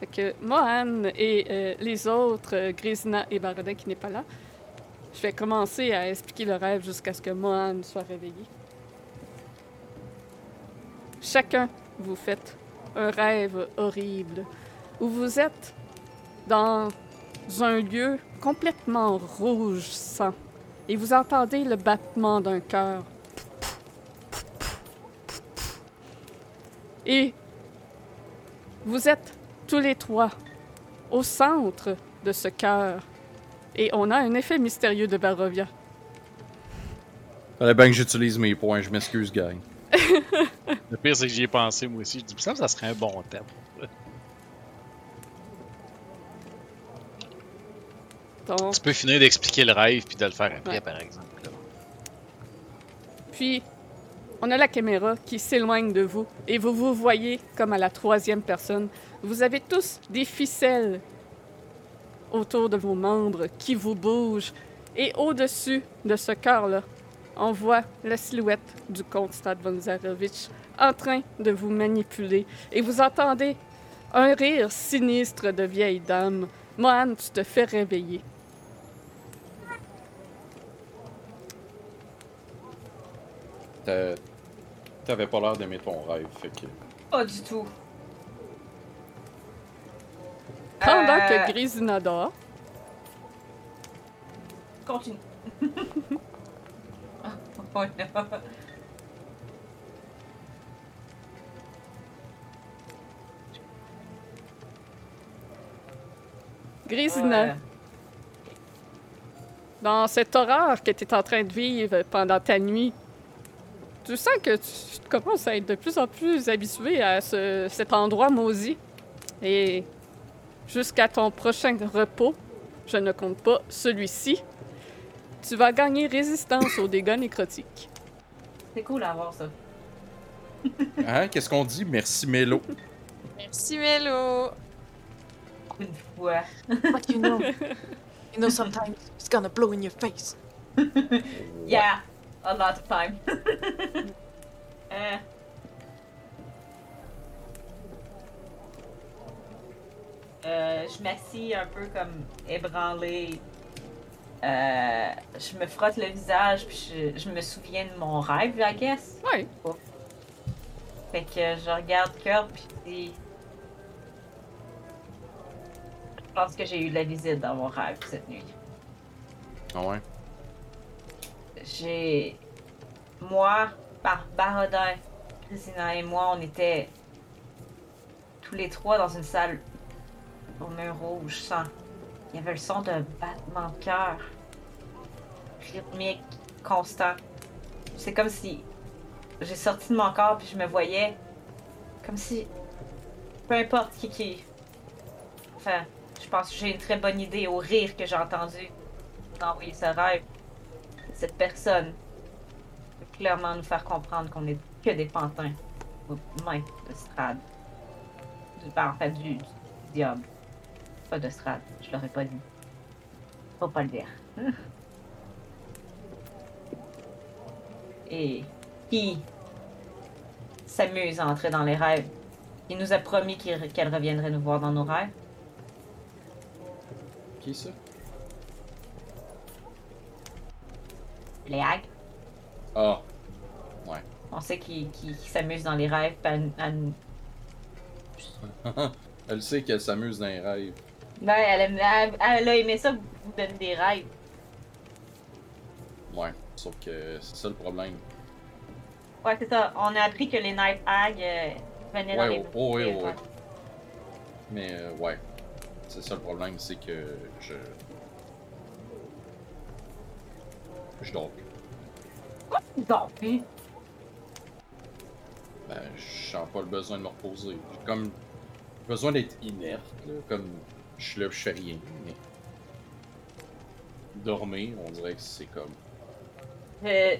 Fait que Mohan et euh, les autres, euh, Grisina et Barodin qui n'est pas là, je vais commencer à expliquer le rêve jusqu'à ce que Mohan soit réveillé. Chacun, vous faites un rêve horrible où vous êtes dans un lieu complètement rouge sang et vous entendez le battement d'un cœur. Et vous êtes tous les trois au centre de ce cœur. Et on a un effet mystérieux de Barovia. Fallait bien que j'utilise mes points, je m'excuse, gang. Le pire, c'est que j'y ai pensé moi aussi. Je dis, ça, ça serait un bon thème. Donc, Tu peux finir d'expliquer le rêve puis de le faire après, Ouais. par exemple. là. puis, on a la caméra qui s'éloigne de vous et vous vous voyez comme à la troisième personne. Vous avez tous des ficelles autour de vos membres qui vous bougent. Et au-dessus de ce cœur-là, on voit la silhouette du comte Zarovich en train de vous manipuler. Et vous entendez un rire sinistre de vieille dame. Mohan, tu te fais réveiller. T'avais pas l'air d'aimer ton rêve, fait que. Pas du tout. Pendant Euh, que Grisina dort, Continue. oh non. Grisina, Ouais. dans cette horreur que tu es en train de vivre pendant ta nuit, tu sens que tu commences à être de plus en plus habitué à ce- cet endroit maudit. Et jusqu'à ton prochain repos, je ne compte pas celui-ci, tu vas gagner résistance aux dégâts nécrotiques. C'est cool à voir ça. Hein, qu'est-ce qu'on dit? Merci, Mélo. Merci, Mélo. Une fois. But you know, you know sometimes it's gonna blow in your face. Yeah, a lot of time. euh... Euh, je m'assis un peu comme ébranlée. Euh, je me frotte le visage, puis je, je me souviens de mon rêve, I guess. Ouais, Fait que je regarde Kurt, puis je dis... Je pense que j'ai eu de la visite dans mon rêve cette nuit. Ah ouais? J'ai. Moi, par Barodin, Christina et moi, on était tous les trois dans une salle au mur rouge sans. Il y avait le son d'un battement de cœur. Rythmique, constant. C'est comme si j'ai sorti de mon corps puis je me voyais comme si. Peu importe qui qui. Enfin, je pense que j'ai une très bonne idée au rire que j'ai entendu d'envoyer ce rêve cette personne peut clairement nous faire comprendre qu'on n'est que des pantins aux mains de Strad. Du, ben, en fait, du, du diable. Pas de Strad, je l'aurais pas dit. Faut pas le dire. Et qui s'amuse à entrer dans les rêves? Il nous a promis qu'elle reviendrait nous voir dans nos rêves. Qui ça? Les hags. Ah, On sait qu'il qu'il- qu'il s'amuse dans les rêves. elle- sait qu'elle s'amuse dans les rêves. Ben, elle, aime- elle- elle a aimé ça, vous donner des rêves. Ouais, sauf que c'est ça le problème. Ouais, c'est ça. On a appris que les Night Hag euh, venaient dans Ouais, les oh, oh, ouais, oh, ouais. Mais euh, ouais, c'est ça le problème, c'est que je. Je dors plus. Donc, puis, Ben, je sens pas le besoin de me reposer. J'ai comme besoin d'être inerte, là, comme je suis là, je fais rien. Mais dormir, on dirait que c'est comme. euh,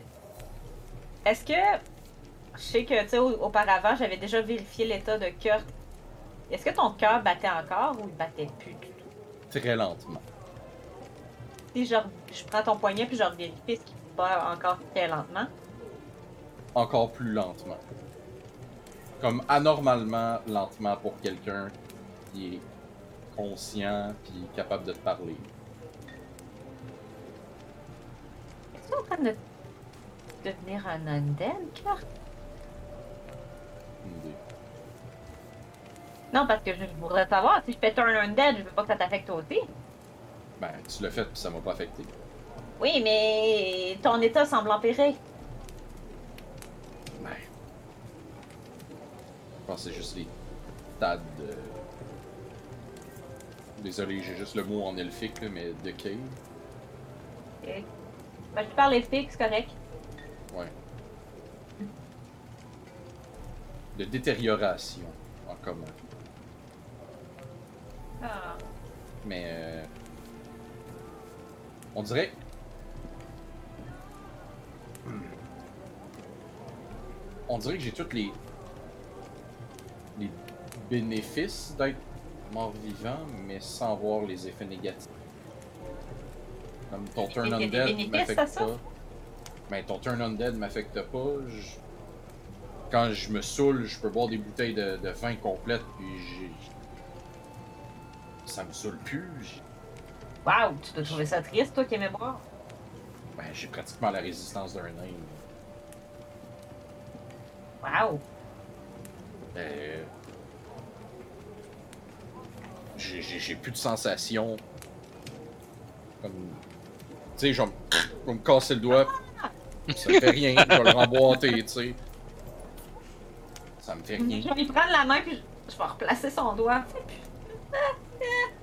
est-ce que je sais que tu sais au- auparavant j'avais déjà vérifié l'état de Kurt. Est-ce que ton cœur battait encore ou il battait plus du tout? très lentement. Je, je prends ton poignet puis je vérifie ce qui bat encore très lentement. Encore plus lentement. Comme anormalement lentement pour quelqu'un qui est conscient puis capable de te parler. Est-ce que tu es en train de devenir un undead, Kurt? Non, parce que je voudrais savoir, si je fais turn undead, je veux pas que ça t'affecte aussi. Ben, tu l'as fait puis ça m'a pas affecté. Oui, mais ton état semble empirer. Ben. Je pense que c'est juste les stades de. Désolé, j'ai juste le mot en elfique, là, mais de cave. Ok. Ben, je parle elfique, c'est correct. Ouais. De détérioration en commun. Ah. Mais. euh, On dirait. On dirait que j'ai tous les. les bénéfices d'être mort-vivant, mais sans voir les effets négatifs. Comme ton turn undead m'affecte pas. Mais ton turn undead m'affecte pas. Je- Quand je me saoule, je peux boire des bouteilles de, de vin complètes, puis j'ai. Ça me saoule plus. Wow, tu dois trouver ça triste, toi qui aimais boire. Ben, j'ai pratiquement la résistance d'un nain. Wow. Euh, J'ai plus de sensations. Comme. Tu sais, je vais me- casser le doigt. Ça me fait rien, je vais le remboîter, tu sais. Ça me fait rien. Je vais lui prendre la main puis je je vais replacer son doigt.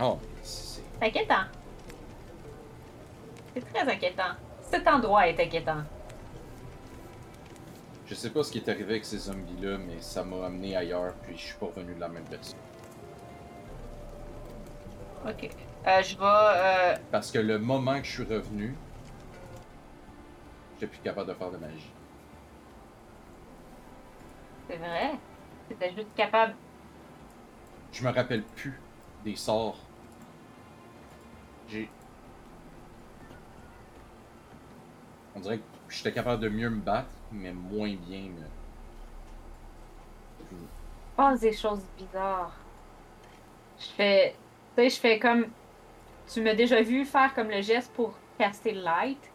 Oh, c'est. Inquiétant. C'est très inquiétant. Cet endroit est inquiétant. Je sais pas ce qui est arrivé avec ces zombies-là, mais ça m'a amené ailleurs, puis je suis pas revenu de la même personne. Ok. Euh, je vais. Euh... Parce que le moment que je suis revenu, j'étais plus capable de faire de magie. C'est vrai. C'était juste capable. Je me rappelle plus des sorts. J'ai. On dirait que j'étais capable de mieux me battre, mais moins bien me. Des choses bizarres. Je fais. Tu sais, je fais comme. Tu m'as déjà vu faire comme le geste pour caster le light,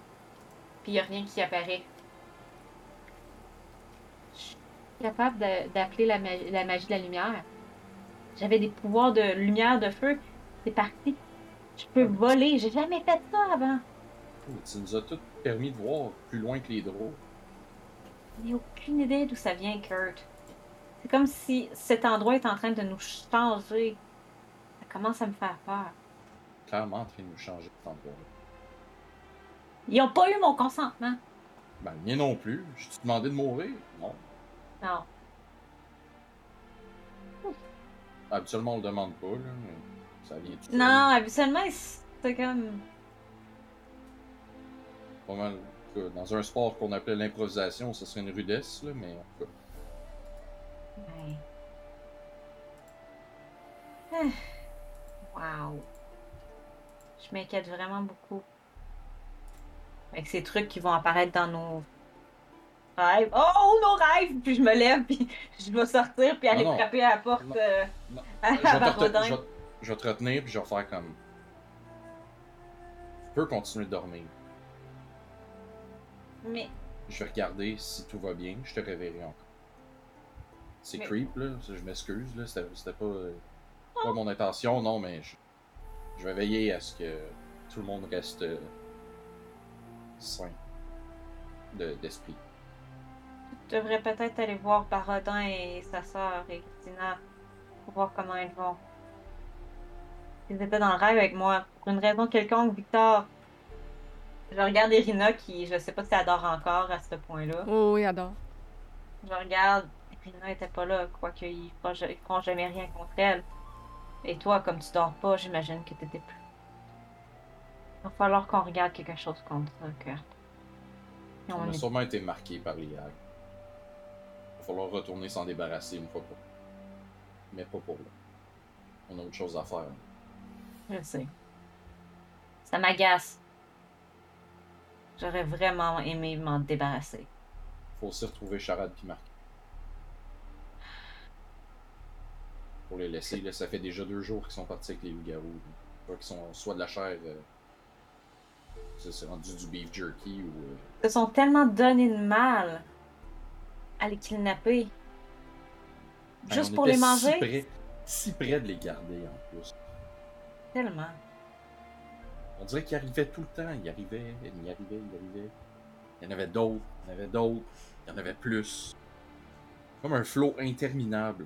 puis y a rien qui apparaît. Je suis capable d'appeler la, la magie de la lumière. J'avais des pouvoirs de lumière, de feu. C'est parti. Je peux voler. J'ai jamais fait ça avant. Tu nous as tout permis de voir plus loin que les drôles. J'ai aucune idée d'où ça vient, Kurt. C'est comme si cet endroit est en train de nous changer. Ça commence à me faire peur. Clairement en train de nous changer cet endroit Ils ont pas eu mon consentement. Ben, le mien non plus. Je t'ai demandé de mourir? Non. Non. Habituellement, on le demande pas, là, mais ça vient tout seul. Non, habituellement, c'est comme. Pas mal. Dans un sport qu'on appelait l'improvisation, ça serait une rudesse, là, mais en tout cas. Ouais. Ah. Wow. Je m'inquiète vraiment beaucoup. Avec ces trucs qui vont apparaître dans nos rêves. Oh, nos rêves! Puis je me lève, puis je vais sortir, puis aller Non, non. frapper à la porte Non. euh, Non. à, Je vais, à te je je vais te retenir, puis je vais faire comme. Tu peux continuer de dormir. Mais Je vais regarder si tout va bien, je te réveillerai encore. C'est Mais- creep, là, je m'excuse, là, c'était pas, euh, pas mon intention, non, mais je, je vais veiller à ce que tout le monde reste euh, sain de- d'esprit. Tu devrais peut-être aller voir Barodin et sa sœur et Christina pour voir comment ils vont. Ils étaient dans le rêve avec moi. Pour une raison quelconque, Victor. Je regarde Irina qui, je sais pas si elle dort encore à ce point-là. Oh, oui, adore. Je regarde, Irina était pas là, quoique ils feront ils feront jamais rien contre elle. Et toi, comme tu dors pas, j'imagine que t'étais plus. Il va falloir qu'on regarde quelque chose contre ça, Kurt. On on a est- sûrement été marqué par les hags. Il va falloir retourner s'en débarrasser une fois pour Mais pas pour là. On a autre chose à faire. Je sais. Ça m'agace. J'aurais vraiment aimé m'en débarrasser. Faut aussi retrouver Charade puis Marc. Pour les laisser, là, ça fait déjà deux jours qu'ils sont partis avec les loups-garous. Soit qu'ils sont soit de la chair. euh, ça, c'est rendu du beef jerky ou. euh, Ils se sont tellement donné de mal à les kidnapper. Juste pour les manger? Si près, si près de les garder en plus. Tellement. On dirait qu'il arrivait tout le temps. Il arrivait, il y arrivait, il arrivait. Il y en avait d'autres, il y en avait d'autres, il y en avait plus. Comme un flot interminable.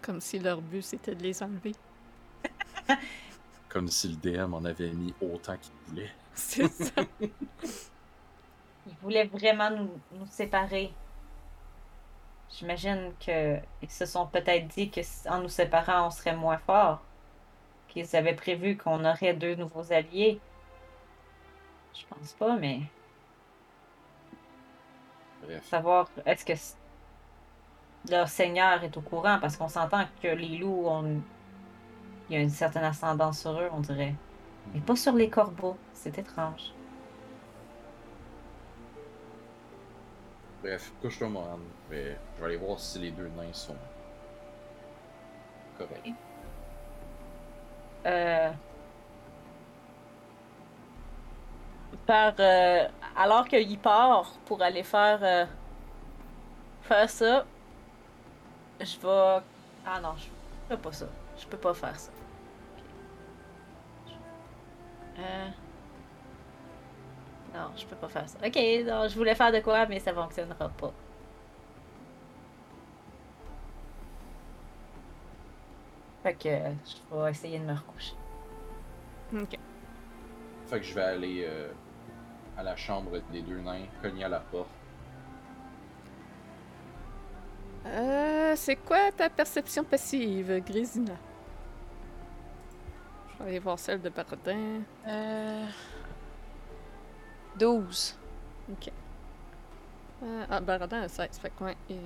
Comme si leur but c'était de les enlever. Comme si le DM en avait mis autant qu'il voulait. C'est ça. Ils voulaient vraiment nous, nous séparer. J'imagine que ils se sont peut-être dit que s- en nous séparant, on serait moins forts. Qu'ils avaient prévu qu'on aurait deux nouveaux alliés. Je pense pas, mais Bref. savoir est-ce que leur seigneur est au courant parce qu'on s'entend que les loups ont il y a une certaine ascendance sur eux, on dirait. Mais pas sur les corbeaux. C'est étrange. Bref, couche-toi, Mohan. Je vais aller voir si les deux nains sont corrects. Euh, par, euh, alors qu'il part pour aller faire, euh, faire ça, je vais. Ah non, je fais pas ça. Je peux pas faire ça. Euh... Non, je peux pas faire ça. Ok, non, je voulais faire de quoi, mais ça fonctionnera pas. Fait que je vais essayer de me recoucher. ok. Fait que je vais aller euh, à la chambre des deux nains, cogner à la porte. Euh, c'est quoi ta perception passive, Grésina? Je vais aller voir celle de Barodin. Euh... 12. Euh, ah, Barodin a 16, fait que ouais, et...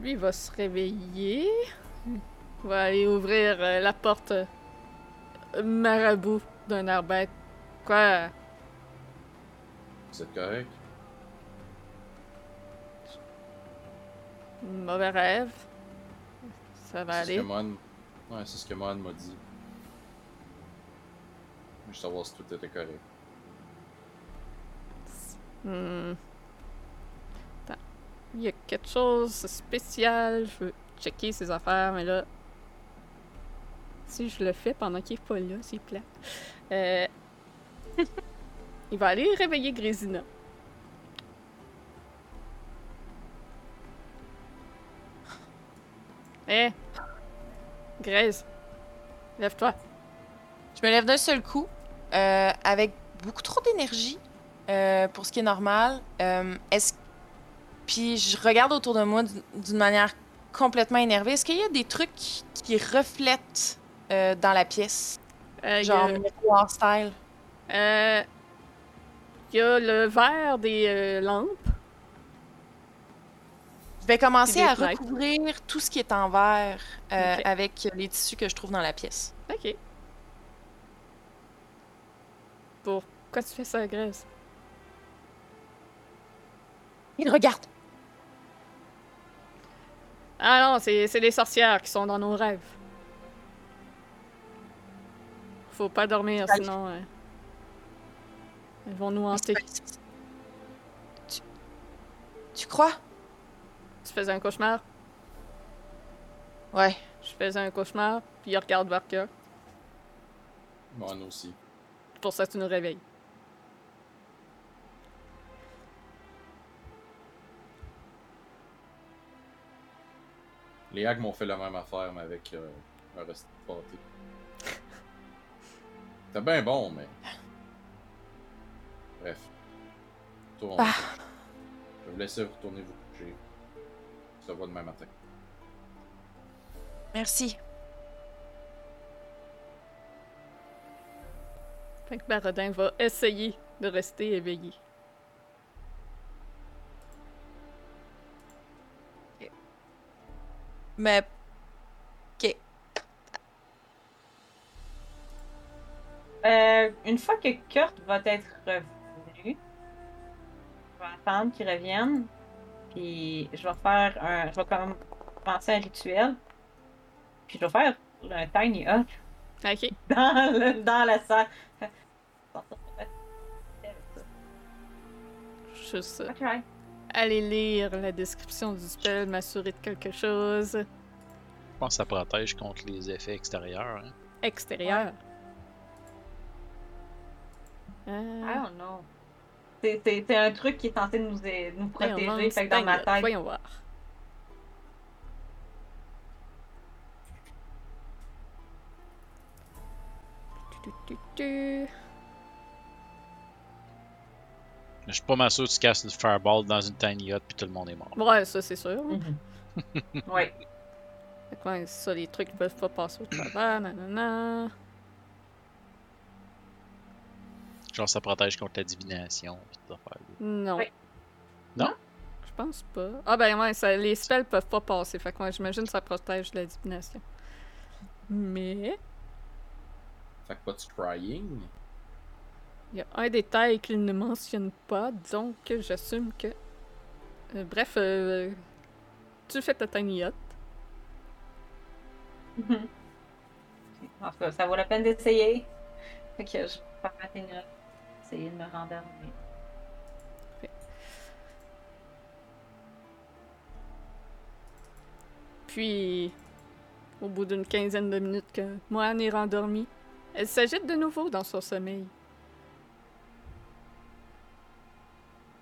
Lui, il va se réveiller. Il va aller ouvrir euh, la porte euh, marabout d'un air bête. Quoi? Vous êtes correct? Mauvais rêve? Ça va C'est ce aller. que Mohan... Ouais, c'est ce que Mohan m'a dit. Je veux savoir si tout était correct. Hmm. Attends. Il y a quelque chose de spécial. Je veux checker ses affaires, mais là. Si je le fais pendant qu'il est pas là, c'est plat. Euh... Il va aller réveiller Grésina. Hé! Grèze! Lève-toi! Je me lève d'un seul coup, euh, avec beaucoup trop d'énergie, euh, pour ce qui est normal. Euh, est-ce... Puis je regarde autour de moi d'une manière complètement énervée. Est-ce qu'il y a des trucs qui, reflètent euh, dans la pièce? Genre a- miroir style? Il y a le verre des lampes. Je vais commencer à recouvrir tout ce qui est en verre avec les tissus que je trouve dans la pièce. Ok. Pourquoi tu fais ça, Grèce? Il regarde. Ah non, c'est c'est les sorcières qui sont dans nos rêves. Faut pas dormir, sinon euh, elles vont nous hanter. Tu, tu crois? Tu faisais un cauchemar, Ouais. je faisais un cauchemar, puis il regarde Varka. Mohan aussi. C'est pour ça que tu nous réveilles. Les hags m'ont fait la même affaire, mais avec euh, un reste de pâté. C'était bien bon, mais. Bref. Toi, on- Ah. Je vais vous laisser retourner vous coucher. On se voit demain matin. Merci. Fait que Barodin va essayer de rester éveillé. Mais. Ok. Euh, une fois que Kurt va être revenu, je vais attendre qu'il revienne. Puis je vais faire un. Je vais comme commencer un rituel. Puis je vais faire un tiny hut Ok. dans, le- dans la salle. Juste Ok. Aller lire la description du spell, m'assurer de quelque chose. Je pense que ça protège contre les effets extérieurs. hein. Extérieur. I Euh, don't know. C'est- un truc qui est censé nous, nous protéger. Fait que dans ma tête. Voyons voir. Tu, tu, tu, je suis pas mal sûr que tu casses une fireball dans une tiny hut puis tout le monde est mort. Ouais, ça c'est sûr. Ouais. Fait que ouais, c'est ça, les trucs peuvent pas passer au travers, nanana. Genre, ça protège contre la divination pis tout affaire. Non. Oui. Non? Je pense pas. Ah ben ouais, ça, les spells peuvent pas passer. Fait que ouais, j'imagine que ça protège de la divination. Mais, Fait que pas de scrying. Il y a un détail qu'il ne mentionne pas, donc j'assume que... Euh, bref, euh, tu fais ta tiny hut. Mhm. En tout cas, ça vaut la peine d'essayer. Fait que je vais faire ma tiny hut. Essayer de me rendormir. Puis, au bout d'une quinzaine de minutes que Mohan est rendormie, elle s'agite de nouveau dans son sommeil.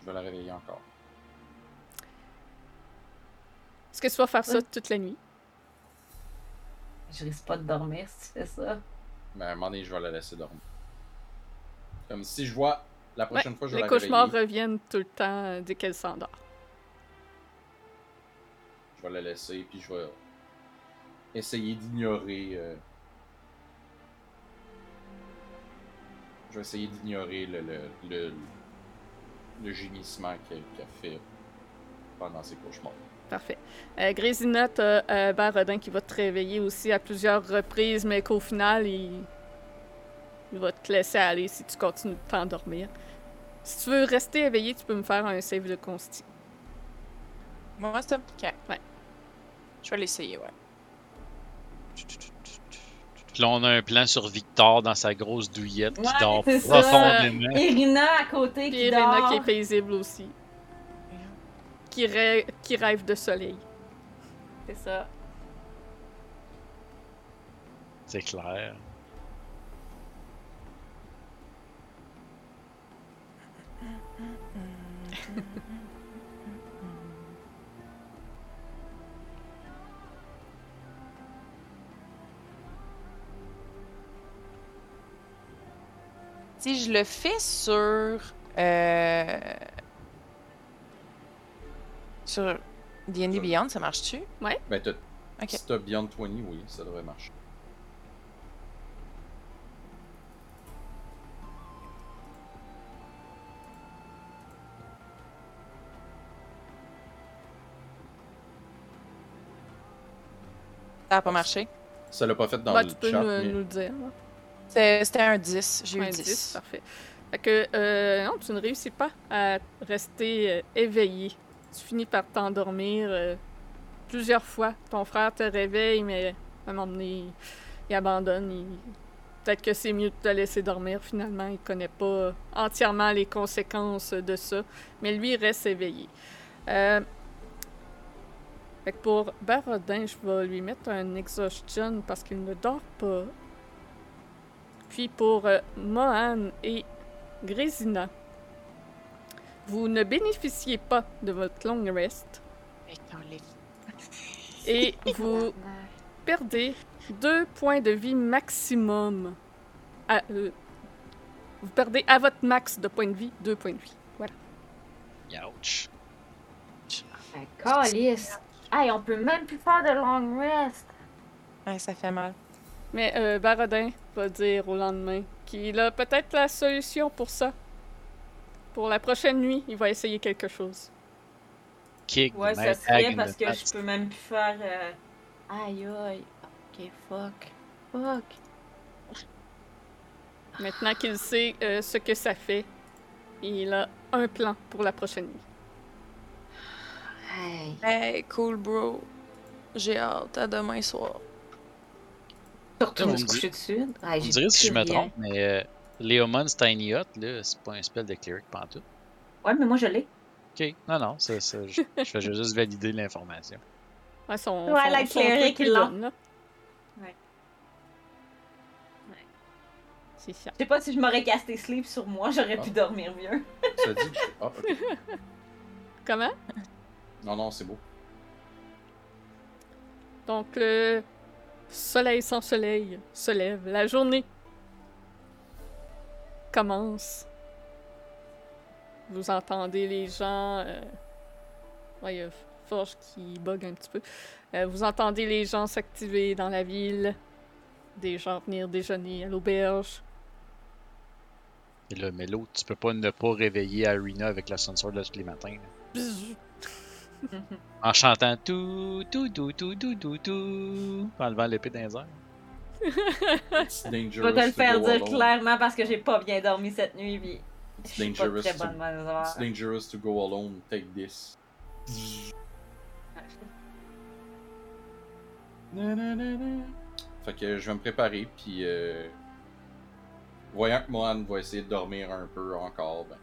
Je vais la réveiller encore. Est-ce que tu vas faire ça toute la nuit? Je risque pas de dormir si tu fais ça. Mais à un moment donné, je vais la laisser dormir. Comme si je vois la prochaine fois, je vais Les la cauchemars réveiller. reviennent tout le temps euh, dès qu'elle s'endort. Je vais la laisser, puis je vais essayer d'ignorer. euh, Je vais essayer d'ignorer le, le, le, le gémissement qu'elle qu'elle fait pendant ses cauchemars. Parfait. Euh, Grésina, t'as euh, Barodin qui va te réveiller aussi à plusieurs reprises, mais qu'au final, il... il va te laisser aller si tu continues de t'endormir. Si tu veux rester éveillé, tu peux me faire un save de consti. Moi, c'est ok. Ouais. Je vais l'essayer, ouais. Puis là, on a un plan sur Victor dans sa grosse douillette qui Ouais, dort c'est ça. profondément. Irina à côté Puis qui dort. qui est paisible aussi. Qui, rê- qui rêve de soleil. C'est ça. C'est clair. Si je le fais sur. Euh... Sur D&D Beyond, ça marche-tu? Ben, t'as- si t'as Beyond 20, oui, ça devrait marcher. Ça a pas marché. Ça l'a pas fait dans Bah, le tu peux chat, nous, mais nous le dire. là. C'était un 10. J'ai eu Un 10. 10, parfait. Fait que, euh, non, tu ne réussis pas à rester euh, éveillé. Tu finis par t'endormir euh, plusieurs fois. Ton frère te réveille, mais à un moment donné, il abandonne. il- Peut-être que c'est mieux de te laisser dormir finalement. Il connaît pas entièrement les conséquences de ça, mais lui il reste éveillé. Fait que pour Barodin, je vais lui mettre un exhaustion parce qu'il ne dort pas. Puis pour euh, Mohan et Grésina, vous ne bénéficiez pas de votre long rest et vous perdez deux points de vie maximum. À, euh, vous perdez à votre max de points de vie deux points de vie. Voilà. Ouch. Ben, Calice. Hey, on peut même plus faire de long rest. Ouais, ça fait mal. Mais euh, Barodin va dire au lendemain qu'il a peut-être la solution pour ça. Pour la prochaine nuit, il va essayer quelque chose. Kick. Ouais, the ça night serait parce que je peux même plus faire. euh, Aïe aïe. Ok, fuck. Fuck. Maintenant qu'il sait euh, ce que ça fait, il a un plan pour la prochaine nuit. Hey. Hey, cool, bro. J'ai hâte à demain soir. Surtout Vous me coucher dessus. Vous me direz si je me trompe, mais euh, Leomon's Tiny Hut, là, c'est pas un spell de cleric pantoute. Ouais, mais moi je l'ai. Ok, non, non, c'est ça. Je, je fais juste valider l'information. Ouais, son, Ouais, son- la cleric, l'ont. donne, là. Ouais. C'est ça. Je sais pas si je m'aurais casté sleep sur moi, j'aurais Ah. pu dormir mieux. Ça dit que je... Ah, ok. Comment? Non, non, c'est beau. Donc, le soleil sans soleil se lève. La journée commence. Vous entendez les gens. Euh... Ouais, il y a Forge qui bug un petit peu. Euh, vous entendez les gens s'activer dans la ville. Des gens venir déjeuner à l'auberge. Et là, mais l'autre, tu peux pas ne pas réveiller Arena avec la Sunsword là, tous les matins. En chantant tout, tout, tout, tout, tout, tout, tout, en levant l'épée dans les airs. Je dangerous vais te le to faire go dire alone. clairement parce que j'ai pas bien dormi cette nuit. Puis je It's suis pas dangerous très to- bonne bonne It's dangerous to go alone. Take this. Fait que je vais me préparer, puis euh, voyant que Mohan va essayer de dormir un peu encore, ben,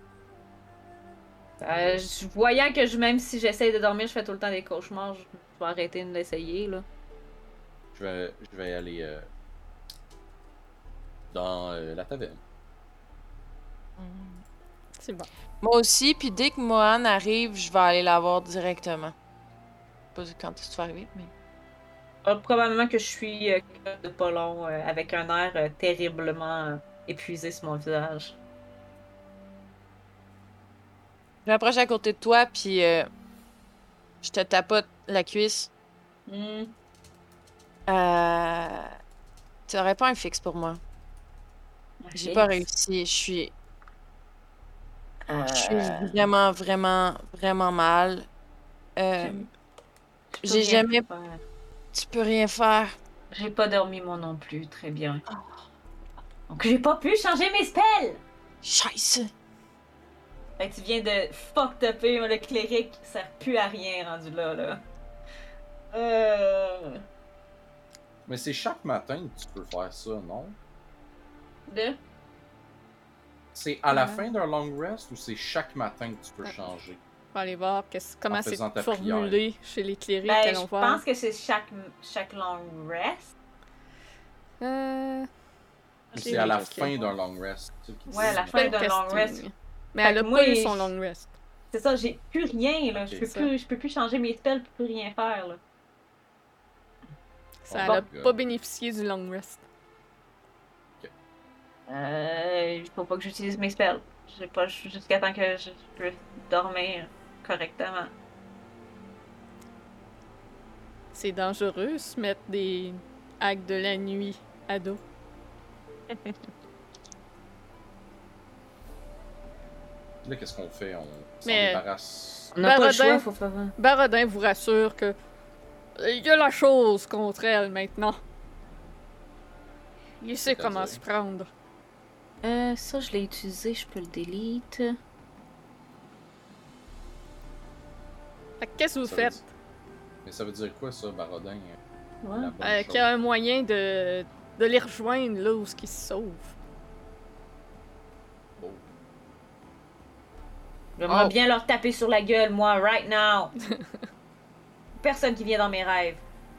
Euh, je- voyant que je, même si j'essaye de dormir, je fais tout le temps des cauchemars, je je vais arrêter de l'essayer là. je vais, je vais aller euh, dans euh, la taverne. C'est bon. Moi aussi, puis dès que Mohan arrive, je vais aller la voir directement. Pas quand est-ce que tu vas arriver, mais. Ah, probablement que je suis euh, de pas long, euh, avec un air euh, terriblement euh, épuisé sur mon visage. Je m'approche à côté de toi, puis euh, je te tapote la cuisse. Hmm. Euh... Tu aurais pas un fixe pour moi? J'ai pas réussi. Je suis, Euh, je suis vraiment, vraiment, vraiment mal. Euh, j'ai jamais- faire. tu peux rien faire. J'ai pas dormi moi non plus, très bien. Donc j'ai pas pu changer mes spells! Scheiße. Fait que tu viens de fuck taper le cléric, ça sert plus à rien rendu là, là. Euh... Mais c'est chaque matin que tu peux faire ça, non? De? C'est à la Ouais. fin d'un long rest ou c'est chaque matin que tu peux Ouais. changer? On va aller voir comment c'est formulé chez les clérics. Ben, je voir. pense que c'est chaque, chaque long rest. Euh, c'est à la fin d'un long rest? Ouais, à la fin d'un long rest. Mais Fait elle a que pas moi, eu son long rest. C'est ça, j'ai plus rien, là. Je peux plus, je peux plus changer mes spells, je peux plus rien faire, là. Ça Bon, n'a donc, pas bénéficié du long rest. Euh, il faut pas que j'utilise mes spells. J'ai pas jusqu'à temps que je peux dormir correctement. C'est dangereux se mettre des hags de la nuit à dos. Là, qu'est-ce qu'on fait? On s'en Mais- débarrasse. On n'a pas le Barodin. choix, faut pas. Barodin vous rassure que il y a la chose contre elle maintenant. Il sait C'est-à-dire? comment s'y prendre. Euh, ça, je l'ai utilisé, je peux le delete. Fait que Qu'est-ce que vous Ça veut faites? dire- Mais ça veut dire quoi, ça, Barodin? Ouais. La bonne Euh, chose. Qu'il y a un moyen de, de les rejoindre là où ce qu'ils se sauvent. Oh. J'aimerais Oh. bien leur taper sur la gueule, moi, right now. Personne qui vient dans mes rêves.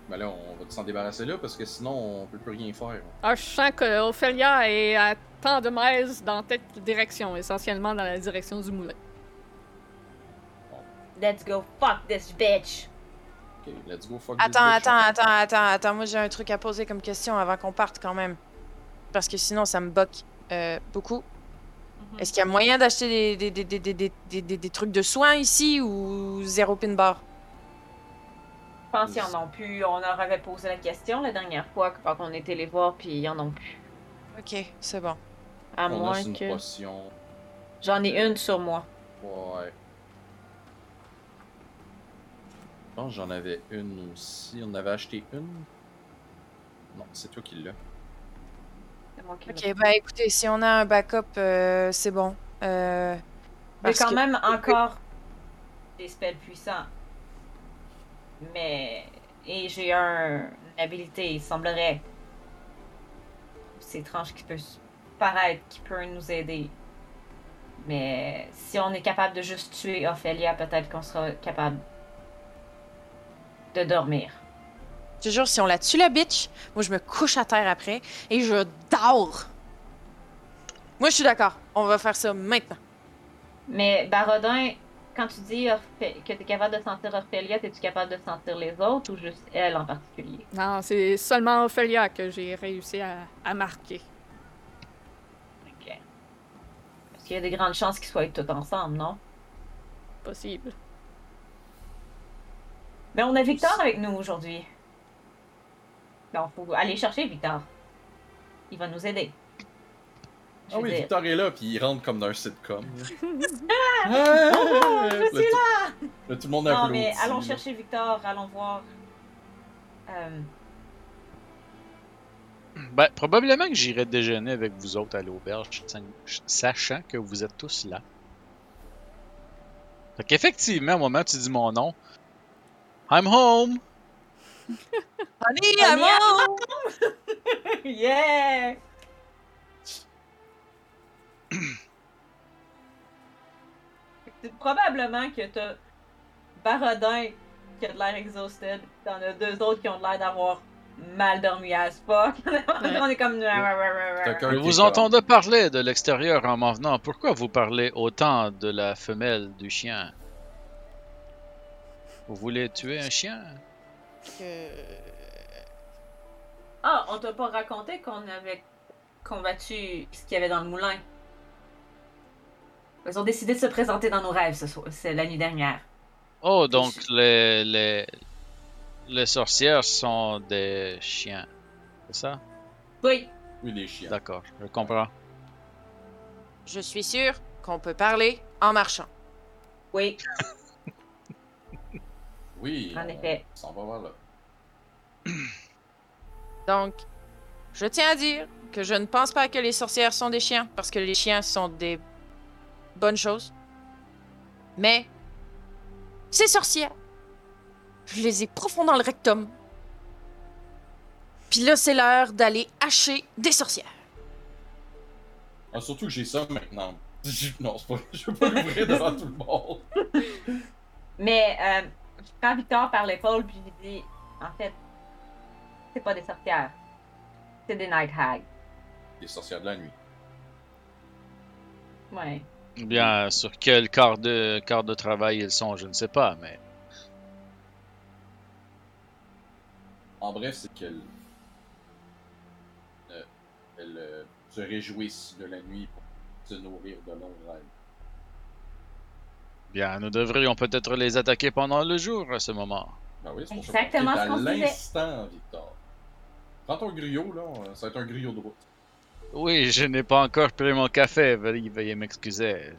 Ben là, on va s'en débarrasser là parce que sinon, on peut plus rien faire. Ah, je sens que Ophelia est à tant de miles dans telle direction, essentiellement dans la direction du moulin. Let's go fuck this bitch! Ok, let's go fuck this Attends, bitch. attends, attends, attends, attends. Moi, j'ai un truc à poser comme question avant qu'on parte quand même. Parce que sinon, ça me boque euh, beaucoup. Mhm. Est-ce qu'il y a moyen d'acheter des, des, des, des, des, des, des- des- des trucs de soins ici ou zéro pin bar? Je pense qu'ils en ont plus. On leur avait posé la question la dernière fois quand on était les voir, puis ils en ont plus. Ok, c'est bon. À On a moins une que. potion. J'en ai une sur moi. Ouais. Je pense que j'en avais une aussi. On avait acheté une? Non, c'est toi qui l'as. Ok, ben écoutez, si on a un backup, euh, c'est bon. Euh, Mais quand que- même encore des spells puissants. Mais. Et j'ai un... une habilité, il semblerait. C'est étrange qui peut paraître, qui peut nous aider. Mais si on est capable de juste tuer Ophelia, peut-être qu'on sera capable de dormir. Je te jure, si on la tue la bitch, moi je me couche à terre après et je dors. Moi je suis d'accord. On va faire ça maintenant. Mais Barodin, quand tu dis Orphe- que tu es capable de sentir Ophelia, es-tu capable de sentir les autres ou juste elle en particulier? Non, c'est seulement Ophelia que j'ai réussi à, à marquer. Ok. Parce qu'il y a des grandes chances qu'ils soient tous ensemble, non? Possible. Mais on a Victor avec nous aujourd'hui. Donc, faut aller chercher Victor. Il va nous aider. Je Ah oui, dire. Victor est là, puis il rentre comme dans un sitcom. Ah! Ah! Bonjour, je Là, suis tout- là! là, tout le monde Non, mais allons chercher Victor, allons voir. Euh, Ben, probablement que j'irai déjeuner avec vous autres à l'auberge, sachant que vous êtes tous là. Fait qu'effectivement, au moment où tu dis mon nom, I'm home! Allez, Allez, allons! yeah! C'est probablement que t'as Barodin qui a de l'air exhausted, t'en as deux autres qui ont de l'air d'avoir mal dormi as fuck. On est comme. Je vous est entendais parler de l'extérieur en m'en venant. Pourquoi vous parlez autant de la femelle du chien? Vous voulez tuer un chien? Ah, on t'a pas raconté qu'on avait combattu ce qu'il y avait dans le moulin. Ils ont décidé de se présenter dans nos rêves ce soir, c'est la nuit dernière. Oh, donc les, les, les sorcières sont des chiens. C'est ça? Oui, Oui, les chiens. D'accord, je comprends. Je suis sûre qu'on peut parler en marchant. oui, Oui. En on effet. s'en va vers là. Donc, je tiens à dire que je ne pense pas que les sorcières sont des chiens, parce que les chiens sont des bonnes choses. Mais ces sorcières, je les ai profond dans le rectum. Puis là, c'est l'heure d'aller hacher des sorcières. Ah, surtout que j'ai ça maintenant. Non, c'est pas... je veux pas l'ouvrir devant tout le monde. mais euh, prends Victor par l'épaule puis je lui dis en fait, c'est pas des sorcières, c'est des night hags. Les sorcières de la nuit. Ouais. Bien, sur quel quart de, quart de travail ils sont, je ne sais pas, mais En bref, c'est qu'elles euh, elles, euh, se réjouissent de la nuit pour se nourrir de longs rêves. Bien, nous devrions peut-être les attaquer pendant le jour à ce moment. Ben oui, c'est pour Exactement ce qu'on l'instant, Victor. Prends ton griot, là. Ça va être un griot de route. Oui, je n'ai pas encore pris mon café, veuillez, veuillez m'excuser.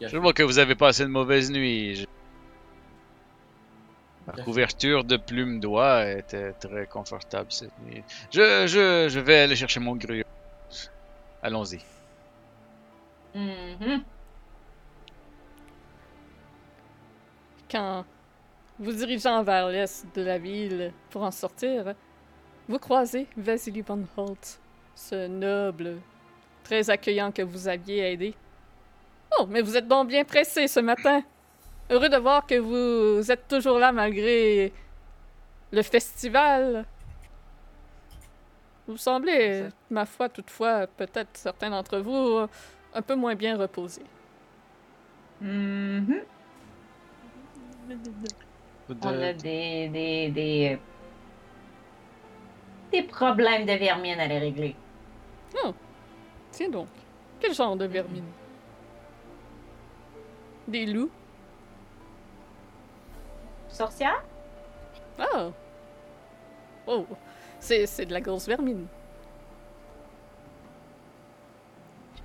Je vois que vous avez passé une mauvaise nuit. Je- La couverture de plumes d'oie était très confortable cette nuit. Je, je, je vais aller chercher mon griot. Allons-y. Mhm. Quand vous dirigeant vers l'est de la ville pour en sortir, vous croisez Vasily von Holt, ce noble, très accueillant que vous aviez aidé. Oh, mais vous êtes donc bien pressé ce matin. Heureux de voir que vous êtes toujours là malgré le festival. Vous semblez, ma foi, toutefois, peut-être certains d'entre vous, un peu moins bien reposés. Mhm. On a De- des, des, des, des problèmes de vermine à les régler. Tiens donc, quel genre de vermine? Des loups? Sorcière? Ah Oh, c'est c'est de la grosse vermine.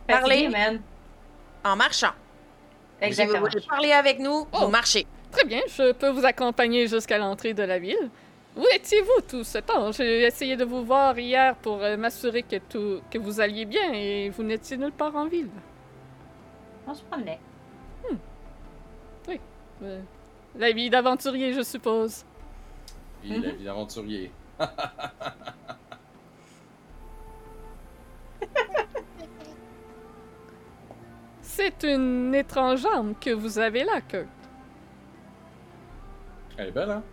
Parlez. Man. En marchant. Si vous Exactement. voulez parler avec nous, Oh. vous marchez. Très bien, je peux vous accompagner jusqu'à l'entrée de la ville. Où étiez-vous tout ce temps? J'ai essayé de vous voir hier pour euh, m'assurer que, tout, que vous alliez bien et vous n'étiez nulle part en ville. On se promenait. Euh, la vie d'aventurier, je suppose. Puis la vie d'aventurier. C'est une étrange arme que vous avez là, Kurt. Elle est belle, hein?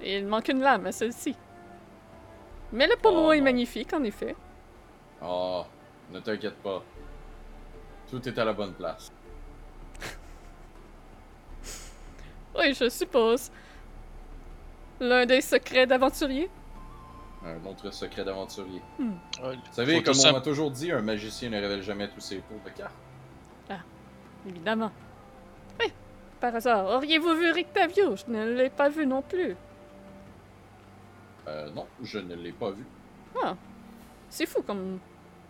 Et il manque une lame à celle-ci. Mais le pommeau Oh, est non. magnifique, en effet. Oh, ne t'inquiète pas. Tout est à la bonne place. Oui, je suppose. L'un des secrets d'aventurier? Un autre secret d'aventurier. Ouais, Vous savez, comme on ça- m'a toujours dit, un magicien ne révèle jamais tous ses tours de cartes. Évidemment. Par hasard, auriez-vous vu Rictavio? Je ne l'ai pas vu non plus. Euh, non, je ne l'ai pas vu. C'est fou comme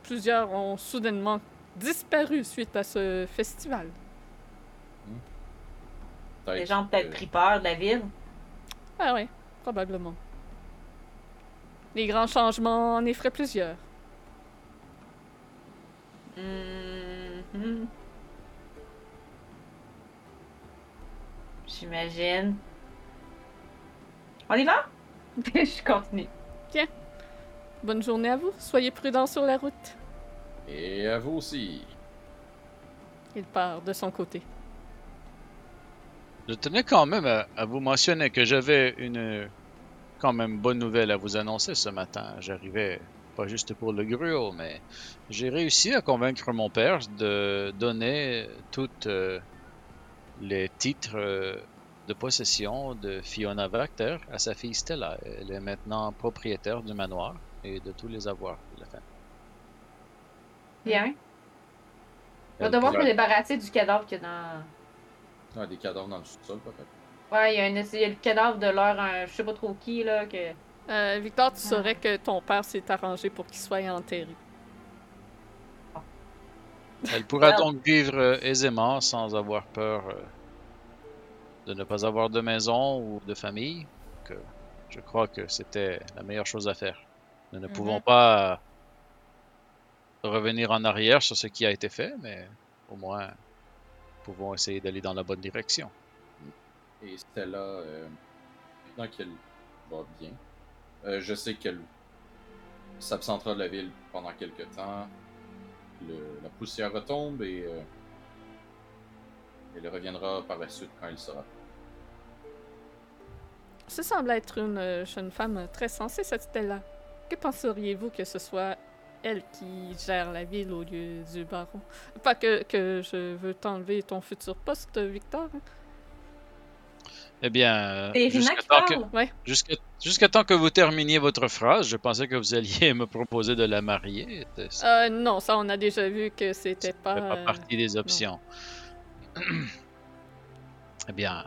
plusieurs ont soudainement disparu suite à ce festival. Peut-être Les gens ont peut-être pris peur de la ville. Ah oui, probablement. Les grands changements en effraient plusieurs. Mhm. J'imagine. On y va? Je continue. Bonne journée à vous, soyez prudents sur la route. Et à vous aussi. Il part de son côté. Je tenais quand même à, à vous mentionner que j'avais une quand même bonne nouvelle à vous annoncer ce matin. J'arrivais pas juste pour le gruau, mais j'ai réussi à convaincre mon père de donner toutes euh, les titres euh, de possession de Fiona Vacter à sa fille Stella. Elle est maintenant propriétaire du manoir et de tous les avoirs de la famille. Bien. On va devoir se débarrasser du cadavre qu'il y a dans. Ah, des cadavres dans le sous-sol, peut-être. Ouais, il y, a un- il y a le cadavre de leur, un- je sais pas trop qui, là, que. Euh, Victor, tu saurais que ton père s'est arrangé pour qu'il soit enterré. Elle pourra donc vivre euh, aisément sans avoir peur euh, de ne pas avoir de maison ou de famille. Que je crois que c'était la meilleure chose à faire. Nous ne Mhm. pouvons pas euh, revenir en arrière sur ce qui a été fait, mais au moins nous pouvons essayer d'aller dans la bonne direction. Et Stella, euh, maintenant qu'elle va bien, euh, je sais qu'elle s'absentera de la ville pendant quelques temps. Le- la poussière retombe et euh, elle reviendra par la suite quand elle sera. Ce semble être une euh, jeune femme très sensée, cette Stella. Que penseriez-vous que ce soit elle qui gère la ville au lieu du baron? Pas que, que je veux t'enlever ton futur poste, Victor. Eh bien, euh, jusqu'à temps que- parle. Ouais. jusqu'à jusqu'à temps que vous terminiez votre phrase, je pensais que vous alliez me proposer de la marier. Euh, non, ça, on a déjà vu que c'était pas... pas euh, partie des options. eh bien,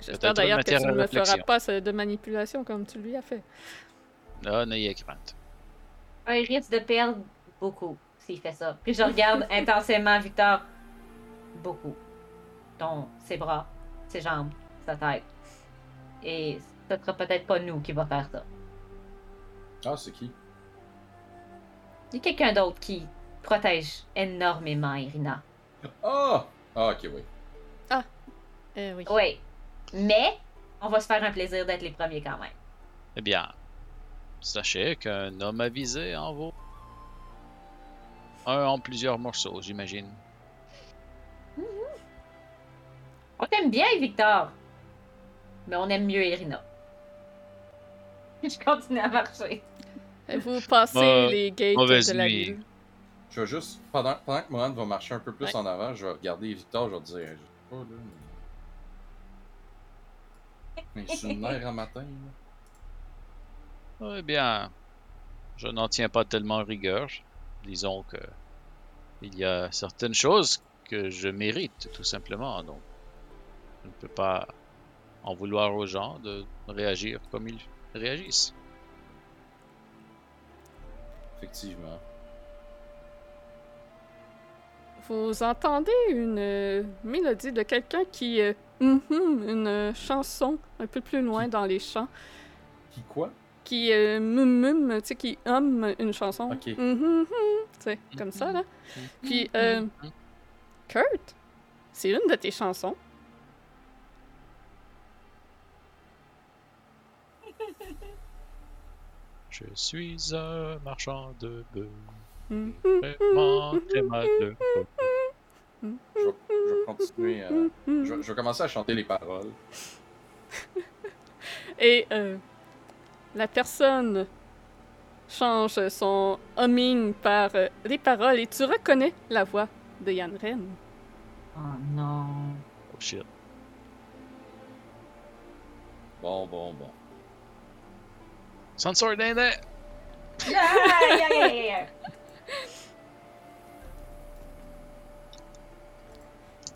J'espère d'ailleurs que tu ne me feras pas de manipulation comme tu lui as fait. là, n'ayez crainte. Il risque de perdre beaucoup s'il fait ça. Puis je regarde intensément Victor. Beaucoup. Ton, ses bras, ses jambes, sa tête. Et ce sera peut-être pas nous qui va faire ça. Ah, c'est qui? Il y a quelqu'un d'autre qui protège énormément Irina. Ah Ah, ok, oui. Eh oui. Oui. Mais, on va se faire un plaisir d'être les premiers quand même. Eh bien, sachez qu'un homme avisé en vaut un en plusieurs morceaux, j'imagine. On t'aime bien, Victor. Mais on aime mieux Irina. je continue à marcher. Et vous passez les gates mauvaise de la nuit. ville. Je vais juste, pendant, pendant que Mohan va marcher un peu plus Ouais. en avant, je vais regarder Victor, je vais dire, je sais pas là. Mais, mais je suis une nerf en matin. là. Eh bien, je n'en tiens pas tellement rigueur. Disons que il y a certaines choses que je mérite, tout simplement. Donc, je ne peux pas en vouloir aux gens de réagir comme ils réagissent. Effectivement. Vous entendez une euh, mélodie de quelqu'un qui hum, une euh, chanson un peu plus loin dans les champs, Qui quoi? qui euh, mum tu sais, qui hum une chanson. Ok. Hum, hum, hum, tu sais, comme ça là. Puis euh, Kurt, c'est une de tes chansons. Je suis un marchand de bœufs, Je vais, je vais continuer. à- je, vais- je vais commencer à chanter les paroles. Et euh, la personne change son humming par euh, les paroles et tu reconnais la voix de Yann Ren. Oh non. Oh shit. Bon, bon, bon. Sans d'un dé. Aïe, aïe, aïe, aïe, aïe.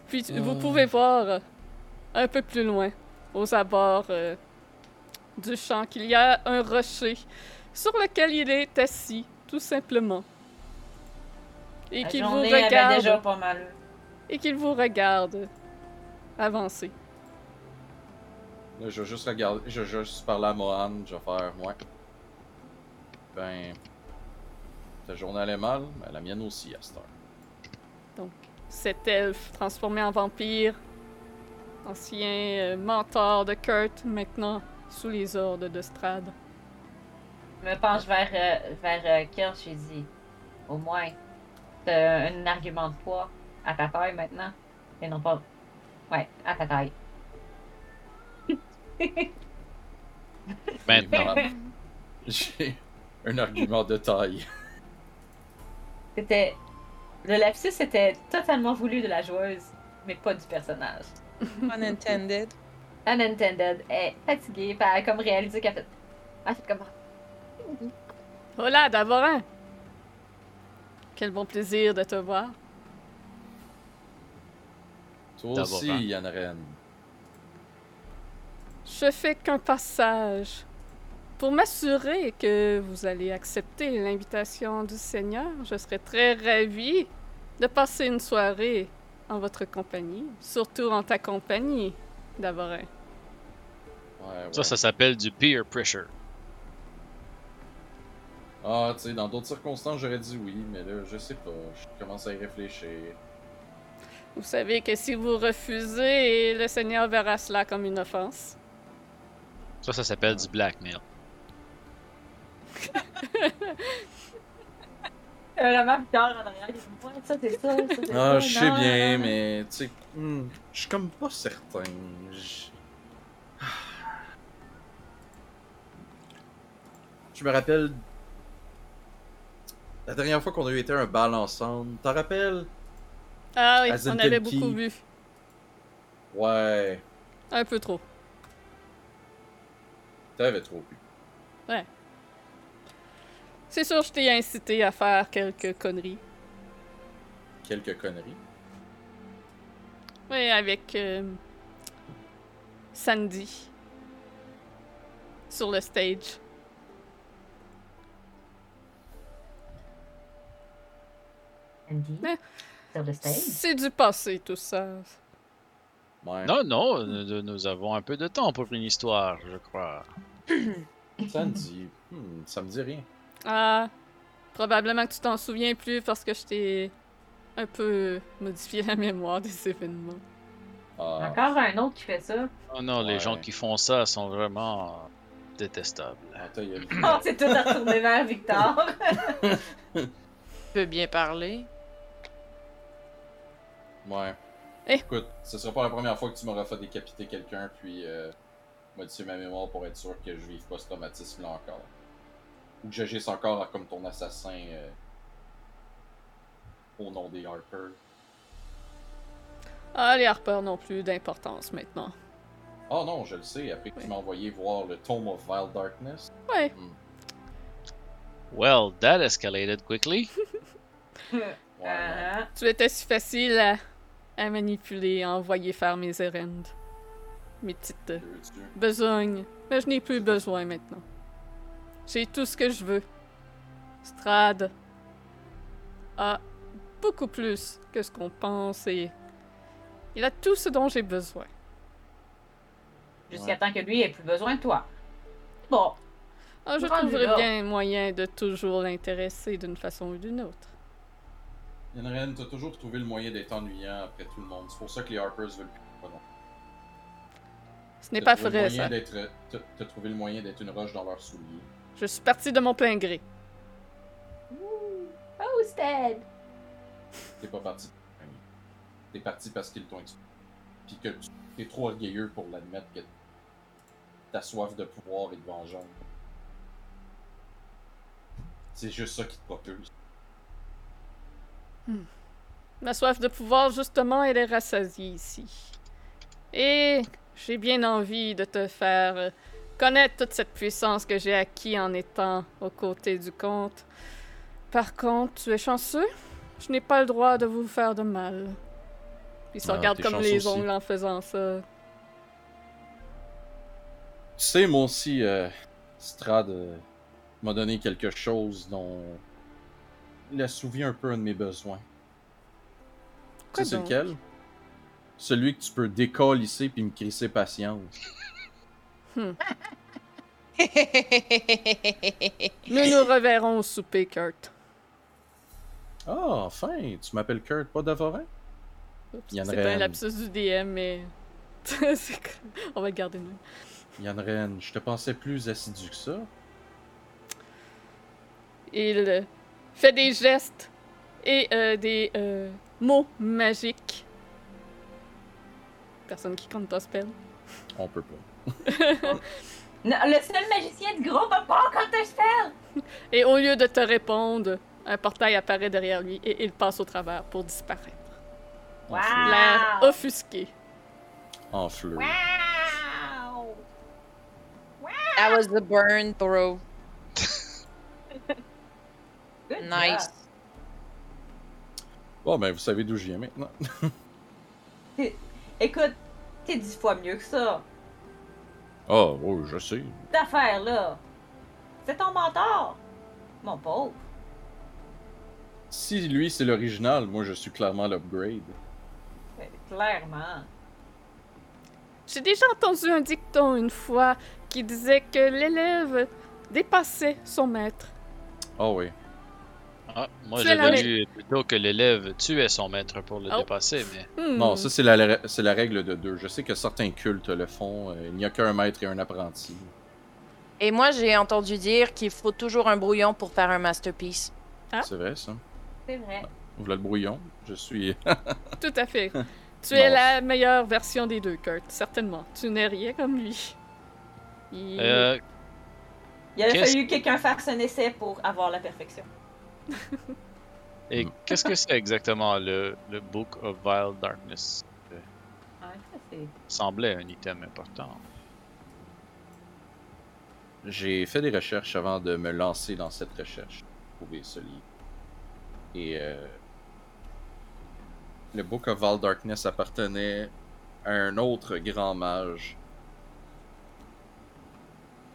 Puis vous pouvez voir euh, un peu plus loin, aux abords euh, du champ, qu'il y a un rocher sur lequel il est assis, tout simplement. Et qu'il vous regarde. déjà pas mal. Et qu'il vous regarde avancer. Là, je vais juste regarder. Je vais juste parler à Mohan. Je vais faire. Ouais. Ben. Ta journée allait mal, mais la mienne aussi à cette heure. Donc, cet elfe transformé en vampire, ancien euh, mentor de Kurt, maintenant sous les ordres de Strad. Je me penche vers, euh, vers euh, Kirsch et dis Au moins, t'as un argument de poids à ta taille maintenant. Et non pas. Ouais, à ta taille. Maintenant. J'ai un argument de taille. C'était. Le lapsus était totalement voulu de la joueuse, mais pas du personnage. Unintended. Unintended. Elle est fatiguée, puis elle a comme réalisé qu'elle fait. Elle a fait comme. Hola, Davorin! Quel bon plaisir de te voir. Toi D'abord, aussi. Yann Ren. Je fais qu'un passage. Pour m'assurer que vous allez accepter l'invitation du Seigneur, je serais très ravie de passer une soirée en votre compagnie, surtout en ta compagnie, Davorin. Ouais, ouais. Ça, ça s'appelle du peer pressure. Ah, tu sais, dans d'autres circonstances, j'aurais dit oui, mais là, je sais pas. Je commence à y réfléchir. Vous savez que si vous refusez, le Seigneur verra cela comme une offense. Ça, ça s'appelle du blackmail. Euh, la map en arrière. il dit, Ouais, ça, c'est ça. ça, c'est Ah, ça, je sais non, bien, non, non. mais tu sais, hmm, je suis comme pas certain. Je... Je me rappelle la dernière fois qu'on a eu été un bal ensemble. T'en rappelles? Ah oui, on avait beaucoup vu. Ouais, Un peu trop. t'avais trop pu. C'est sûr, je t'ai incité à faire quelques conneries. Quelques conneries. Oui, avec euh, Sandy. Sur le stage. Mais- sur le stage? C'est du passé, tout ça. Ouais. Non, non, nous, nous avons un peu de temps pour une histoire, je crois. Dit. hmm, ça me dit rien. Ah, probablement que tu t'en souviens plus parce que je t'ai un peu modifié la mémoire des événements. Ah, Encore un autre qui fait ça. Oh non, les Ouais. gens qui font ça sont vraiment détestables. ah, ta gueule. On s'est tout retourné vers Victor. Tu peux bien parler? Ouais. Eh. Écoute, ce sera pas la première fois que tu m'auras fait décapiter quelqu'un, puis euh, modifier ma mémoire pour être sûr que je vive pas ce traumatisme-là encore. Ou que j'agisse encore comme ton assassin euh, au nom des Harper. Ah, les Harper n'ont plus d'importance maintenant. Oh non, je le sais, après que Oui. tu m'as envoyé voir le Tome of Vile Darkness. Ouais. Well, that escalated quickly. Ouais. Ah, Tu étais si facile à, à manipuler, à envoyer faire mes errands. Mes petites euh, besognes. Mais je n'ai plus besoin maintenant. J'ai tout ce que je veux. Strad a beaucoup plus que ce qu'on pense et il a tout ce dont j'ai besoin. Jusqu'à Ouais. temps que lui ait plus besoin de toi. Bon, Ah, je Rendu trouverai là. bien moyen de toujours l'intéresser d'une façon ou d'une autre. Yanren, t'as toujours trouvé le moyen d'être ennuyant après tout le monde. C'est pour ça que les Harpers veulent plus. pas non? Ce n'est pas vrai, moyen ça. t'as trouvé le moyen d'être une roche dans leurs souliers. Je suis partie de mon plein gré. Toasted! T'es pas parti. T'es parti parce qu'ils t'ont expliqué. Puis que tu t'es trop orgueilleux pour l'admettre que ta soif de pouvoir et de vengeance. C'est juste ça qui te propulse. Ma soif de pouvoir, justement, elle est rassasiée ici. Et j'ai bien envie de te faire euh, connaître toute cette puissance que j'ai acquis en étant aux côtés du comte. Par contre, tu es chanceux. Je n'ai pas le droit de vous faire de mal. Puis il se Ah, regarde comme les aussi. ongles en faisant ça. Tu sais, moi aussi, euh, Strad euh, m'a donné quelque chose dont il assouvit un peu un de mes besoins. Quoi tu sais, c'est lequel? Celui que tu peux décalisser puis me crisser patience. Nous nous reverrons au souper, Kurt. Ah, enfin, tu m'appelles Kurt, pas Davorin? C'est un lapsus du DM, mais... On va le garder de même. Yann Ren, je te pensais plus assidu que ça. Il euh, fait des gestes et euh, des euh, mots magiques. Personne qui compte pas spell. On peut pas. Non, le seul magicien du groupe a pas encore de spell! Et au lieu de te répondre, un portail apparaît derrière lui et il passe au travers pour disparaître. Wow! L'air offusqué. En fleur. Wow! That was the burn throw. Nice. job. Bon, ben, vous savez d'où je viens maintenant. Écoute, t'es dix fois mieux que ça. Oh, oui, je sais. Cette affaire-là, c'est ton mentor. Mon pauvre. Si lui, c'est l'original, moi, je suis clairement l'upgrade. Clairement. J'ai déjà entendu un dicton une fois qui disait que l'élève dépassait son maître. Oh oui. Ah, moi j'avais lu plutôt que l'élève tuait son maître pour le Oh. dépasser, mais Hmm. Non, ça, c'est la, règle de deux. Je sais que certains cultes le font. euh, il n'y a qu'un maître et un apprenti. Et moi, j'ai entendu dire qu'il faut toujours un brouillon pour faire un masterpiece. Ah. C'est vrai, ça. C'est vrai. Voilà le brouillon. Je suis. Tout à fait. tu Non. es la meilleure version des deux, Kurt. Certainement. Tu n'es rien comme lui. Il- euh, Il aurait fallu que quelqu'un fasse un essai pour avoir la perfection. Et Hmm. qu'est-ce que c'est exactement le, le Book of Vile Darkness? Ouais, ça, c'est- Semblait un item important. J'ai fait des recherches avant de me lancer dans cette recherche. pour Trouver ce livre. Et. euh, le Book of Val Darkness appartenait à un autre grand mage.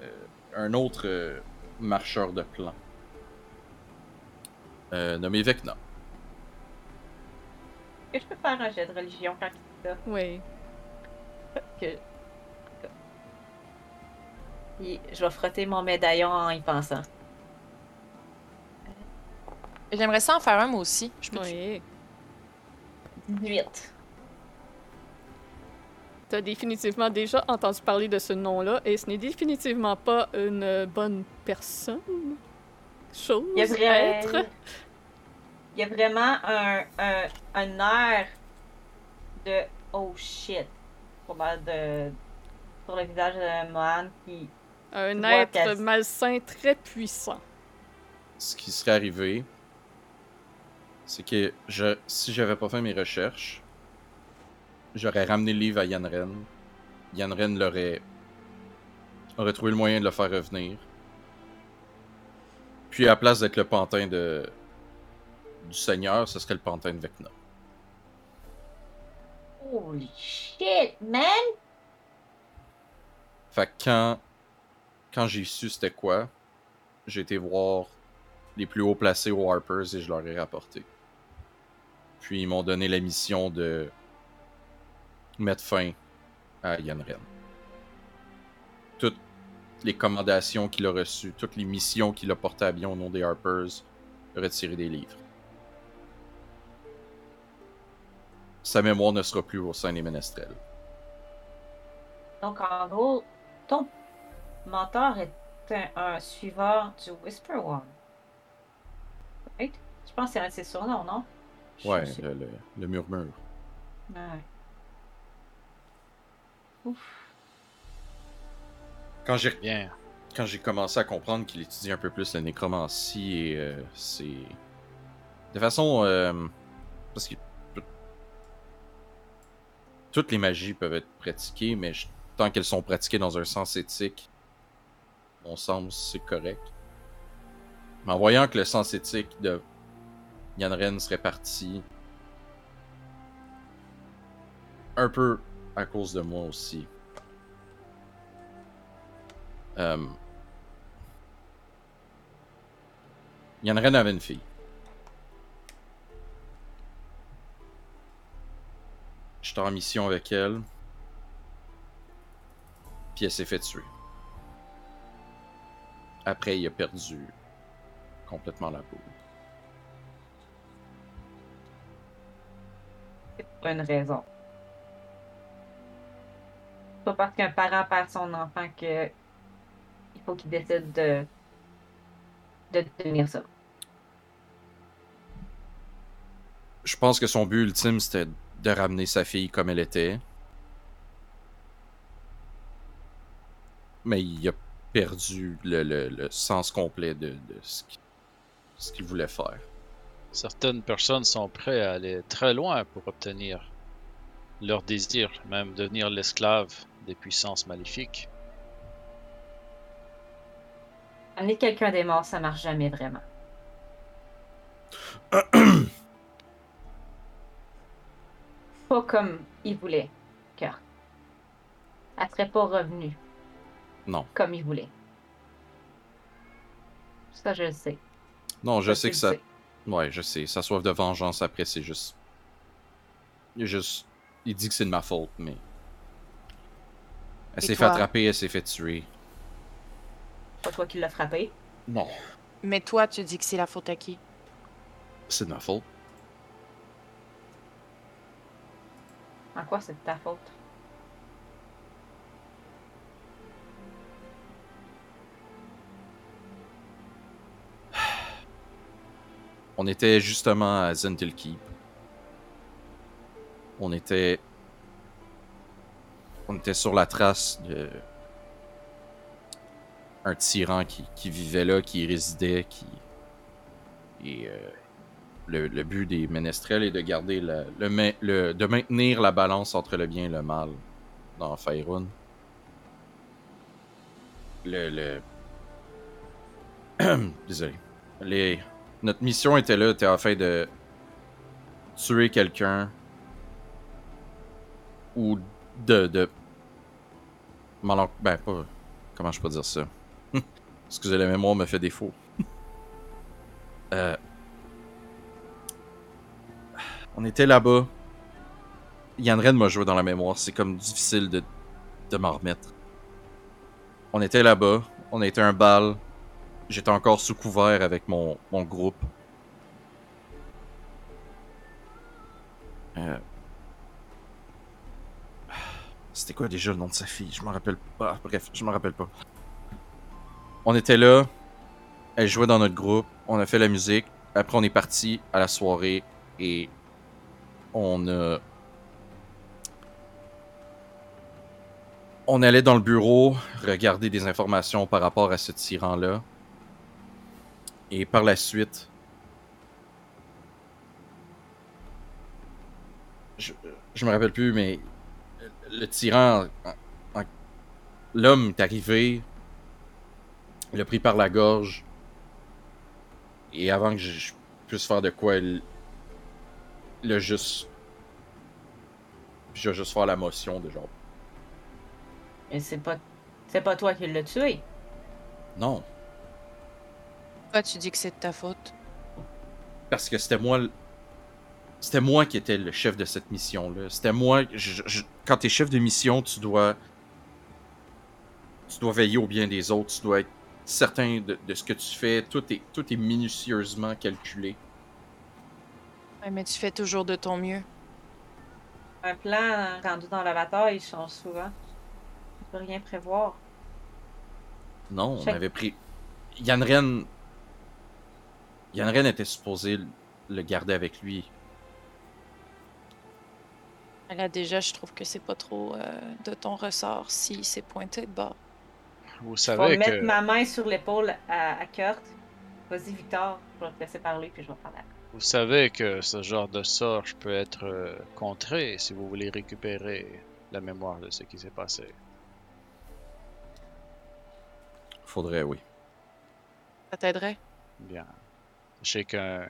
Euh, un autre euh, marcheur de plans. Euh, nommé Vecna. Est-ce que je peux faire un jet de religion quand il ça? Oui. Que... Puis, je vais frotter mon médaillon en y pensant. J'aimerais ça en faire un, moi aussi. Je peux Oui. 18. Tu as définitivement déjà entendu parler de ce nom-là et ce n'est définitivement pas une bonne personne. Chose, Il y a, vrai- être. il y a vraiment un, un, un air de oh shit. De. sur le visage de Mohan qui. Un être malsain très puissant. Ce qui serait arrivé, c'est que je, si j'avais pas fait mes recherches, j'aurais ramené le livre à Yanren. Yanren l'aurait aurait trouvé le moyen de le faire revenir. Puis à la place d'être le pantin de du Seigneur, ce serait le pantin de Vecna. Holy shit, man! Fait que quand, quand j'ai su c'était quoi, j'ai été voir les plus hauts placés aux Harpers et je leur ai rapporté. Puis ils m'ont donné la mission de mettre fin à. Toutes les commandations qu'il a reçues, toutes les missions qu'il a portées à bien au nom des Harpers, retirer des livres. Sa mémoire ne sera plus au sein des ménestrels. Donc, en gros, ton mentor est un, un suiveur du Whisper One. Right? Je pense que c'est un de ses surnoms, non? Je Ouais, le- le murmure. Ouais. Ouf. Quand j'ai Bien. quand j'ai commencé à comprendre qu'il étudiait un peu plus la nécromancie et euh, c'est de façon euh, parce que tout- toutes les magies peuvent être pratiquées mais je- tant qu'elles sont pratiquées dans un sens éthique mon sens c'est correct mais en voyant que le sens éthique de Yanren serait parti un peu à cause de moi aussi euh, Yanren avait une fille. J'étais en mission avec elle. Puis elle s'est fait tuer. Après, il a perdu complètement la peau. C'est pour une raison. Pas parce qu'un parent perd son enfant que il faut qu'il décide de de devenir ça. Je pense que son but ultime, c'était de ramener sa fille comme elle était. Mais il a perdu le, le- le sens complet de, de ce qu'il ce qu'il voulait faire. Certaines personnes sont prêtes à aller très loin pour obtenir leur désir, même devenir l'esclave des puissances maléfiques. Amener quelqu'un des morts, ça marche jamais vraiment. Pas comme il voulait, Kurt. Elle serait pas revenue Non. comme il voulait. Ça, je le sais. Non, je sais que ça. sais. Ouais, je sais. Sa soif de vengeance après, c'est juste. Il juste. Il dit que c'est de ma faute, mais. Elle s'est fait attraper, elle s'est fait tuer. Pas toi qui l'as frappé? Non. Mais toi, tu dis que c'est la faute à qui? C'est de ma faute. En quoi c'est de ta faute? On était justement à Zentil Keep. On était. On était sur la trace de. Un tyran qui, vivait là, qui résidait, qui. Et. euh, le, but des ménestrels est de garder la- le, le- de maintenir la balance entre le bien et le mal dans Faerun. Le, le... Désolé. Les, notre mission était là, était afin de tuer quelqu'un ou de. de... Ben, pas. Comment je peux dire ça? Excusez, la mémoire me fait défaut. Euh, On était là-bas. Yann m'a joué dans la mémoire. C'est comme difficile de, de m'en remettre. On était là-bas. On était un bal. J'étais encore sous couvert avec mon, mon groupe. Euh, C'était quoi déjà le nom de sa fille? Je m'en rappelle pas. Bref, je m'en rappelle pas. On était là. Elle jouait dans notre groupe. On a fait la musique. Après, on est parti à la soirée et on a. on allait dans le bureau regarder des informations par rapport à ce tyran-là. Et par la suite, je, je me rappelle plus, mais le tyran, l'homme est arrivé, il l'a pris par la gorge, et avant que je, puisse faire de quoi, il il a juste. Puis je vais juste faire la motion de genre. Mais c'est pas. C'est pas toi qui l'as tué. Non, Pourquoi tu dis que c'est de ta faute? parce que c'était moi. C'était moi qui étais le chef de cette mission-là. C'était moi. je- je- quand t'es chef de mission, tu dois. Tu dois veiller au bien des autres. Tu dois être certain de, de ce que tu fais. Tout est, tout est minutieusement calculé. Ouais, mais tu fais toujours de ton mieux. Un plan rendu dans la bataille, il change souvent. On peut rien prévoir. Non, on avait pris. Yann Ren. Yann Ren était supposé le- garder avec lui. Là, déjà, je trouve que c'est pas trop euh, de ton ressort si c'est pointé de bord. Vous Je vais savez mettre que, ma main sur l'épaule à, à Kurt. Vas-y, Victor. Je vais te laisser parler, puis je vais parler. vous savez que ce genre de sort peut être euh, contré si vous voulez récupérer la mémoire de ce qui s'est passé. Faudrait, oui. Ça t'aiderait? Bien. Sachez qu'un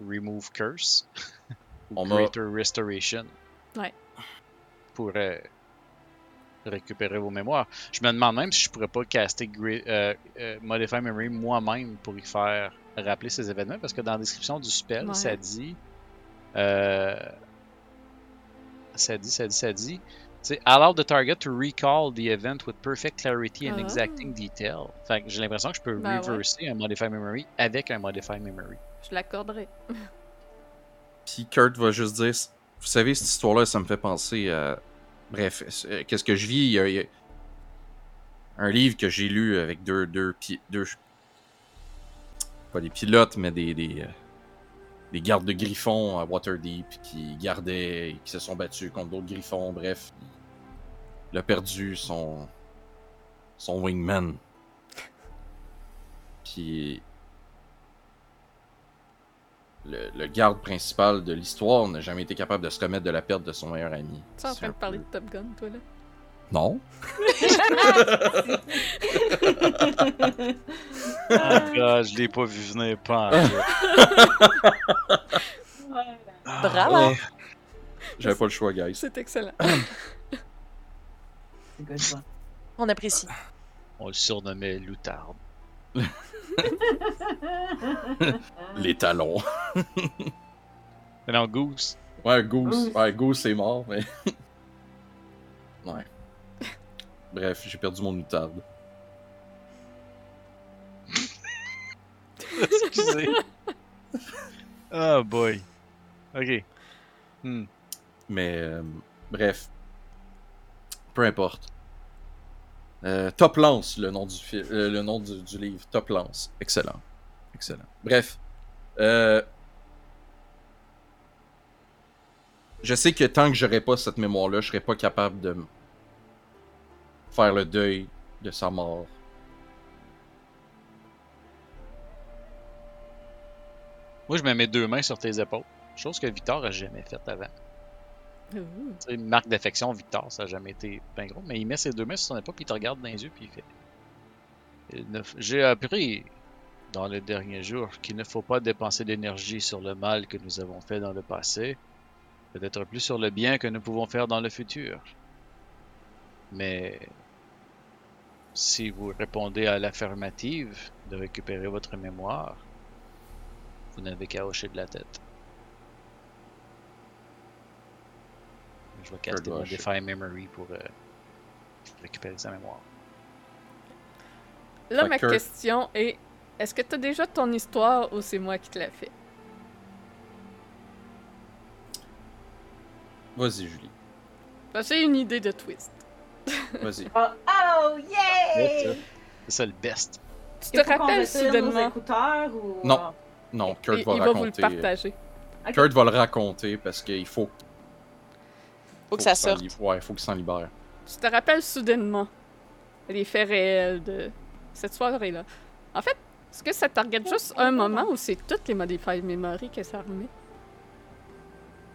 Remove Curse ou On Greater Restoration Ouais. pourrait récupérer vos mémoires. Je me demande même si je pourrais pas caster euh, euh, Modify Memory moi-même pour y faire rappeler ces événements parce que dans la description du spell, Ouais. ça dit. euh, ça dit, ça dit, ça dit. C'est allow the target to recall the event with perfect clarity and Ah. exacting detail. Fait que j'ai l'impression que je peux Ben ouais. reverser un Modify Memory avec un Modify Memory. Je l'accorderai. Puis Kurt va juste dire Vous savez, cette histoire-là, ça me fait penser à. Bref, euh, qu'est-ce que je vis? Il un livre que j'ai lu avec deux. deux, deux pas des pilotes, mais des. des, euh, des gardes de griffons à Waterdeep qui gardaient. qui se sont battus contre d'autres griffons. Bref, il a perdu son. son wingman. Puis le, le garde principal de l'histoire n'a jamais été capable de se remettre de la perte de son meilleur ami. Tu es en train de parler peu- de Top Gun, toi, là? Non. Ah, God, je l'ai pas vu venir pas. Bravo! J'avais pas le choix, guys. C'est excellent. C'est good, ça. On apprécie. On le surnommait Loutarde. Les talons. Mais non, Goose. Ouais, Goose. Goose. Ouais, Goose est mort, mais. ouais. Bref, j'ai perdu mon outarde. Excusez. oh boy. Ok. Hmm. Mais euh, bref. Peu importe. Euh, Top Lance, le nom du, euh, le nom du, livre. Top Lance. Excellent. Excellent. Bref. Euh, je sais que tant que j'aurai pas cette mémoire-là, je serai pas capable de faire le deuil de sa mort. Moi, je me mets deux mains sur tes épaules. Chose que Victor a jamais faite avant. Sais, une marque d'affection, Victor, ça a jamais été bien gros. Mais il met ses deux mains sur son épaule, puis il te regarde dans les yeux, puis il fait. J'ai appris dans les derniers jours qu'il ne faut pas dépenser d'énergie sur le mal que nous avons fait dans le passé, peut-être plus sur le bien que nous pouvons faire dans le futur. Mais si vous répondez à l'affirmative de récupérer votre mémoire, vous n'avez qu'à hocher de la tête. Je vais caster. Modify Memory pour euh, récupérer sa mémoire. Là, Fait ma que- question est est-ce que tu as déjà ton histoire ou c'est moi qui te l'ai fait Vas-y, Julie. Que J'ai une idée de twist. Vas-y. Oh, oh, yay! C'est ça le best. Tu te rappelles soudainement? écouteurs ou. Non. Non, Kurt il, va il va vous le raconter. euh, partager. Kurt va le raconter parce qu'il faut, Faut que ça sorte. Ouais, faut qu'il s'en libère. tu te rappelles soudainement les faits réels de cette soirée-là? En fait, est-ce que ça target juste un moment ou c'est toutes les Modified Memory que ça remet?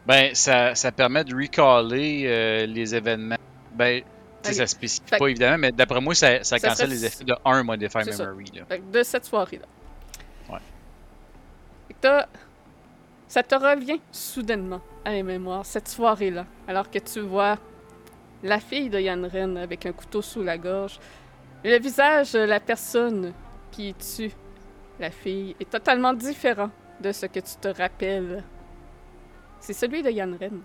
Ben, ça, ça permet de recaller euh, les événements. Ben, tu sais, Ok. ça spécifie Fait- pas évidemment, mais d'après moi, ça, ça Ça cancelle serait- les effets de un ça. Memory. Là. Fait que de cette soirée-là. Ouais. Fait que t'as- Ça te revient soudainement à la mémoire, cette soirée-là, alors que tu vois la fille de Yann Ren avec un couteau sous la gorge. Le visage de la personne qui tue la fille est totalement différent de ce que tu te rappelles. C'est celui de Yann Ren.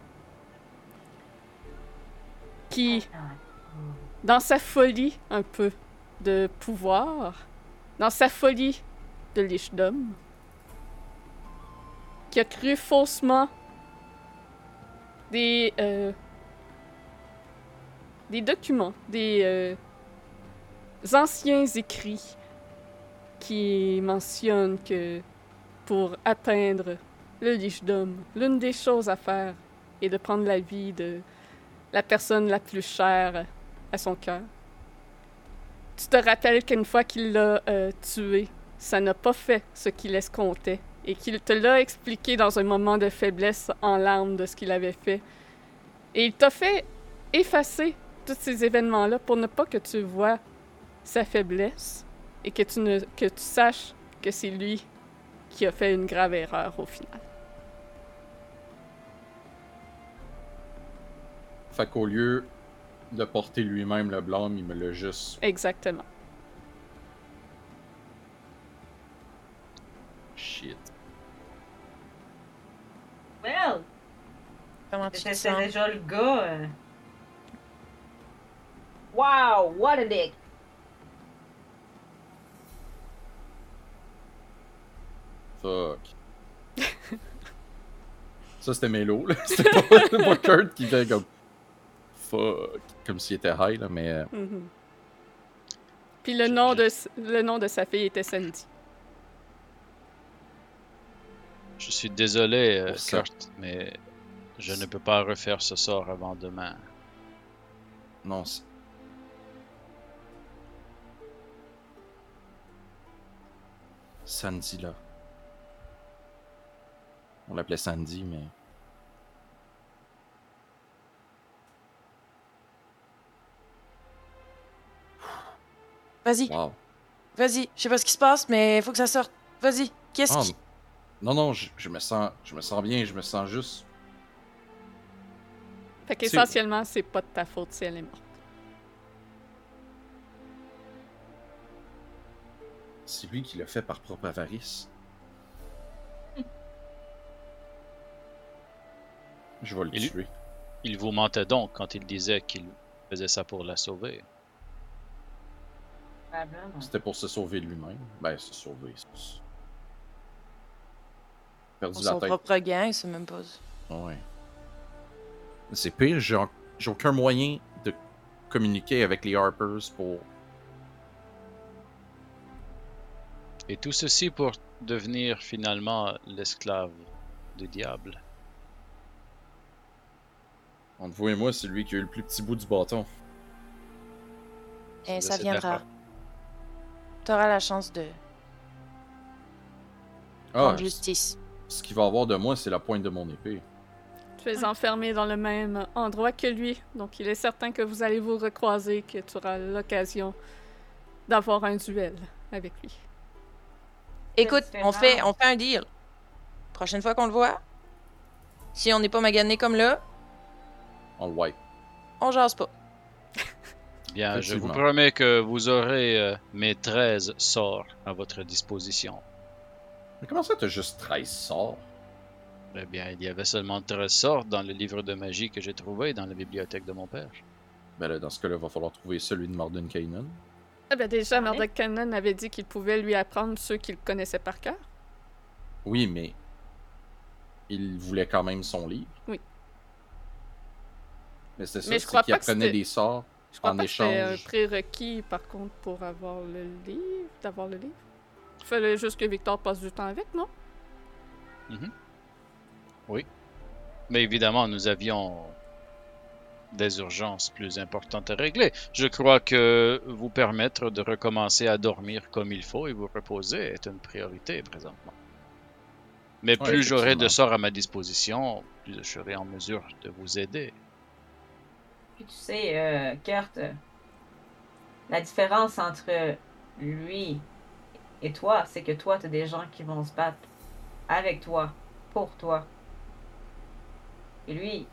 Qui, dans sa folie un peu de pouvoir, dans sa folie de lichdom, qui a cru faussement des, euh, des documents, des euh, anciens écrits qui mentionnent que pour atteindre le lichdom, l'une des choses à faire est de prendre la vie de la personne la plus chère à son cœur. Tu te rappelles qu'une fois qu'il l'a euh, tué, ça n'a pas fait ce qu'il escomptait et qu'il te l'a expliqué dans un moment de faiblesse en larmes de ce qu'il avait fait. Et il t'a fait effacer tous ces événements-là pour ne pas que tu vois sa faiblesse et que tu, ne, que tu saches que c'est lui qui a fait une grave erreur au final. Fait qu'au lieu de porter lui-même le blâme, il me l'a juste. Exactement. Shit. Well, Comment tu te sens? déjà le gars. euh. Wow, what a dick! Fuck. Ça, c'était Melo, là. C'était pas, pas Kurt qui fait comme. Fuck. Comme s'il était high, là, mais. euh, Mhm. Puis le nom, de, s- le nom de sa fille était Sandy. Je suis désolé, euh. Kurt, mais je ne peux pas refaire ce sort avant demain. Non, c'est. Sandy, là. On l'appelait Sandy, mais. Vas-y, Wow. vas-y. Je sais pas ce qui se passe, mais faut que ça sorte. Vas-y. Qu'est-ce Ah, qui. Non, non, je, je me sens, je me sens bien, je me sens juste. Fait qu'essentiellement, c'est pas de ta faute si elle est morte. C'est lui qui l'a fait par propre avarice. Je vais le lui- tuer. Il vous mentait donc quand il disait qu'il faisait ça pour la sauver. C'était pour se sauver lui-même. Ben, se sauver. c'est- Perdu Pour la son tête. propre gain, c'est même pas. Ouais. C'est pire, j'ai aucun moyen de communiquer avec les Harpers pour. Et tout ceci pour devenir finalement l'esclave du diable. Entre vous et moi, c'est lui qui a eu le plus petit bout du bâton. Et ça viendra. T'auras la chance de Ah, rendre justice. Ce qu'il va avoir de moi, c'est la pointe de mon épée. Tu es enfermé dans le même endroit que lui, donc il est certain que vous allez vous recroiser, que tu auras l'occasion d'avoir un duel avec lui. Écoute, on fait, on fait un deal. Prochaine fois qu'on le voit, si on n'est pas magané comme là, On le wipe. on jase pas. Bien, je vous promets que vous aurez euh, mes 13 sorts à votre disposition. Mais comment ça, t'as juste 13 sorts? Eh bien, il y avait seulement 13 sorts dans le livre de magie que j'ai trouvé dans la bibliothèque de mon père. Ben là, dans ce cas-là, il va falloir trouver celui de Mordenkainen. Ah ben déjà, Ouais. Mordecai Cannon avait dit qu'il pouvait lui apprendre ceux qu'il connaissait par cœur. Oui, mais. Il voulait quand même son livre. Oui. Mais c'est ça, c'est crois qu'il apprenait des sorts. Je crois En pas que c'est un échange. prérequis, par contre, pour avoir le livre, d'avoir le livre. Il fallait juste que Victor passe du temps avec, non? Mais évidemment, nous avions des urgences plus importantes à régler. Je crois que vous permettre de recommencer à dormir comme il faut et vous reposer est une priorité présentement. Mais Ouais, plus j'aurai de sorts à ma disposition, plus je serai en mesure de vous aider. Puis tu sais, euh, Kurt, la différence entre lui et toi, c'est que toi, t'as des gens qui vont se battre avec toi, pour toi. Et lui,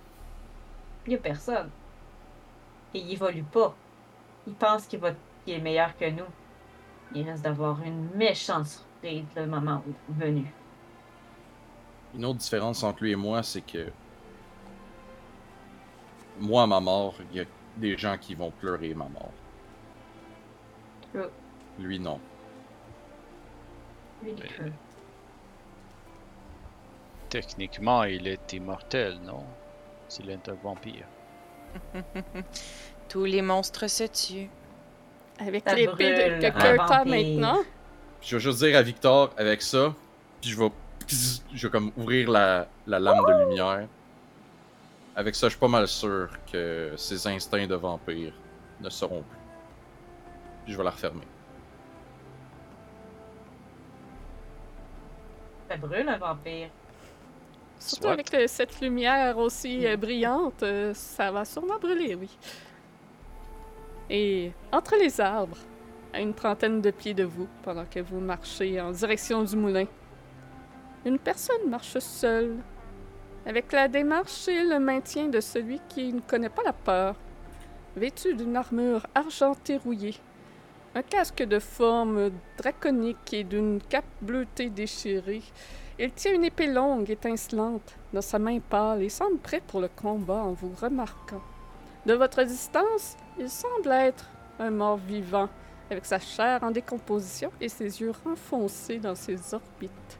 il y a personne. Et il évolue pas. Il pense qu'il va qu'il est meilleur que nous. Il risque d'avoir une méchante surprise le moment venu. Une autre différence entre lui et moi, c'est que moi, à ma mort, il y a des gens qui vont pleurer ma mort. True. Lui, non. Il. Techniquement, il est immortel, non? S'il est un vampire. Tous les monstres se tuent. Avec Ça l'épée de- brûle, que un Kurt a vampire. maintenant. Je vais juste dire à Victor, avec ça, puis je vais, je vais comme ouvrir la, la lame de lumière. Avec ça, je suis pas mal sûr que ses instincts de vampire ne seront plus. Puis je vais la refermer. Ça brûle un vampire. Surtout Soit. avec euh, cette lumière aussi euh, brillante, euh, ça va sûrement brûler, oui. Et entre les arbres, à une trentaine de pieds de vous, pendant que vous marchez en direction du moulin, une personne marche seule, avec la démarche et le maintien de celui qui ne connaît pas la peur, vêtu d'une armure argentée rouillée, un casque de forme draconique et d'une cape bleutée déchirée, il tient une épée longue, étincelante, dans sa main pâle et semble prêt pour le combat en vous remarquant. De votre distance, il semble être un mort vivant, avec sa chair en décomposition et ses yeux renfoncés dans ses orbites.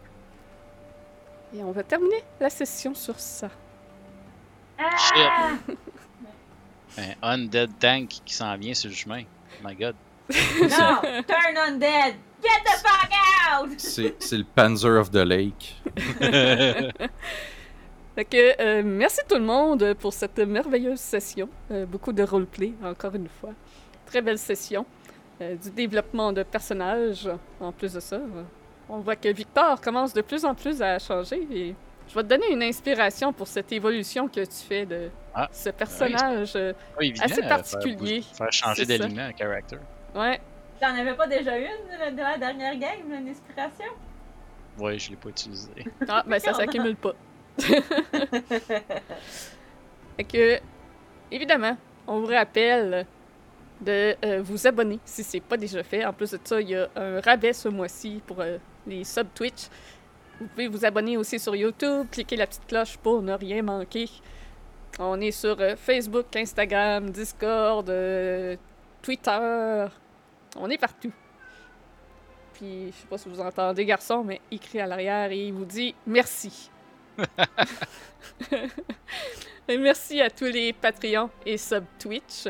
Et on va terminer la session sur ça. Ah! Un undead tank qui s'en vient sur le chemin. My god. Non! Turn undead! Get the fuck out! C'est c'est le Panzer of the Lake. Fait que, euh, merci tout le monde pour cette merveilleuse session. Euh, beaucoup de roleplay, encore une fois. Très belle session. Euh, du développement de personnages. En plus de ça, on voit que Victor commence de plus en plus à changer. Et je vais te donner une inspiration pour cette évolution que tu fais de Ah, ce personnage. évident, Assez particulier. Faire, faire changer d'alignement à character. Ouais, T'en avais pas déjà une de la dernière game, une inspiration? Ouais, je l'ai pas utilisé. Ah, ben ça s'accumule pas. fait que, évidemment, on vous rappelle de euh, vous abonner si c'est pas déjà fait. En plus de ça, il y a un rabais ce mois-ci pour euh, les sub Twitch. Vous pouvez vous abonner aussi sur YouTube, cliquer la petite cloche pour ne rien manquer. On est sur euh, Facebook, Instagram, Discord, euh, Twitter. On est partout. Puis, je sais pas si vous entendez, garçon, mais il crie à l'arrière et il vous dit merci. Et merci à tous les Patreons et sub Twitch.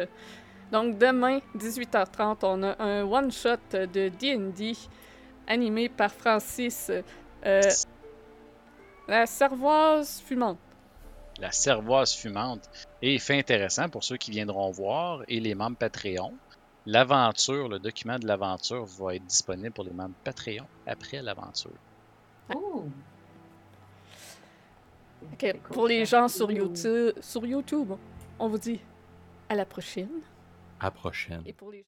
Donc, demain, 18h30, on a un one-shot de DD animé par Francis, euh, la cervoise fumante. La cervoise fumante. Et fait intéressant pour ceux qui viendront voir et les membres Patreon. L'aventure, le document de l'aventure va être disponible pour les membres Patreon après l'aventure. Cool, pour les gens sur. YouTube, sur YouTube, on vous dit à la prochaine. À la prochaine. Et pour les